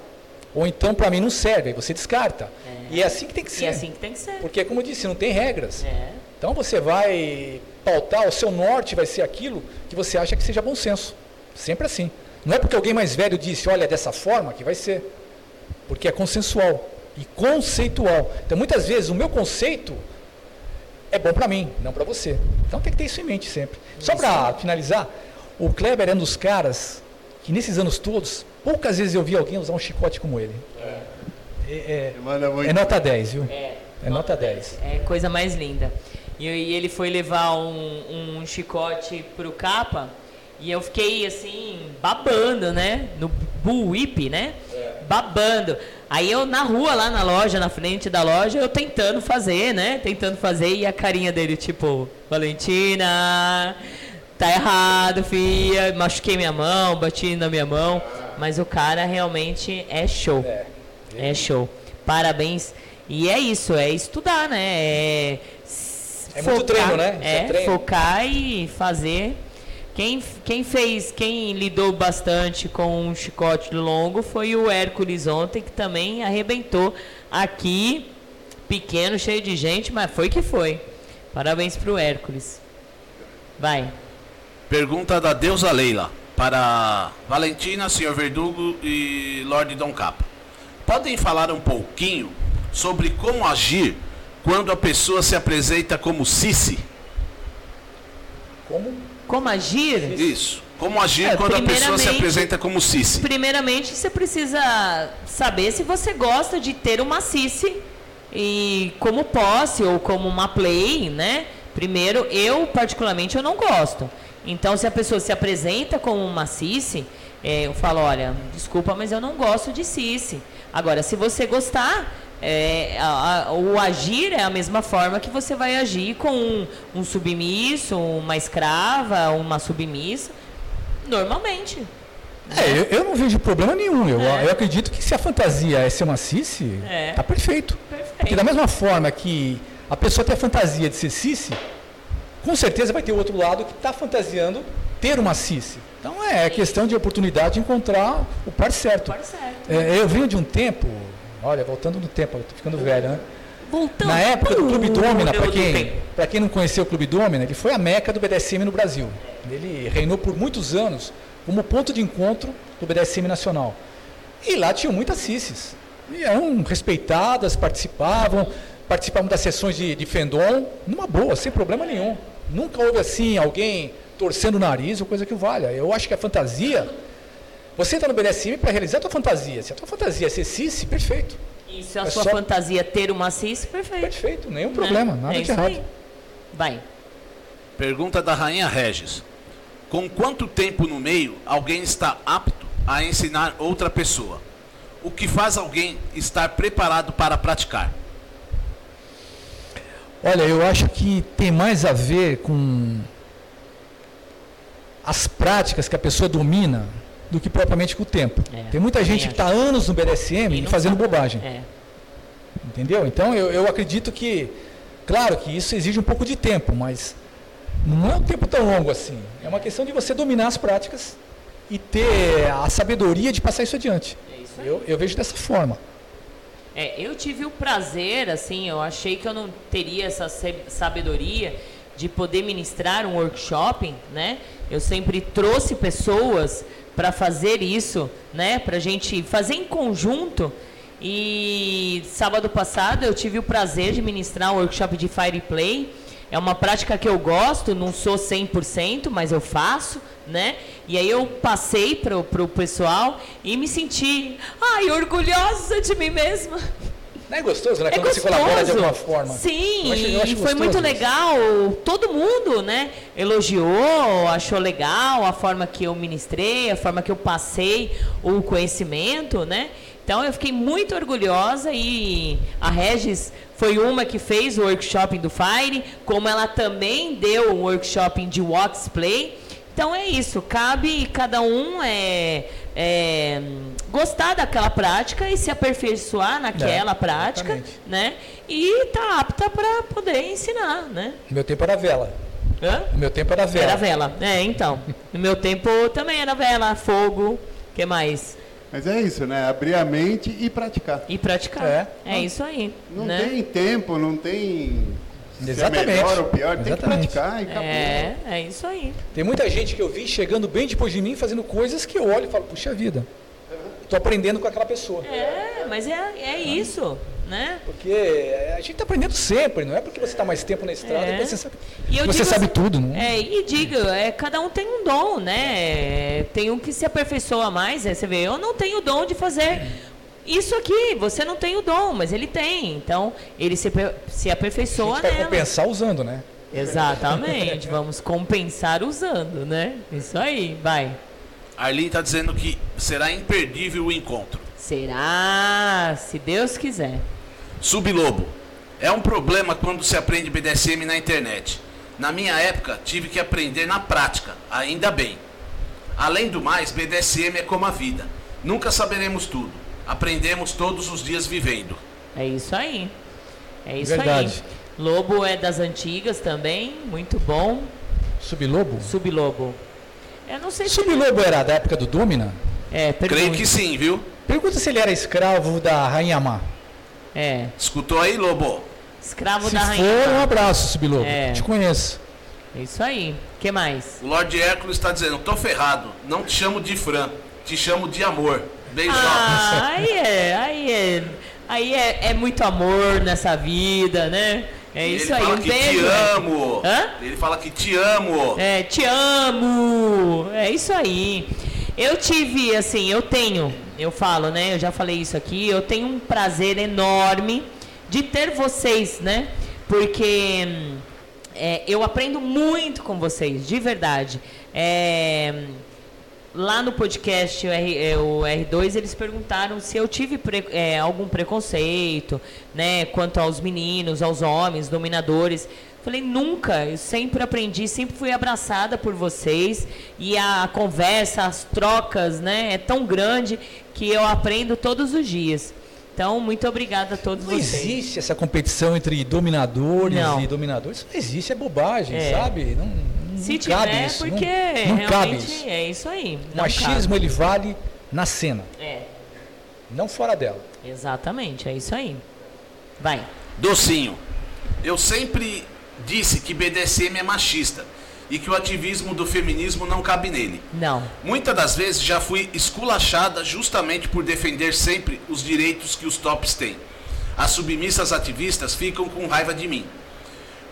Ou então, para mim, não serve, aí você descarta. E é assim que tem que ser. E é assim que tem que ser. Porque, como eu disse, não tem regras. É. Então, você vai pautar, o seu norte vai ser aquilo que você acha que seja bom senso. Sempre assim. Não é porque alguém mais velho disse, olha, é dessa forma que vai ser. Porque é consensual e conceitual. Então, muitas vezes, o meu conceito é bom para mim, não para você. Então, tem que ter isso em mente sempre. Só para finalizar, o Kleber é um dos caras que, nesses anos todos, poucas vezes eu vi alguém usar um chicote como ele. É, é- muito. é nota 10, viu? É. É nota 10. É coisa mais linda. E, e ele foi levar um, um chicote pro capa e eu fiquei assim, babando, né? No Bull Whip, né? Babando. Aí eu na rua, lá na loja, na frente da loja, eu tentando fazer, né? Tentando fazer e a carinha dele, tipo, Valentina, tá errado, filha. Machuquei minha mão, bati na minha mão. Mas o cara realmente é show. É show. Parabéns. E é isso, é estudar, né? É, É muito treino, né? É É, treino. focar e fazer. Quem, quem fez, quem lidou bastante com um chicote longo foi o Hércules ontem, que também arrebentou aqui, pequeno, cheio de gente, mas foi que foi. Parabéns pro Hércules. Vai. Pergunta da deusa Leila para Valentina, Senhor Verdugo e Lorde Dom Capa. Podem falar um pouquinho sobre como agir quando a pessoa se apresenta como Cici? Como? Como agir? Isso. Como agir É, quando a pessoa se apresenta como Cici? Primeiramente, você precisa saber se você gosta de ter uma cici e como posse ou como uma play, né? Primeiro, eu particularmente eu não gosto. Então, se a pessoa se apresenta como uma cici, é, eu falo, olha, desculpa, mas eu não gosto de cici. Agora, se você gostar, é, a- a- o agir é a mesma forma que você vai agir com um, um submisso, uma escrava, uma submissa, normalmente. É, eu, eu não vejo problema nenhum. Eu, É. eu acredito que se a fantasia é ser uma cici, É. tá perfeito. Perfeito. Porque da mesma forma que a pessoa tem a fantasia de ser cici, com certeza vai ter o outro lado que está fantasiando ter uma cici. Então é questão de oportunidade de encontrar o par certo. Par certo. É, eu venho de um tempo, olha, voltando no tempo, eu tô ficando velho, né? Voltando Na época do Clube Dômina, para quem, pra quem não conheceu o Clube Dômina, ele foi a meca do BDSM no Brasil. Ele reinou por muitos anos como ponto de encontro do BDSM nacional. E lá tinham muitas cisses. E eram respeitadas, participavam, participavam das sessões de, de fendom, numa boa, sem problema nenhum. Nunca houve assim alguém torcendo o nariz ou coisa que valha. Eu acho que a fantasia. Você entra no BDSM para realizar a tua fantasia. Se a tua fantasia é ser cissi, perfeito. E se a É sua só- fantasia ter uma cis, perfeito. Perfeito, nenhum problema, nada é de errado. aí. Vai. Pergunta da Rainha Regis. Com quanto tempo no meio alguém está apto a ensinar outra pessoa? O que faz alguém estar preparado para praticar? Olha, eu acho que tem mais a ver com as práticas que a pessoa domina do que propriamente com o tempo. É, tem muita também gente que está anos no BDSM e fazendo sabe. bobagem. É. Entendeu? Então eu, eu acredito que, claro que isso exige um pouco de tempo, mas não é um tempo tão longo assim. É uma questão de você dominar as práticas e ter a sabedoria de passar isso adiante. É isso. Eu, eu vejo dessa forma. É, eu tive o prazer, assim, eu achei que eu não teria essa sabedoria de poder ministrar um workshop, né? Eu sempre trouxe pessoas para fazer isso, né? Para gente fazer em conjunto. E sábado passado eu tive o prazer de ministrar um workshop de Fire Play. É uma prática que eu gosto, não sou 100%, mas eu faço, né? E aí eu passei pro, pro pessoal e me senti, ai, orgulhosa de mim mesma. Não é gostoso, né? É Quando você colabora de gostoso. alguma forma. Sim, Eu acho- eu acho e foi gostoso muito isso. legal. Todo mundo, né, elogiou, achou legal a forma que eu ministrei, a forma que eu passei o conhecimento, né? Então eu fiquei muito orgulhosa e a Regis foi uma que fez o workshop do Fire, como ela também deu um workshop de Wax Play. Então é isso, cabe cada um é, é, gostar daquela prática e se aperfeiçoar naquela É, prática, exatamente. né? E tá apta para poder ensinar, né? Meu tempo era vela. Hã? Meu tempo era vela. Era vela. É, então. No meu tempo também era vela, fogo, que mais? Mas é isso, né? Abrir a mente e praticar. E praticar. É. É, isso aí. Não né? tem tempo, não tem se é Exatamente. melhor ou pior, tem que Exatamente. praticar e acabou. É, é isso aí. Tem muita gente que eu vi chegando bem depois de mim, fazendo coisas que eu olho e falo, puxa vida, tô aprendendo com aquela pessoa. É, mas é, é isso, né? Porque a gente está aprendendo sempre, não é porque você está mais tempo na estrada É. você sabe, E você sabe assim- tudo, não É, e diga, é, cada um tem um dom, né? Tem um que se aperfeiçoa mais, é, você vê, eu não tenho o dom de fazer isso aqui, você não tem o dom, mas ele tem. Então, ele se, se A aperfeiçoa gente vai compensar usando, né? Exatamente, vamos compensar usando, né? Isso aí, vai. Arlene está dizendo que será imperdível o encontro. Será? Se Deus quiser. Sublobo. É um problema quando se aprende BDSM na internet. Na minha época, tive que aprender na prática, ainda bem. Além do mais, BDSM é como a vida. Nunca saberemos tudo. Aprendemos todos os dias vivendo. É isso aí. É isso Verdade. aí. Lobo é das antigas também, muito bom. Sublobo? Sublobo. Eu não sei se. Sublobo era da época do Domina? É, Creio pergunta. que sim, viu? Pergunta se ele era escravo da Rainha Má. É, Escutou aí, Lobo? escravo Se da for, rainha. um abraço, Sublobo. É. Te conheço. É isso aí. que mais? O Lord Hércules está dizendo: tô ferrado. Não te chamo de Fran, te chamo de amor. Beijocas. Ah, aí é, aí é. Aí é, é muito amor nessa vida, né? É E isso aí, um que beijo. te né? amo. Hã? Ele fala que te amo. É, te amo. É isso aí. Eu tive, assim, eu tenho, eu falo, né? Eu já falei isso aqui. Eu tenho um prazer enorme de ter vocês, né? Porque hum, é, eu aprendo muito com vocês, de verdade. É, lá no podcast o, R, é, o R2 eles perguntaram se eu tive pre- é, algum preconceito, né, quanto aos meninos, aos homens, dominadores. Falei, nunca, eu sempre aprendi, sempre fui abraçada por vocês e a conversa, as trocas, né, é tão grande que eu aprendo todos os dias. Então, muito obrigada a todos Não vocês. existe essa competição entre dominadores Não. e dominadores. Isso não existe, é bobagem, É. sabe? Não, não Se cabe tiver, isso. porque não, não cabe realmente isso. é isso aí. O não machismo ele vale na cena, cabe. É, não fora dela. exatamente, é isso aí. Vai. Docinho. Eu sempre disse que BDSM é machista e que o ativismo do feminismo não cabe nele. Não. Muitas das vezes já fui esculachada justamente por defender sempre os direitos que os tops têm. As submissas ativistas ficam com raiva de mim.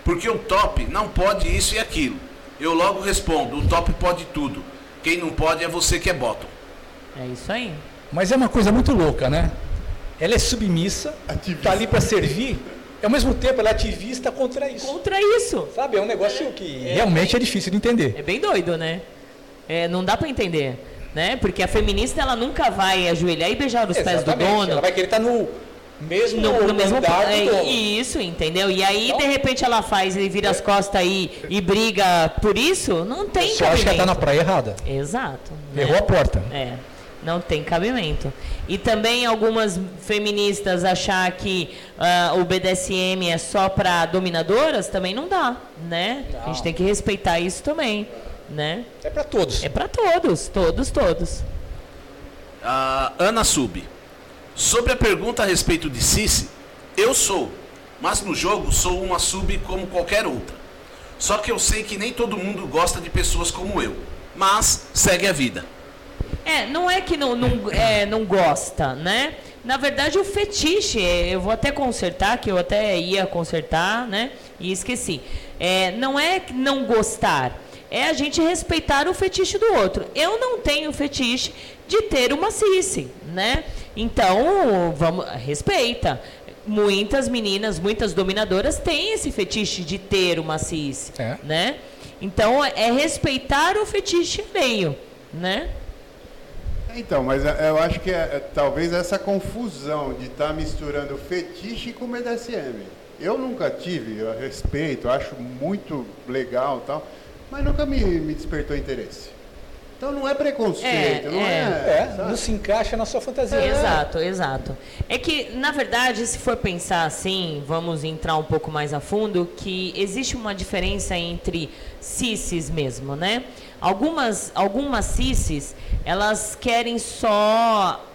Porque o top não pode isso e aquilo. Eu logo respondo, o top pode tudo. Quem não pode é você que é bottom. É isso aí. Mas é uma coisa muito louca, né? ela é submissa, está ali para servir, e ao mesmo tempo ela é ativista contra isso. Contra isso. Sabe, é um negócio que realmente é difícil de entender. É bem doido, né? É, não dá pra entender, né? Porque a feminista ela nunca vai ajoelhar e beijar os pés do Exatamente, dono. Ela vai querer estar no mesmo no, no mesmo é. Isso, entendeu? E aí, de repente, ela faz e vira as costas aí e briga por isso, não tem Só acho que ela tá na cabimento. praia errada. Exato. né? Errou a porta. É, não tem cabimento. E também algumas feministas achar que ah, o BDSM é só para dominadoras, também não dá, né? A gente tem que respeitar isso também, né? É para todos. É para todos, todos, todos. A Ana Sub. Sobre a pergunta a respeito de Cici, eu sou, mas no jogo sou uma sub como qualquer outra. Só que eu sei que nem todo mundo gosta de pessoas como eu. Mas segue a vida. É, não é que não, não, é, não gosta, né? Na verdade, o fetiche, eu vou até consertar, que eu até ia consertar, né? E esqueci. É, não é não gostar, é a gente respeitar o fetiche do outro. Eu não tenho fetiche de ter uma cici, né? Então, vamos, respeita. Muitas meninas, muitas dominadoras têm esse fetiche de ter uma cici, né? Então, é respeitar o fetiche alheio, né? Então, mas é- eu acho que é, é talvez essa confusão de estar misturando fetiche com BDSM. Eu nunca tive, eu respeito, acho muito legal e tal, mas nunca me, me despertou interesse. Então não é preconceito, não é. É, não se encaixa na sua fantasia. Exato, exato. É que, na verdade, se for pensar assim, vamos entrar um pouco mais a fundo, que existe uma diferença entre cisses mesmo, né? Algumas, algumas cisses, elas querem só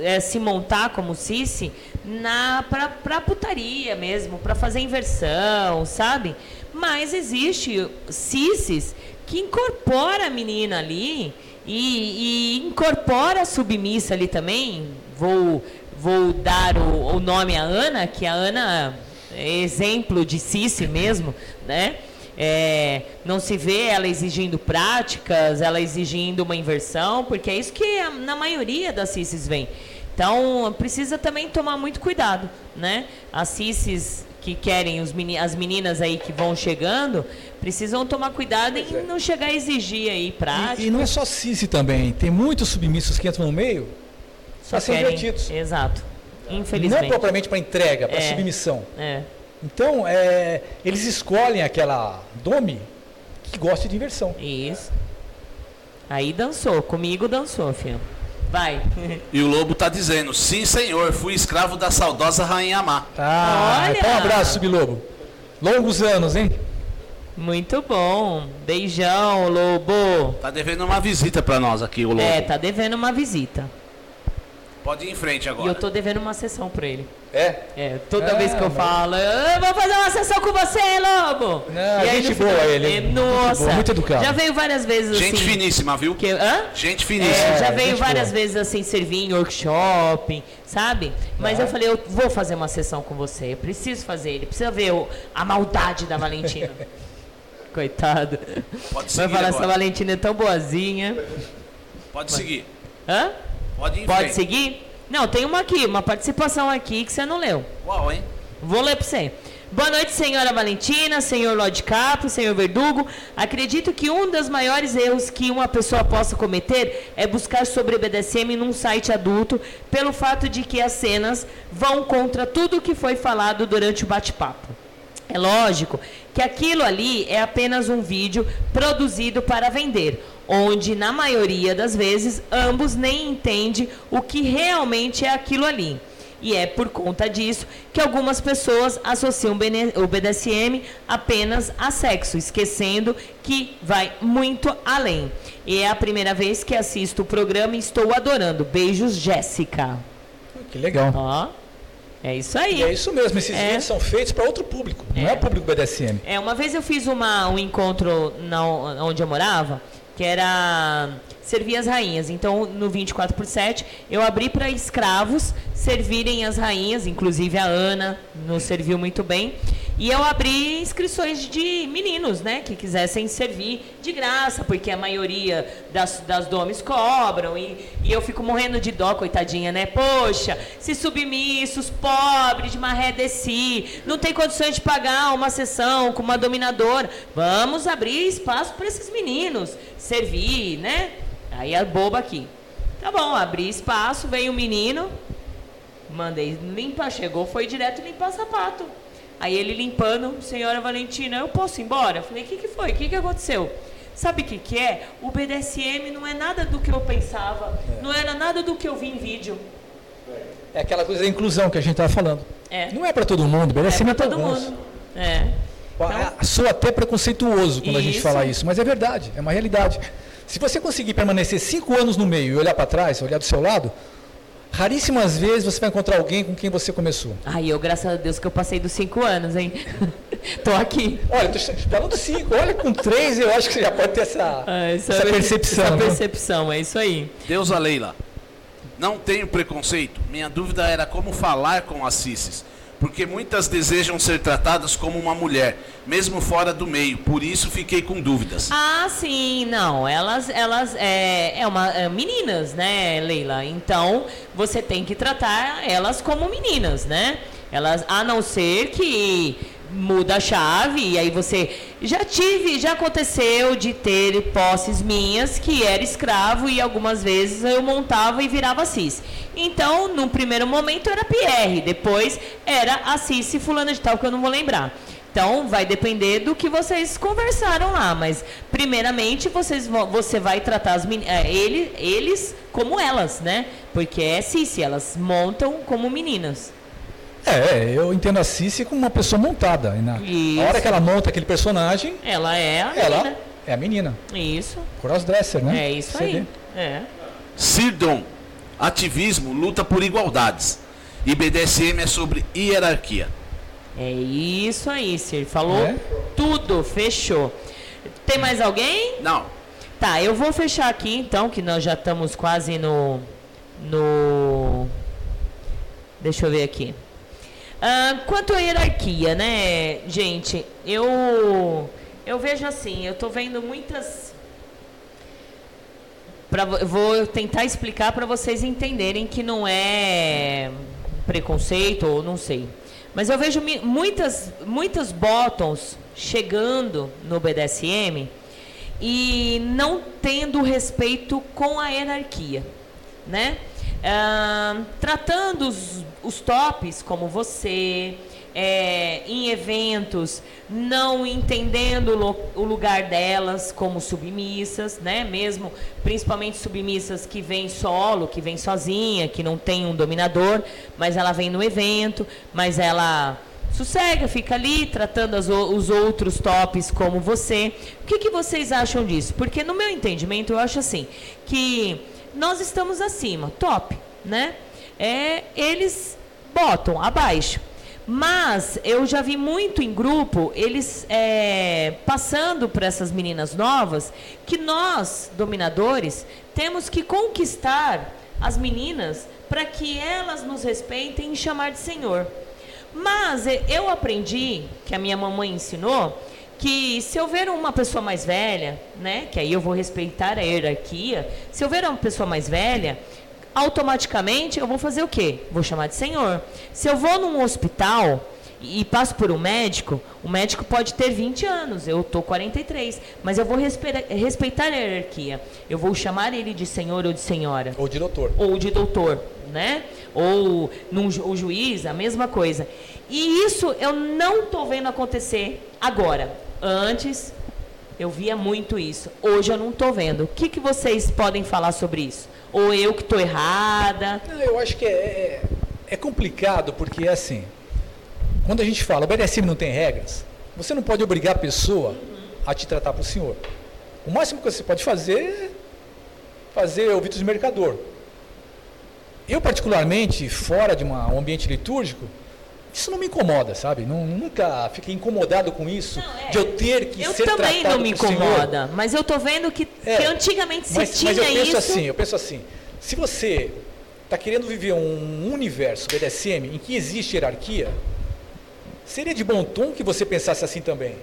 é, se montar como cici na pra, pra putaria mesmo, pra fazer inversão, sabe? Mas existe cisses que incorpora a menina ali e, e incorpora a submissa ali também. Vou, vou dar o, o nome à Ana, que a Ana é exemplo de cici mesmo, né? É, não se vê ela exigindo práticas, ela exigindo uma inversão, porque é isso que a- na maioria das cissis vem. Então, precisa também tomar muito cuidado, né? As cissis que querem, os meni- as meninas aí que vão chegando, precisam tomar cuidado em não chegar a exigir aí prática. E, e não é só Cici também. Tem muitos submissos que entram no meio Só para serem divertidos. Exato. Não Infelizmente. propriamente para entrega, para É. submissão. É. Então, é, eles escolhem aquela dome que gosta de diversão. Isso. Aí dançou, comigo dançou, filho. Vai. [LAUGHS] E o lobo tá dizendo: Sim, senhor, fui escravo da saudosa Rainha Má. Ah, Olha! então um abraço, Sublobo. Longos anos, hein? Muito bom. Beijão, Lobo. Tá devendo uma visita pra nós aqui, o lobo. É, tá devendo uma visita. Pode ir em frente E agora. eu tô devendo uma sessão pra ele. É? É, toda Ah, vez que eu mas- falo, eu vou fazer uma sessão com você, Lobo. Não, e aí, gente boa final- ele, é, muito nossa, boa, muito educado. Já veio várias vezes Gente assim. finíssima, viu? Que, hã? Gente É, finíssima. já veio gente várias boa. vezes assim, servir em workshop, sabe? Mas eu falei, eu vou fazer uma sessão com você, eu preciso fazer, ele precisa ver o- a maldade da Valentina. [LAUGHS] Coitado. Pode Vai seguir falar, essa agora. Valentina é tão boazinha. Pode seguir. Hã? Pode ir Pode seguir? Não, tem uma aqui, uma participação aqui que você não leu. Uau, hein? Vou ler para você. Boa noite, senhora Valentina, senhor Lorde Capo, senhor Verdugo. Acredito que um dos maiores erros que uma pessoa possa cometer é buscar sobre BDSM num site adulto, pelo fato de que as cenas vão contra tudo o que foi falado durante o bate-papo. É lógico que aquilo ali é apenas um vídeo produzido para vender, onde na maioria das vezes ambos nem entendem o que realmente é aquilo ali. E é por conta disso que algumas pessoas associam o BDSM apenas a sexo, esquecendo que vai muito além. E é a primeira vez que assisto o programa e estou adorando. Beijos, Jéssica. Que legal. Ó, é isso aí. E é isso mesmo, esses É. vídeos são feitos para outro público, não é o público BDSM. É, uma vez eu fiz uma, um encontro na, onde eu morava, que era servir as rainhas. Então, no 24 por 7, eu abri para escravos servirem as rainhas, inclusive a Ana nos serviu muito bem. E eu abri inscrições de meninos, né? Que quisessem servir de graça, porque a maioria das, das domes cobram. E, e eu fico morrendo de dó, coitadinha, né? Poxa, se submissos, pobres, de maré desci, não tem condições de pagar uma sessão com uma dominadora. Vamos abrir espaço para esses meninos servir, né? Aí a boba aqui. Tá bom, abri espaço, veio um menino, mandei limpar, chegou, foi direto limpar sapato. Aí ele limpando, senhora Valentina, eu posso ir embora? Eu falei, o que, que foi? O que, que aconteceu? Sabe o que, que é? O BDSM não é nada do que eu pensava, não era nada do que eu vi em vídeo. É aquela coisa da inclusão que a gente estava falando. É. Não é para todo mundo, BDSM é, é para todo alguns. mundo. É. Então, Sou até preconceituoso quando a gente Isso. fala isso, mas é verdade, é uma realidade. Se você conseguir permanecer cinco anos no meio e olhar para trás, olhar do seu lado, raríssimas vezes você vai encontrar alguém com quem você começou. Ai, eu, graças a Deus, que eu passei dos cinco anos, hein? [LAUGHS] Tô aqui. Olha, eu tô falando cinco, olha, com três eu acho que você já pode ter essa, Ah, essa percepção. Essa né? percepção, é isso aí. Deus a Leila. Não tenho preconceito. Minha dúvida era como falar com as cisses. Porque muitas desejam ser tratadas como uma mulher, mesmo fora do meio. Por isso fiquei com dúvidas. Ah, sim, não. Elas, elas é, é uma é, meninas, né, Leila? Então você tem que tratar elas como meninas, né? Elas, a não ser que muda a chave e aí você já tive, já aconteceu de ter posses minhas que era escravo e algumas vezes eu montava e virava cis. Então, num primeiro momento era Pierre, depois era a Cici fulana de tal que eu não vou lembrar. Então, vai depender do que vocês conversaram lá, mas primeiramente vocês vão, você vai tratar as é, ele, eles como elas, né? Porque é Cici, elas montam como meninas. É, eu entendo a Cici como uma pessoa montada. E na, Isso. a hora que ela monta aquele personagem, Ela é a ela menina. é a menina. Isso. Crossdresser, né? É isso Você aí. É. Sirdon, ativismo, luta por igualdades. E BDSM é sobre hierarquia. É isso aí, Sir. Falou É? tudo, fechou. Tem mais alguém? Não. Tá, eu vou fechar aqui então, que nós já estamos quase no. No. Deixa eu ver aqui. Ah, quanto à hierarquia, né, gente? Eu. Eu vejo assim, eu tô vendo muitas. Pra, eu vou tentar explicar para vocês entenderem que não é preconceito ou não sei. Mas eu vejo muitas, muitas bottoms chegando no BDSM e não tendo respeito com a hierarquia, né? Ah, tratando os, os tops como você, é, em eventos, não entendendo o, o lugar delas como submissas, né? Mesmo, principalmente submissas que vêm solo, que vêm sozinha, que não tem um dominador, mas ela vem no evento, mas ela sossega, fica ali tratando as os outros tops como você. O que, que vocês acham disso? Porque no meu entendimento eu acho assim que nós estamos acima, top, né? É, eles botam abaixo. Mas eu já vi muito em grupo eles é, passando para essas meninas novas que nós, dominadores, temos que conquistar as meninas para que elas nos respeitem e chamar de senhor. Mas eh, eu aprendi, que a minha mamãe ensinou, que se eu ver uma pessoa mais velha, né, que aí eu vou respeitar a hierarquia, se eu ver uma pessoa mais velha, automaticamente eu vou fazer o quê? Vou chamar de senhor. Se eu vou num hospital e passo por um médico, o médico pode ter 20 anos, eu tô 43, mas eu vou respe- respeitar a hierarquia. Eu vou chamar ele de senhor ou de senhora Ou de doutor. ou de doutor, né? Ou num, o juiz, a mesma coisa. E isso eu não tô vendo acontecer agora. Antes eu via muito isso. Hoje eu não tô vendo. O que, que vocês podem falar sobre isso? Ou eu que tô errada? Eu acho que é, é, é complicado porque é assim. Quando a gente fala, o BDSM não tem regras, você não pode obrigar a pessoa a te tratar por senhor. O máximo que você pode fazer é fazer ouvidos de mercador. Eu, particularmente, fora de uma- um ambiente litúrgico, isso não me incomoda, sabe? Não, nunca fiquei incomodado com isso, de eu ter que Eu ser também tratado não me por senhor. incomoda, mas eu tô vendo que, É, que antigamente se mas, tinha mas eu penso isso. assim, eu penso assim, se você está querendo viver um universo BDSM em que existe hierarquia, seria de bom tom que você pensasse assim também.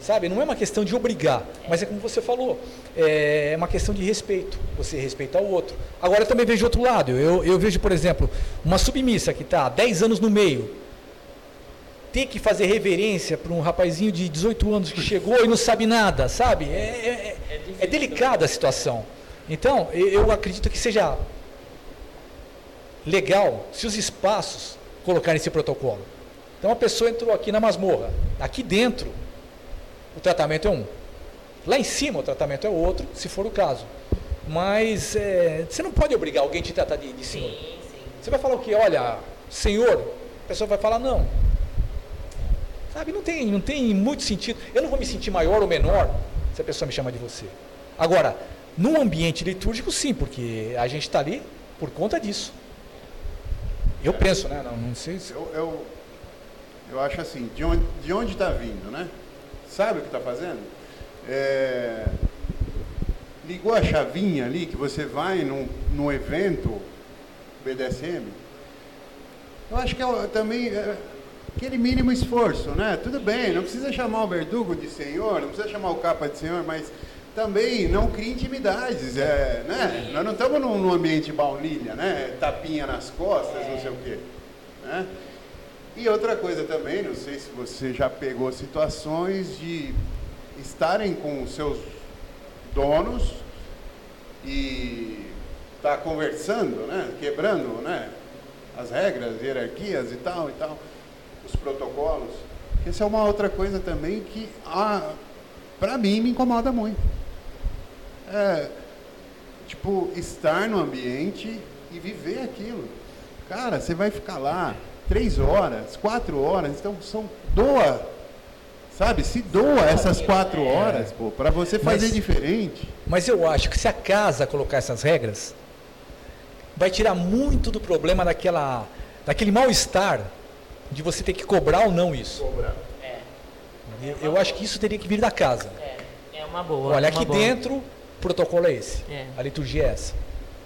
Sabe? Não é uma questão de obrigar, mas é como você falou, é uma questão de respeito. Você respeitar o outro. Agora eu também vejo outro lado. Eu, eu vejo, por exemplo, uma submissa que está há 10 anos no meio, ter que fazer reverência para um rapazinho de 18 anos que chegou e não sabe nada, sabe? É, é, é delicada a situação. Então, eu acredito que seja legal se os espaços colocarem esse protocolo. Então, a pessoa entrou aqui na masmorra. Aqui dentro, o tratamento é um. Lá em cima, o tratamento é outro, se for o caso. Mas é, você não pode obrigar alguém a te tratar de, de senhor. Você vai falar o quê? Olha, senhor, a pessoa vai falar não. Sabe, não tem, não tem muito sentido. Eu não vou me sentir maior ou menor se a pessoa me chama de você. Agora, num ambiente litúrgico, sim, porque a gente está ali por conta disso. Eu penso, né? Não, não sei se. Eu, eu, eu acho assim, de onde de onde está vindo, né? Sabe o que está fazendo? É, ligou a chavinha ali que você vai num, num evento BDSM. Eu acho que é o- também é, aquele mínimo esforço, né? Tudo bem, não precisa chamar o verdugo de senhor, não precisa chamar o capa de senhor, mas também não crie intimidades, é, né? Nós não estamos num, num ambiente baunilha, né? Tapinha nas costas, não sei o quê, né? E outra coisa também, não sei se você já pegou situações de estarem com os seus donos e estar conversando, né? quebrando né? as regras, hierarquias e tal e tal, os protocolos. Essa é uma outra coisa também que, ah, para mim, me incomoda muito. É, tipo, estar no ambiente e viver aquilo. Cara, você vai ficar lá três horas, quatro horas, então são doa, sabe? Se doa essas quatro horas, pô, para você fazer Mas- diferente. Mas eu acho que se a casa colocar essas regras, vai tirar muito do problema daquela, daquele mal-estar de você ter que cobrar ou não isso. Eu, eu acho que isso teria que vir da casa. É uma boa. Olha, é uma aqui boa. dentro, o protocolo é esse. É. A liturgia é essa.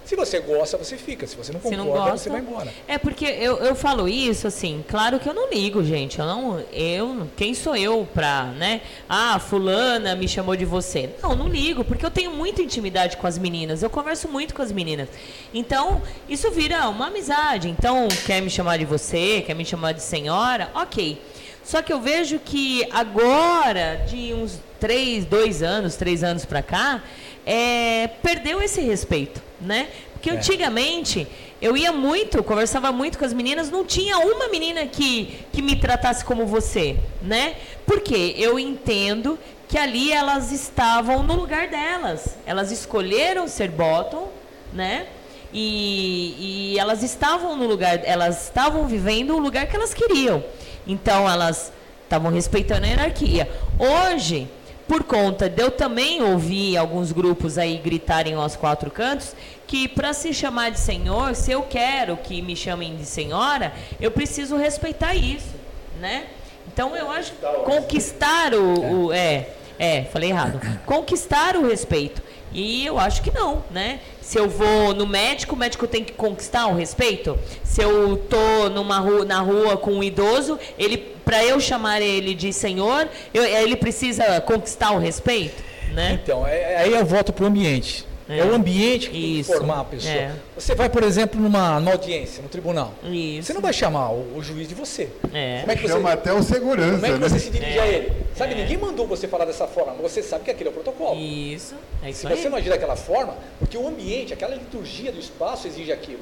Se você gosta, você fica. Se você não concorda, não gosta, você vai embora. É porque eu, eu falo isso, assim, claro que eu não ligo, gente. Eu não. Eu, quem sou eu pra, né? Ah, fulana me chamou de você. Não, não ligo, porque eu tenho muita intimidade com as meninas. Eu converso muito com as meninas. Então, isso vira uma amizade. Então, quer me chamar de você, quer me chamar de senhora, ok. Só que eu vejo que agora, de uns três, dois anos, três anos pra cá, é, perdeu esse respeito, né? Porque É. antigamente eu ia muito, conversava muito com as meninas, não tinha uma menina que, que me tratasse como você, né? Porque eu entendo que ali elas estavam no lugar delas. Elas escolheram ser bottom, né? E, e elas estavam no lugar, elas estavam vivendo o lugar que elas queriam. Então elas estavam respeitando a hierarquia. Hoje, por conta de eu também ouvir alguns grupos aí gritarem aos quatro cantos, que para se chamar de senhor, se eu quero que me chamem de senhora, eu preciso respeitar isso, né? Então eu acho que conquistar o, o é, é, falei errado. Conquistar o respeito. E eu acho que não, né? Se eu vou no médico, o médico tem que conquistar o respeito. Se eu tô numa rua, na rua com um idoso, ele para eu chamar ele de senhor, eu- ele precisa conquistar o respeito, né? Então, é- aí eu volto para o ambiente. É. É. o ambiente que tem que Isso. formar a pessoa. É. Você vai, por exemplo, numa, numa audiência, no tribunal. Isso. Você não vai chamar o, o juiz de você. É. Como é que você, Chama até o segurança, Como é que né? você se dirige É. a ele? Sabe, ninguém mandou você falar dessa forma, mas você sabe que aquilo é o protocolo. Isso. É isso Se aí. você não agir daquela forma, porque o ambiente, aquela liturgia do espaço exige aquilo.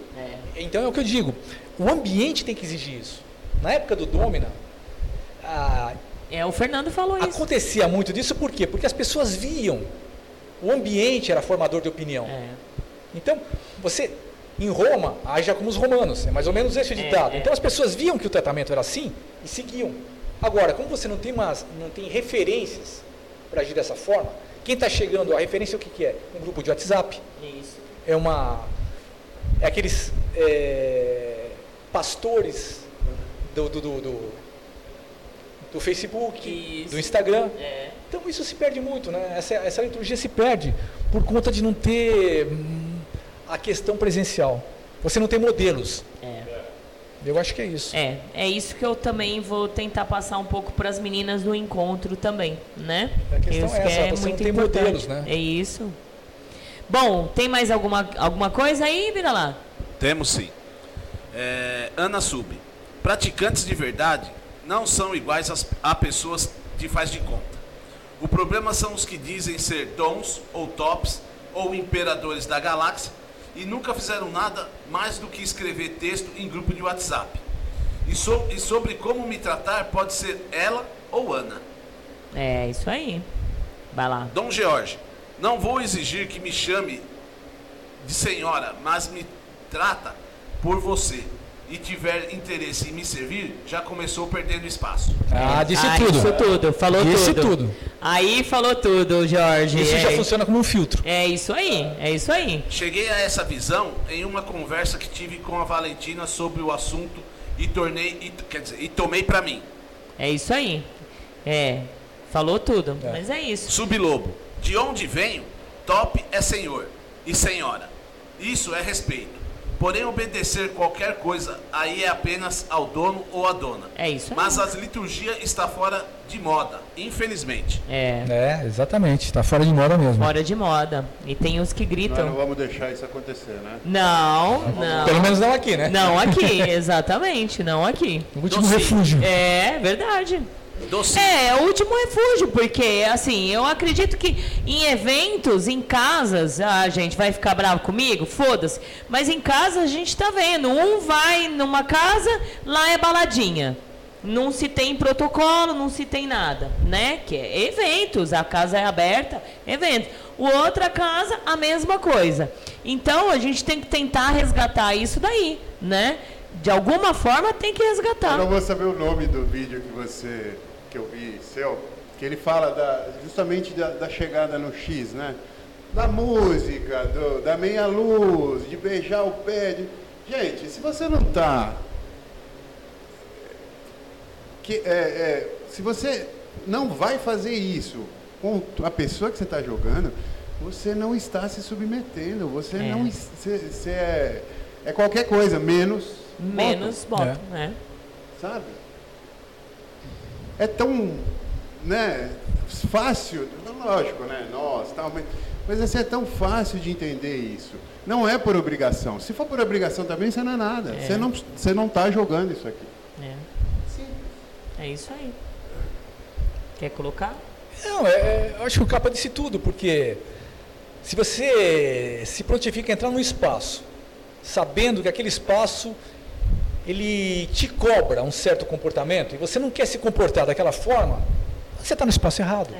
Então é o que eu digo. O ambiente tem que exigir isso. Na época do Domina, a- É, o Fernando falou isso. acontecia muito disso por quê? Porque as pessoas viam. O ambiente era formador de opinião. É. Então, você, em Roma, haja como os romanos. É mais ou menos esse o ditado. é. Então as pessoas viam que o tratamento era assim e seguiam. Agora, como você não tem, umas, não tem referências para agir dessa forma, quem está chegando, a referência o que, que é? Um grupo de WhatsApp. Isso. É uma. É aqueles é, pastores do, do, do, do, do Facebook, do Instagram. É. Então isso se perde muito, né? Essa, essa liturgia se perde por conta de não ter hum, a questão presencial. Você não tem modelos. É. Eu acho que é isso. É, é isso que eu também vou tentar passar um pouco para as meninas do encontro também, né? A questão Isso é que essa, você não tem importante. modelos, né? É isso. Bom, tem mais alguma, alguma coisa aí, vira lá? Temos sim. É, Ana Sub. Praticantes de verdade não são iguais às, a pessoas de faz de conta. O problema são os que dizem ser dons ou tops ou imperadores da galáxia e nunca fizeram nada mais do que escrever texto em grupo de WhatsApp. E, so- e sobre como me tratar pode ser ela ou Ana. É, isso aí. Vai lá. Dom George, não vou exigir que me chame de senhora, mas me trata por você. E tiver interesse em me servir, já começou perdendo espaço. Ah, disse Ah, tudo. Disse tudo, falou Disse tudo. tudo. Aí falou tudo, Jorge. Isso é, já funciona como um filtro. é isso aí, é isso aí. Cheguei a essa visão em uma conversa que tive com a Valentina sobre o assunto e tornei, e, quer dizer, e tomei pra mim. É isso aí. É, falou tudo, mas é isso. Sublobo, de onde venho, top é senhor e senhora. Isso é respeito. Porém, obedecer qualquer coisa aí é apenas ao dono ou à dona. É isso aí. Mas a liturgia está fora de moda, infelizmente. É, É, exatamente. Tá fora de moda mesmo. fora de moda. E tem os que Nós não gritam. vamos deixar isso acontecer, né? Não, não. Pelo menos não aqui, né? Não aqui, [LAUGHS] exatamente, não aqui. O último refúgio. É verdade. É, é o último refúgio, porque assim, eu acredito que em eventos, em casas, a gente vai ficar bravo comigo? Foda-se. Mas em casa a gente tá vendo. Um vai numa casa, lá é baladinha. Não se tem protocolo, não se tem nada, né? Que é eventos, a casa é aberta, eventos. O outra casa, a mesma coisa. Então a gente tem que tentar resgatar isso daí, né? De alguma forma tem que resgatar. Eu não vou saber o nome do vídeo que você que eu vi seu, que ele fala da, justamente da, da chegada no X, né? Da música, do- da meia luz, de beijar o pé. de- Gente, se você não tá que é, é, se você não vai fazer isso com a pessoa que você está jogando, você não está se submetendo. Você É. não você é, é qualquer coisa menos Menos bottom, voto, né? sabe? É tão, né, fácil, lógico, né, nós, tal, mas, mas assim, é tão fácil de entender isso. Não é por obrigação. Se for por obrigação também, você não é nada. É. Você não você não está jogando isso aqui. É. É isso aí. Quer colocar? Não, é, é, eu acho que o capa disse tudo, porque se você se prontifica a entrar num espaço, sabendo que aquele espaço ele te cobra um certo comportamento e você não quer se comportar daquela forma, você está no espaço errado.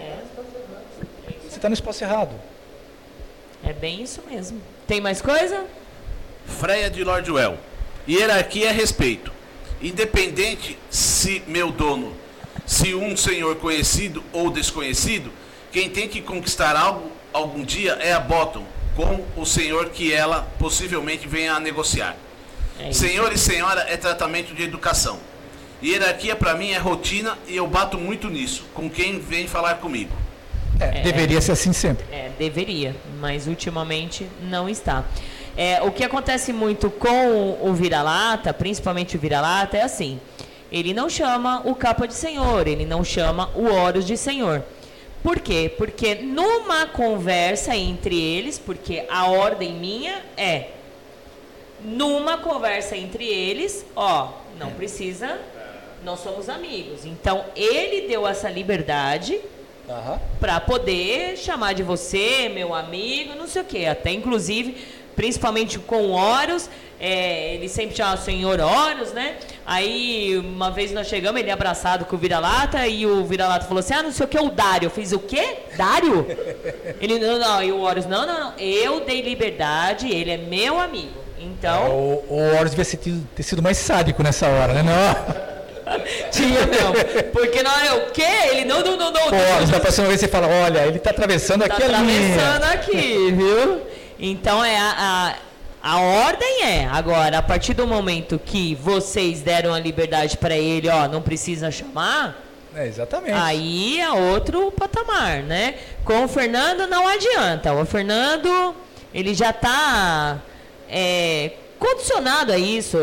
Você está no espaço errado. É bem isso mesmo. Tem mais coisa? Freia de Lordwell. Hierarquia é respeito. Independente se meu dono, se um senhor conhecido ou desconhecido, quem tem que conquistar algo algum dia é a Bottom, com o senhor que ela possivelmente venha a negociar. É. Senhor e senhora é tratamento de educação. Hierarquia para mim é rotina e eu bato muito nisso, com quem vem falar comigo. É, deveria ser assim sempre. É, deveria, mas ultimamente não está. É, o que acontece muito com o vira-lata, principalmente o vira-lata, é assim: ele não chama o capa de senhor, ele não chama o Horus de senhor. Por quê? Porque numa conversa entre eles, porque a ordem minha é numa conversa entre eles, ó, não precisa, nós somos amigos. Então ele deu essa liberdade Aham. para poder chamar de você, meu amigo, não sei o quê. Até inclusive, principalmente com o Horus, é, ele sempre chama senhor Horus, né? Aí uma vez nós chegamos, ele abraçado com o vira-lata, e o vira-lata falou assim: ah, não sei o que, o Dário. Eu fiz o quê? Dário? [LAUGHS] ele, não, não, e o Horus, não, não, não, eu dei liberdade, ele é meu amigo. Então, O, o Horus devia ter sido mais sádico nessa hora, né? Não. [LAUGHS] tinha não. Porque na hora eu, o quê? Ele, não, não, não, não. Pô, da próxima vez você fala, olha, ele está atravessando Tá aqui a linha. atravessando aqui, viu? Então é a, a, a ordem é. Agora, a partir do momento que vocês deram a liberdade para ele, ó, não precisa chamar, É, exatamente. aí é outro patamar, né? Com o Fernando não adianta. O Fernando, ele já tá é, condicionado a isso.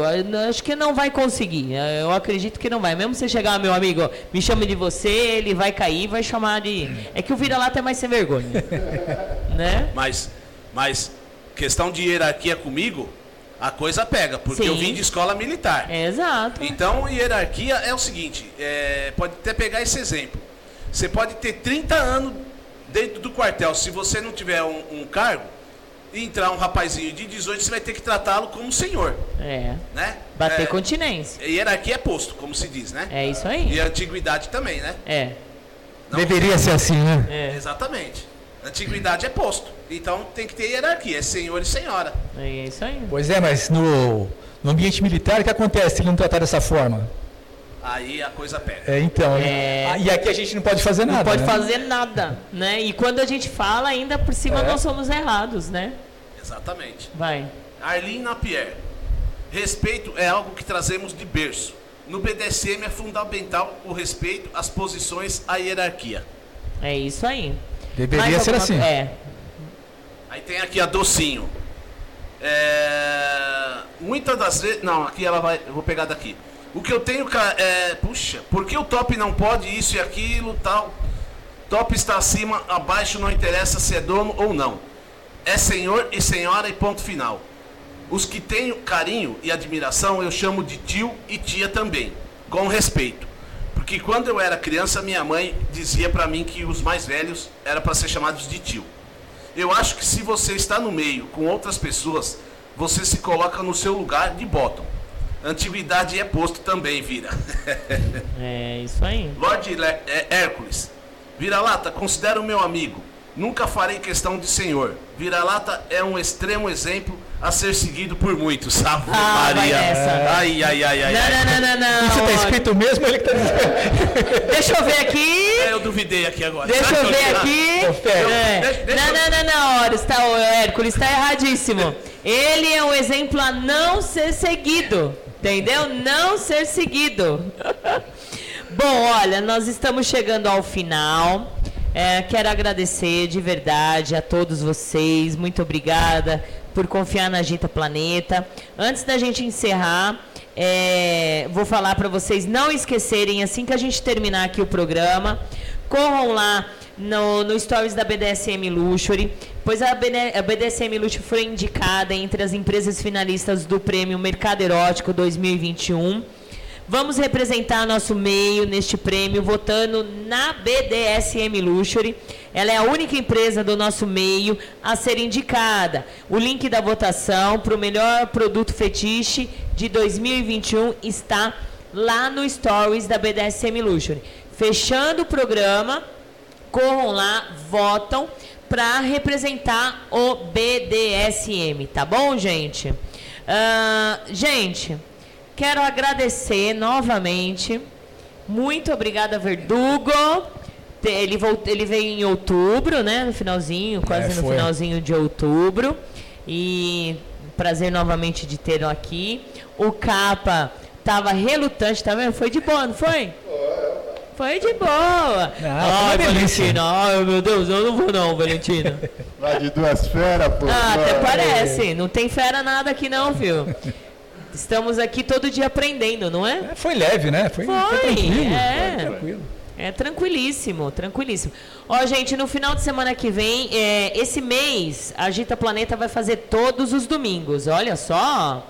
Acho que não vai conseguir. Eu acredito que não vai. Mesmo você chegar, meu amigo, me chame de você, ele vai cair, vai chamar de. É que o vira-lata é mais sem vergonha. [LAUGHS] né? Mas, mas questão de hierarquia comigo, a coisa pega, porque Sim. eu vim de escola militar. Exato. Então, hierarquia é o seguinte, é, pode até pegar esse exemplo. Você pode ter 30 anos dentro do quartel, se você não tiver um, um cargo, entrar um rapazinho de 18, você vai ter que tratá-lo como senhor, É. né? Bater é, continência. Hierarquia é posto, como se diz, né? É isso aí. E a antiguidade também, né? É. Deveria ser assim, né? É. Exatamente. Antiguidade é posto. Então tem que ter hierarquia, é senhor e senhora. É isso aí. Pois é, mas no, no ambiente militar, o que acontece se ele não tratar dessa forma? Aí a coisa pega. É, então. É. ah, E aqui a gente não pode fazer nada. Não pode né? fazer nada, né? E quando a gente fala, ainda por cima É. nós somos errados, né? Exatamente. Vai. Arlene Napier. Respeito é algo que trazemos de berço. No BDSM é fundamental o respeito às posições, à hierarquia. É isso aí. Deveria Mais ser alguma assim. É. Aí tem aqui a Docinho. É... Muitas das vezes. Não, aqui ela vai. Eu vou pegar daqui. O que eu tenho. É... Puxa, por que o top não pode isso e aquilo tal? Top está acima, abaixo não interessa se é dono ou não. É senhor e senhora e ponto final. Os que tenho carinho e admiração eu chamo de tio e tia também, com respeito. Porque quando eu era criança, minha mãe dizia para mim que os mais velhos era para ser chamados de tio. Eu acho que se você está no meio com outras pessoas, você se coloca no seu lugar de bottom. Antiguidade é posto também, vira. [LAUGHS] É isso aí. Lord Le- é, Hércules. Vira-lata, considero meu amigo. Nunca farei questão de senhor. Vira-lata é um extremo exemplo a ser seguido por muitos. [LAUGHS] Ave Ah, vai Maria. Ai, ai, ai, ai. Não, ai. não, não, não, não. Isso tá escrito mesmo, ele que tá dizendo. [LAUGHS] Deixa eu ver aqui. É, eu duvidei aqui agora. Deixa Sabe eu ver aqui. Confere. É. Deixa- deixa Não, eu- não, não, não, Horus, tá, o Hércules está erradíssimo. Ele é um exemplo a não ser seguido. Entendeu? Não ser seguido. Bom, olha, nós estamos chegando ao final. É, quero agradecer de verdade a todos vocês. Muito obrigada por confiar na Agita Planeta. Antes da gente encerrar, é, vou falar para vocês não esquecerem, assim que a gente terminar aqui o programa, corram lá no, no Stories da BDSM Luxury, pois a, a BDSM Luxury foi indicada entre as empresas finalistas do prêmio Mercado Erótico 2021. Vamos representar nosso meio neste prêmio votando na BDSM Luxury. Ela é a única empresa do nosso meio a ser indicada. O link da votação para o melhor produto fetiche de 2021 está lá no Stories da BDSM Luxury. Fechando o programa, corram lá, votam para representar o BDSM, tá bom, gente? Ah, gente, quero agradecer novamente. Muito obrigada, Verdugo. Ele, volt- ele veio em outubro, né? No finalzinho, quase no foi. finalzinho de outubro. E prazer novamente de tê-lo aqui. O Capa tava relutante, tá vendo? Foi de boa, não foi? Foi de boa. Não, Ai, foi uma delícia. Valentina, ai meu Deus, eu não vou não, Valentina. [LAUGHS] Lá de duas feras, pô. Ah, até parece. Não tem fera nada aqui não, viu? [LAUGHS] Estamos aqui todo dia aprendendo, não é? É, Foi leve, né? Foi, foi Foi, tranquilo. é. Foi tranquilo. É tranquilíssimo, tranquilíssimo. Ó, gente, no final de semana que vem, é, esse mês, a Agita Planeta vai fazer todos os domingos. Olha só.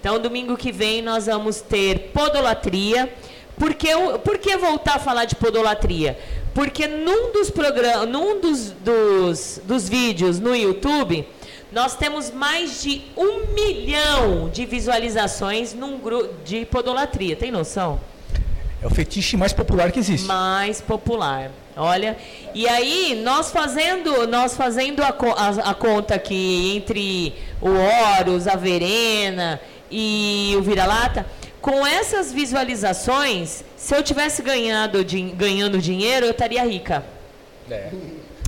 Então, domingo que vem, nós vamos ter podolatria. Por que, eu- por que voltar a falar de podolatria? Porque num dos programas, num dos, dos, dos vídeos no YouTube, nós temos mais de um milhão de visualizações num grupo de podolatria. Tem noção? É o fetiche mais popular que existe. mais popular. Olha, e aí nós fazendo, nós fazendo a, a- a conta aqui entre o Horus, a Verena e o Vira-Lata, com essas visualizações, se eu tivesse ganhado, din- ganhando dinheiro, eu estaria rica. É.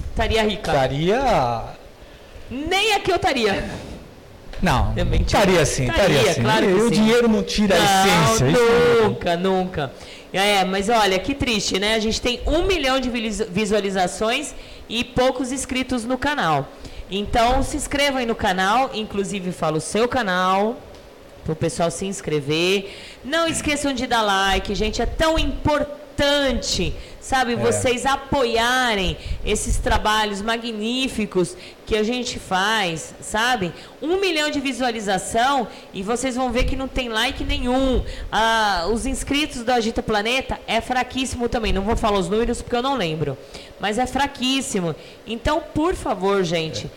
Estaria rica. Estaria. Nem aqui eu estaria. Não, É estaria sim, estaria, sim. claro que o sim. dinheiro não tira a essência. isso não- Nunca, nunca. É, mas olha, que triste, né? A gente tem um milhão de visualizações e poucos inscritos no canal. Então se inscrevam aí no canal, inclusive fala o seu canal, Para o pessoal se inscrever. Não esqueçam de dar like, gente. É tão importante, sabe, É. vocês apoiarem esses trabalhos magníficos que a gente faz, sabe? Um milhão de visualização e vocês vão ver que não tem like nenhum. Ah, os inscritos do Agita Planeta é fraquíssimo também. Não vou falar os números porque eu não lembro. Mas é fraquíssimo. Então, por favor, gente. é,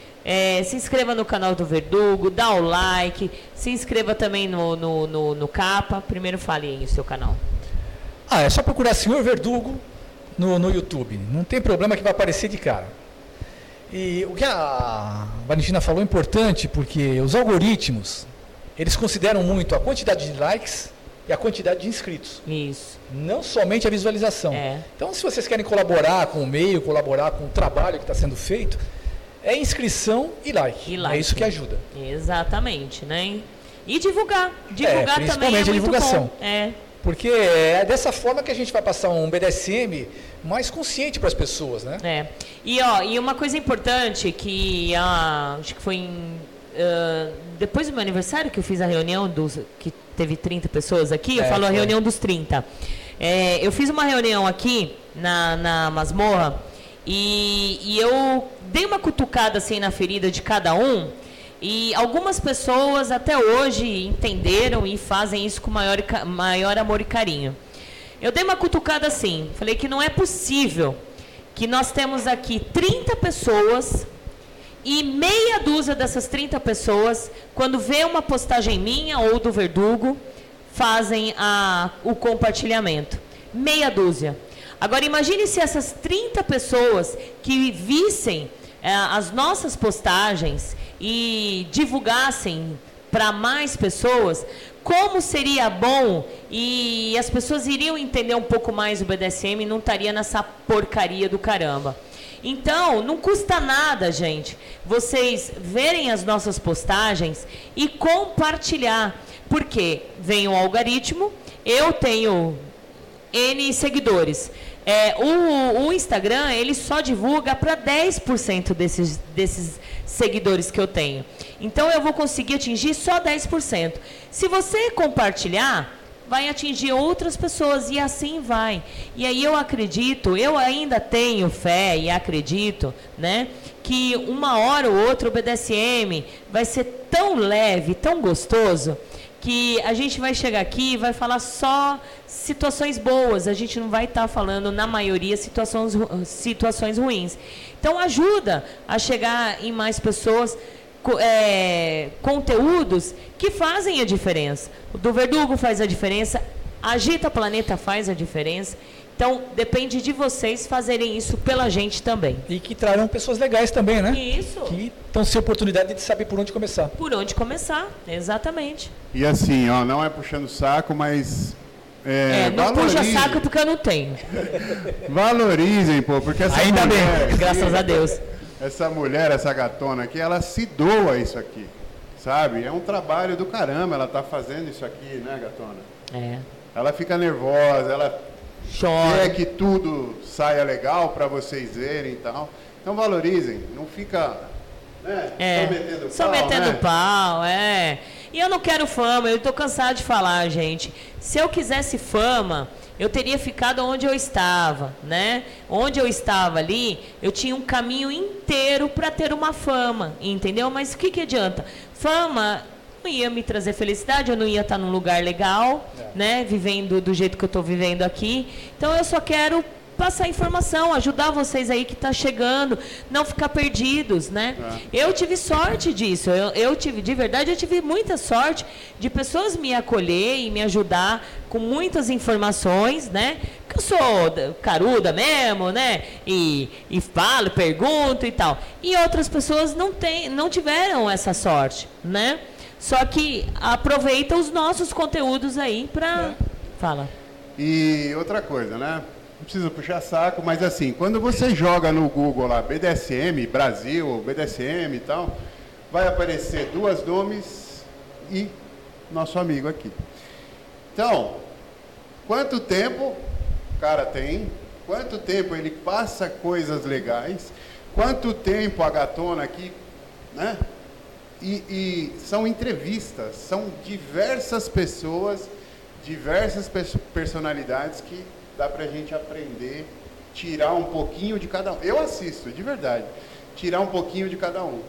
se inscreva no canal do Verdugo, dá o like, se inscreva também no, no, no, no Capa. Primeiro fale aí o seu canal. Ah, é só procurar Senhor Verdugo no, no YouTube. Não tem problema que vai aparecer de cara. E o que a Valentina falou é importante porque os algoritmos, eles consideram muito a quantidade de likes e a quantidade de inscritos. Isso. Não somente a visualização. É. Então, se vocês querem colaborar com o meio, colaborar com o trabalho que está sendo feito, é inscrição e like. E like. É isso que ajuda. Exatamente, né? E divulgar. Divulgar também é É, principalmente a muito divulgação. bom. É. Porque é dessa forma que a gente vai passar um BDSM mais consciente para as pessoas, né? É. E, ó, e uma coisa importante que ah, acho que foi em, ah, depois do meu aniversário que eu fiz a reunião dos que teve 30 pessoas aqui, eu É, falo a foi. reunião dos 30. É, eu fiz uma reunião aqui na, na masmorra e, e eu dei uma cutucada assim na ferida de cada um. E algumas pessoas até hoje entenderam e fazem isso com maior, maior amor e carinho. Eu dei uma cutucada assim, falei que não é possível que nós temos aqui 30 pessoas e meia dúzia dessas 30 pessoas, quando vê uma postagem minha ou do Verdugo, fazem a, o compartilhamento. Meia dúzia. Agora imagine se essas 30 pessoas que vissem eh, as nossas postagens e divulgassem para mais pessoas, como seria bom e as pessoas iriam entender um pouco mais o BDSM e não estaria nessa porcaria do caramba. Então, não custa nada, gente, vocês verem as nossas postagens e compartilhar. Porque vem o algoritmo, eu tenho N seguidores. É, o, o Instagram, ele só divulga para 10% desses, desses seguidores que eu tenho. Então, eu vou conseguir atingir só 10%. Se você compartilhar, vai atingir outras pessoas e assim vai. E aí eu acredito, eu ainda tenho fé e acredito, né, que uma hora ou outra o BDSM vai ser tão leve, tão gostoso, que a gente vai chegar aqui e vai falar só situações boas, a gente não vai estar falando, na maioria, situações, situações ruins. Então, ajuda a chegar em mais pessoas, é, conteúdos que fazem a diferença. O do Verdugo faz a diferença, Agita Planeta faz a diferença. Então, depende de vocês fazerem isso pela gente também. E que trarão pessoas legais também, né? Isso. Que estão sem oportunidade de saber por onde começar. Por onde começar, exatamente. E assim, ó, não é puxando saco, mas. É, É, não puxa valorizem- saco porque eu não tenho. [LAUGHS] Valorizem, pô, porque essa Ainda bem, mulher, Graças a Deus. essa mulher, essa gatona aqui, ela se doa isso aqui, sabe? É um trabalho do caramba, ela tá fazendo isso aqui, né, gatona? É. Ela fica nervosa, ela Chora. quer que tudo saia legal para vocês verem e tal. Então valorizem, não fica, né, É, só metendo só pau, metendo né? pau, é. E eu não quero fama, eu tô cansado de falar, gente. Se eu quisesse fama, eu teria ficado onde eu estava, né? Onde eu estava ali, eu tinha um caminho inteiro para ter uma fama, entendeu? Mas o que, que adianta? Fama não ia me trazer felicidade, eu não ia estar num lugar legal, né? Vivendo do jeito que eu estou vivendo aqui. Então eu só quero passar informação, ajudar vocês aí que está chegando, não ficar perdidos, né? Eu tive sorte disso, eu, eu tive, de verdade, eu tive muita sorte de pessoas me acolher e me ajudar com muitas informações, né? Que eu sou da- caruda mesmo, né? E, e falo, pergunto e tal. E outras pessoas não, tem, não tiveram essa sorte, né? Só que aproveita os nossos conteúdos aí para... Fala. E outra coisa, né? Não precisa puxar saco, mas assim, quando você joga no Google lá BDSM, Brasil, BDSM e tal, vai aparecer duas nomes e nosso amigo aqui. Então, quanto tempo o cara tem? Quanto tempo ele passa coisas legais? Quanto tempo a gatona aqui, né? E, e são entrevistas, são diversas pessoas, diversas pers- personalidades que dá pra gente aprender, tirar um pouquinho de cada um. Eu assisto, de verdade. Tirar um pouquinho de cada um.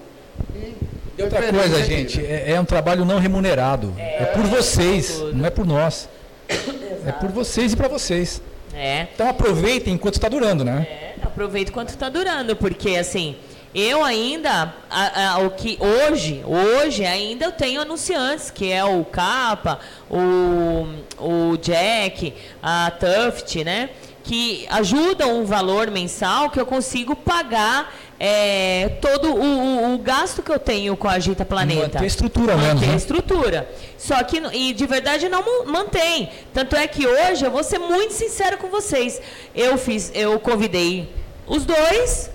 E, E outra coisa, aqui, gente, né? é, é um trabalho não remunerado. É, por vocês, não é por nós. É por vocês e para vocês. É. Então aproveitem enquanto está durando, né? É, aproveita enquanto está durando, porque assim, eu ainda, a- a- o que hoje, hoje ainda eu tenho anunciantes, que é o Capa, o, o Jack, a Tuft, né? Que ajudam um valor mensal que eu consigo pagar é, todo o, o- o gasto que eu tenho com a Agita Planeta. Manter a estrutura mesmo, Manter a né? estrutura. Só que, e de verdade, não mantém. Tanto é que hoje, eu vou ser muito sincero com vocês. Eu fiz, eu convidei os dois.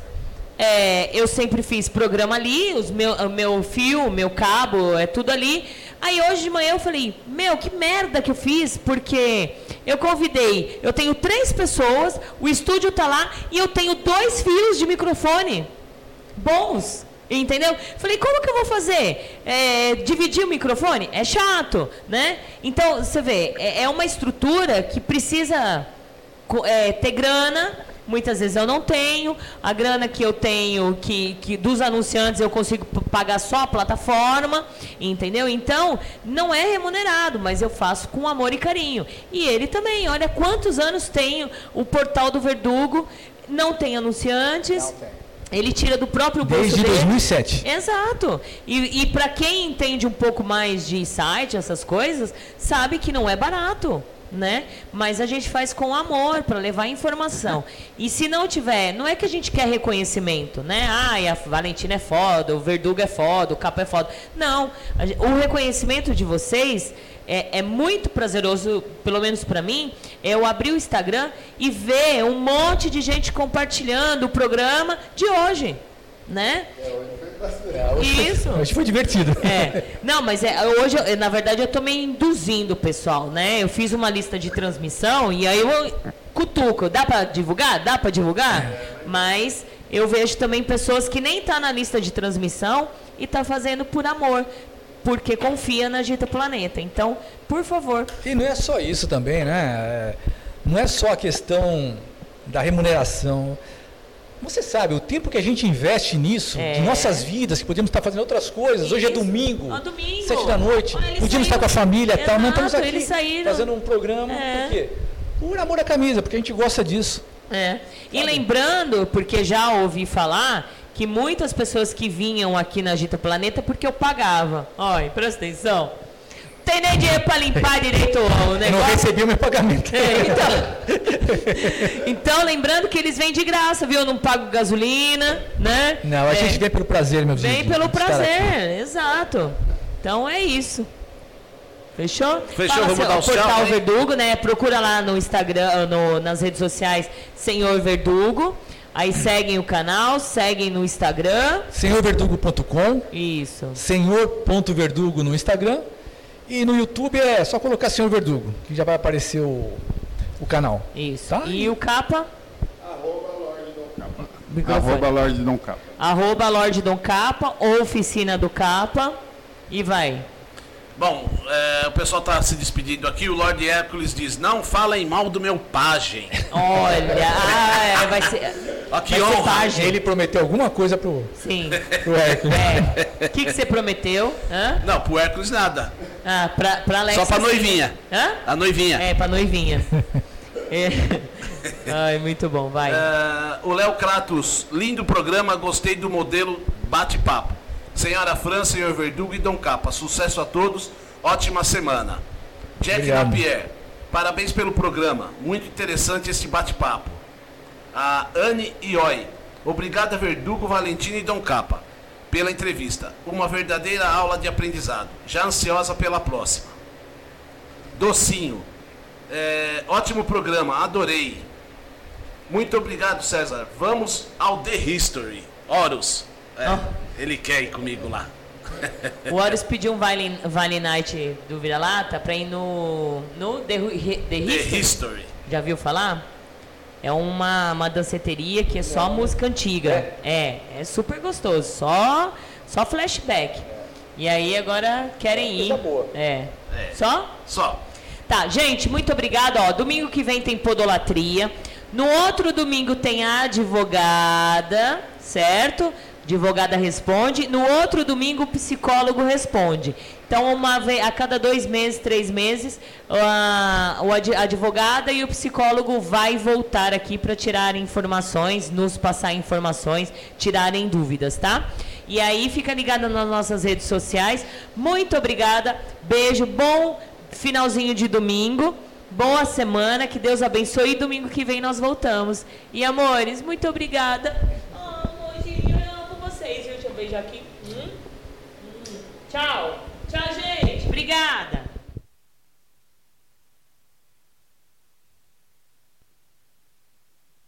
É, eu sempre fiz programa ali, os meu, o meu fio, o meu cabo, é tudo ali. Aí hoje de manhã eu falei, meu, que merda que eu fiz, porque eu convidei, eu tenho três pessoas, o estúdio tá lá e eu tenho dois fios de microfone bons. Entendeu? Falei, como que eu vou fazer? É, dividir o microfone? É chato, né? Então, você vê, é, é uma estrutura que precisa é, ter grana. Muitas vezes eu não tenho. A grana que eu tenho, que, que dos anunciantes, eu consigo pagar só a plataforma, entendeu? Então, não é remunerado, mas eu faço com amor e carinho. E ele também, olha quantos anos tem o portal do Verdugo, não tem anunciantes. Ele tira do próprio bolso Desde dele. 2007. Exato. E, e para quem entende um pouco mais de site, essas coisas, sabe que não é barato, né? Mas a gente faz com amor para levar informação. E se não tiver, não é que a gente quer reconhecimento, né? Ai, a Valentina é foda, o Verdugo é foda, o Capa é foda. Não. O reconhecimento de vocês é, é muito prazeroso, pelo menos para mim, é eu abrir o Instagram e ver um monte de gente compartilhando o programa de hoje, né? Isso. [LAUGHS] Hoje foi divertido. É. Não, mas é, hoje, na verdade, eu tô meio induzindo o pessoal, né? Eu fiz uma lista de transmissão e aí eu cutuco. Dá para divulgar? Dá para divulgar? Mas eu vejo também pessoas que nem tá na lista de transmissão e tá fazendo por amor, porque confia na Gita Planeta. Então, por favor. E não é só isso também, né? É, Não é só a questão da remuneração. Você sabe, o tempo que a gente investe nisso, É. de nossas vidas, que podíamos estar fazendo outras coisas. Hoje é Isso. domingo, Ó, domingo. sete da noite. Podíamos estar com a família e tal. Não estamos aqui fazendo um programa. É. Por quê? Por amor à camisa, porque a gente gosta disso. É. E lembrando, porque já ouvi falar que muitas pessoas que vinham aqui na Agita Planeta porque eu pagava. Olha, presta atenção. Tem nem dinheiro para limpar direito o Eu não negócio. recebi o meu pagamento. É, então, [LAUGHS] então, lembrando que eles vêm de graça, viu? Eu não pago gasolina, né? Não, a É, gente vem pelo prazer, meu Vem de- pelo de estar aqui. prazer, exato. Então é isso. Fechou? Fechou, Fala, vamos dar tchau, Portal hein? Verdugo, né? Procura lá no Instagram, no- nas redes sociais, Senhor Verdugo. Aí seguem o canal, seguem no Instagram. Senhorverdugo.com, Isso. senhor.verdugo no Instagram. E no YouTube é só colocar Senhor Verdugo, que já vai aparecer o, o canal. Isso. Tá? E o capa? Microfone. Arroba Lorde Dom Capa. Arroba Lorde Dom Capa ou Oficina do Capa. E vai. Bom, é, o pessoal tá se despedindo aqui. O Lord Hércules diz: Não falem mal do meu pajem. Olha, ah, é, vai ser. Ó, que vai ser honra. pajem. Ele prometeu alguma coisa pro, Sim. pro Hércules. É. O que, que você prometeu? Hã? Não, pro Hércules nada. Ah, pra, pra Alexa. Só pra noivinha. Hã? A noivinha. É, pra noivinha. [LAUGHS] É. Ai, muito bom, vai. É, o Léo Kratos, lindo programa, gostei do modelo bate-papo. Senhora Fran, senhor Verdugo e Dom Capa, sucesso a todos, ótima semana. Jack Obrigado. Lapierre, parabéns pelo programa, muito interessante este bate-papo. A Anne Ioi, obrigada Verdugo, Valentina e Dom Capa, pela entrevista. Uma verdadeira aula de aprendizado, já ansiosa pela próxima. Docinho, é, ótimo programa, adorei. Muito obrigado, César. Vamos ao The History. Horus. É, Ó. Ele quer ir comigo lá. O Horus pediu um Vale, vale Night do Vira-Lata pra ir no, no The, The The History. History. Já viu falar? É uma, uma danceteria que é só música antiga. É, é super gostoso. Só, só flashback. E aí agora querem ir. É. É. Só? Só. Tá, gente, muito obrigada. Ó, domingo que vem tem podolatria. No outro domingo tem a advogada, certo? Advogada responde. No outro domingo o psicólogo responde. Então, uma vez, a cada dois meses, três meses, a, a advogada e o psicólogo vai voltar aqui para tirar informações, nos passar informações, tirarem dúvidas, tá? E aí fica ligada nas nossas redes sociais. Muito obrigada. Beijo, bom finalzinho de domingo. Boa semana, que Deus abençoe. E domingo que vem nós voltamos. E amores, muito obrigada. Beijar aqui. Hum? Hum. Tchau. Tchau, gente. Obrigada.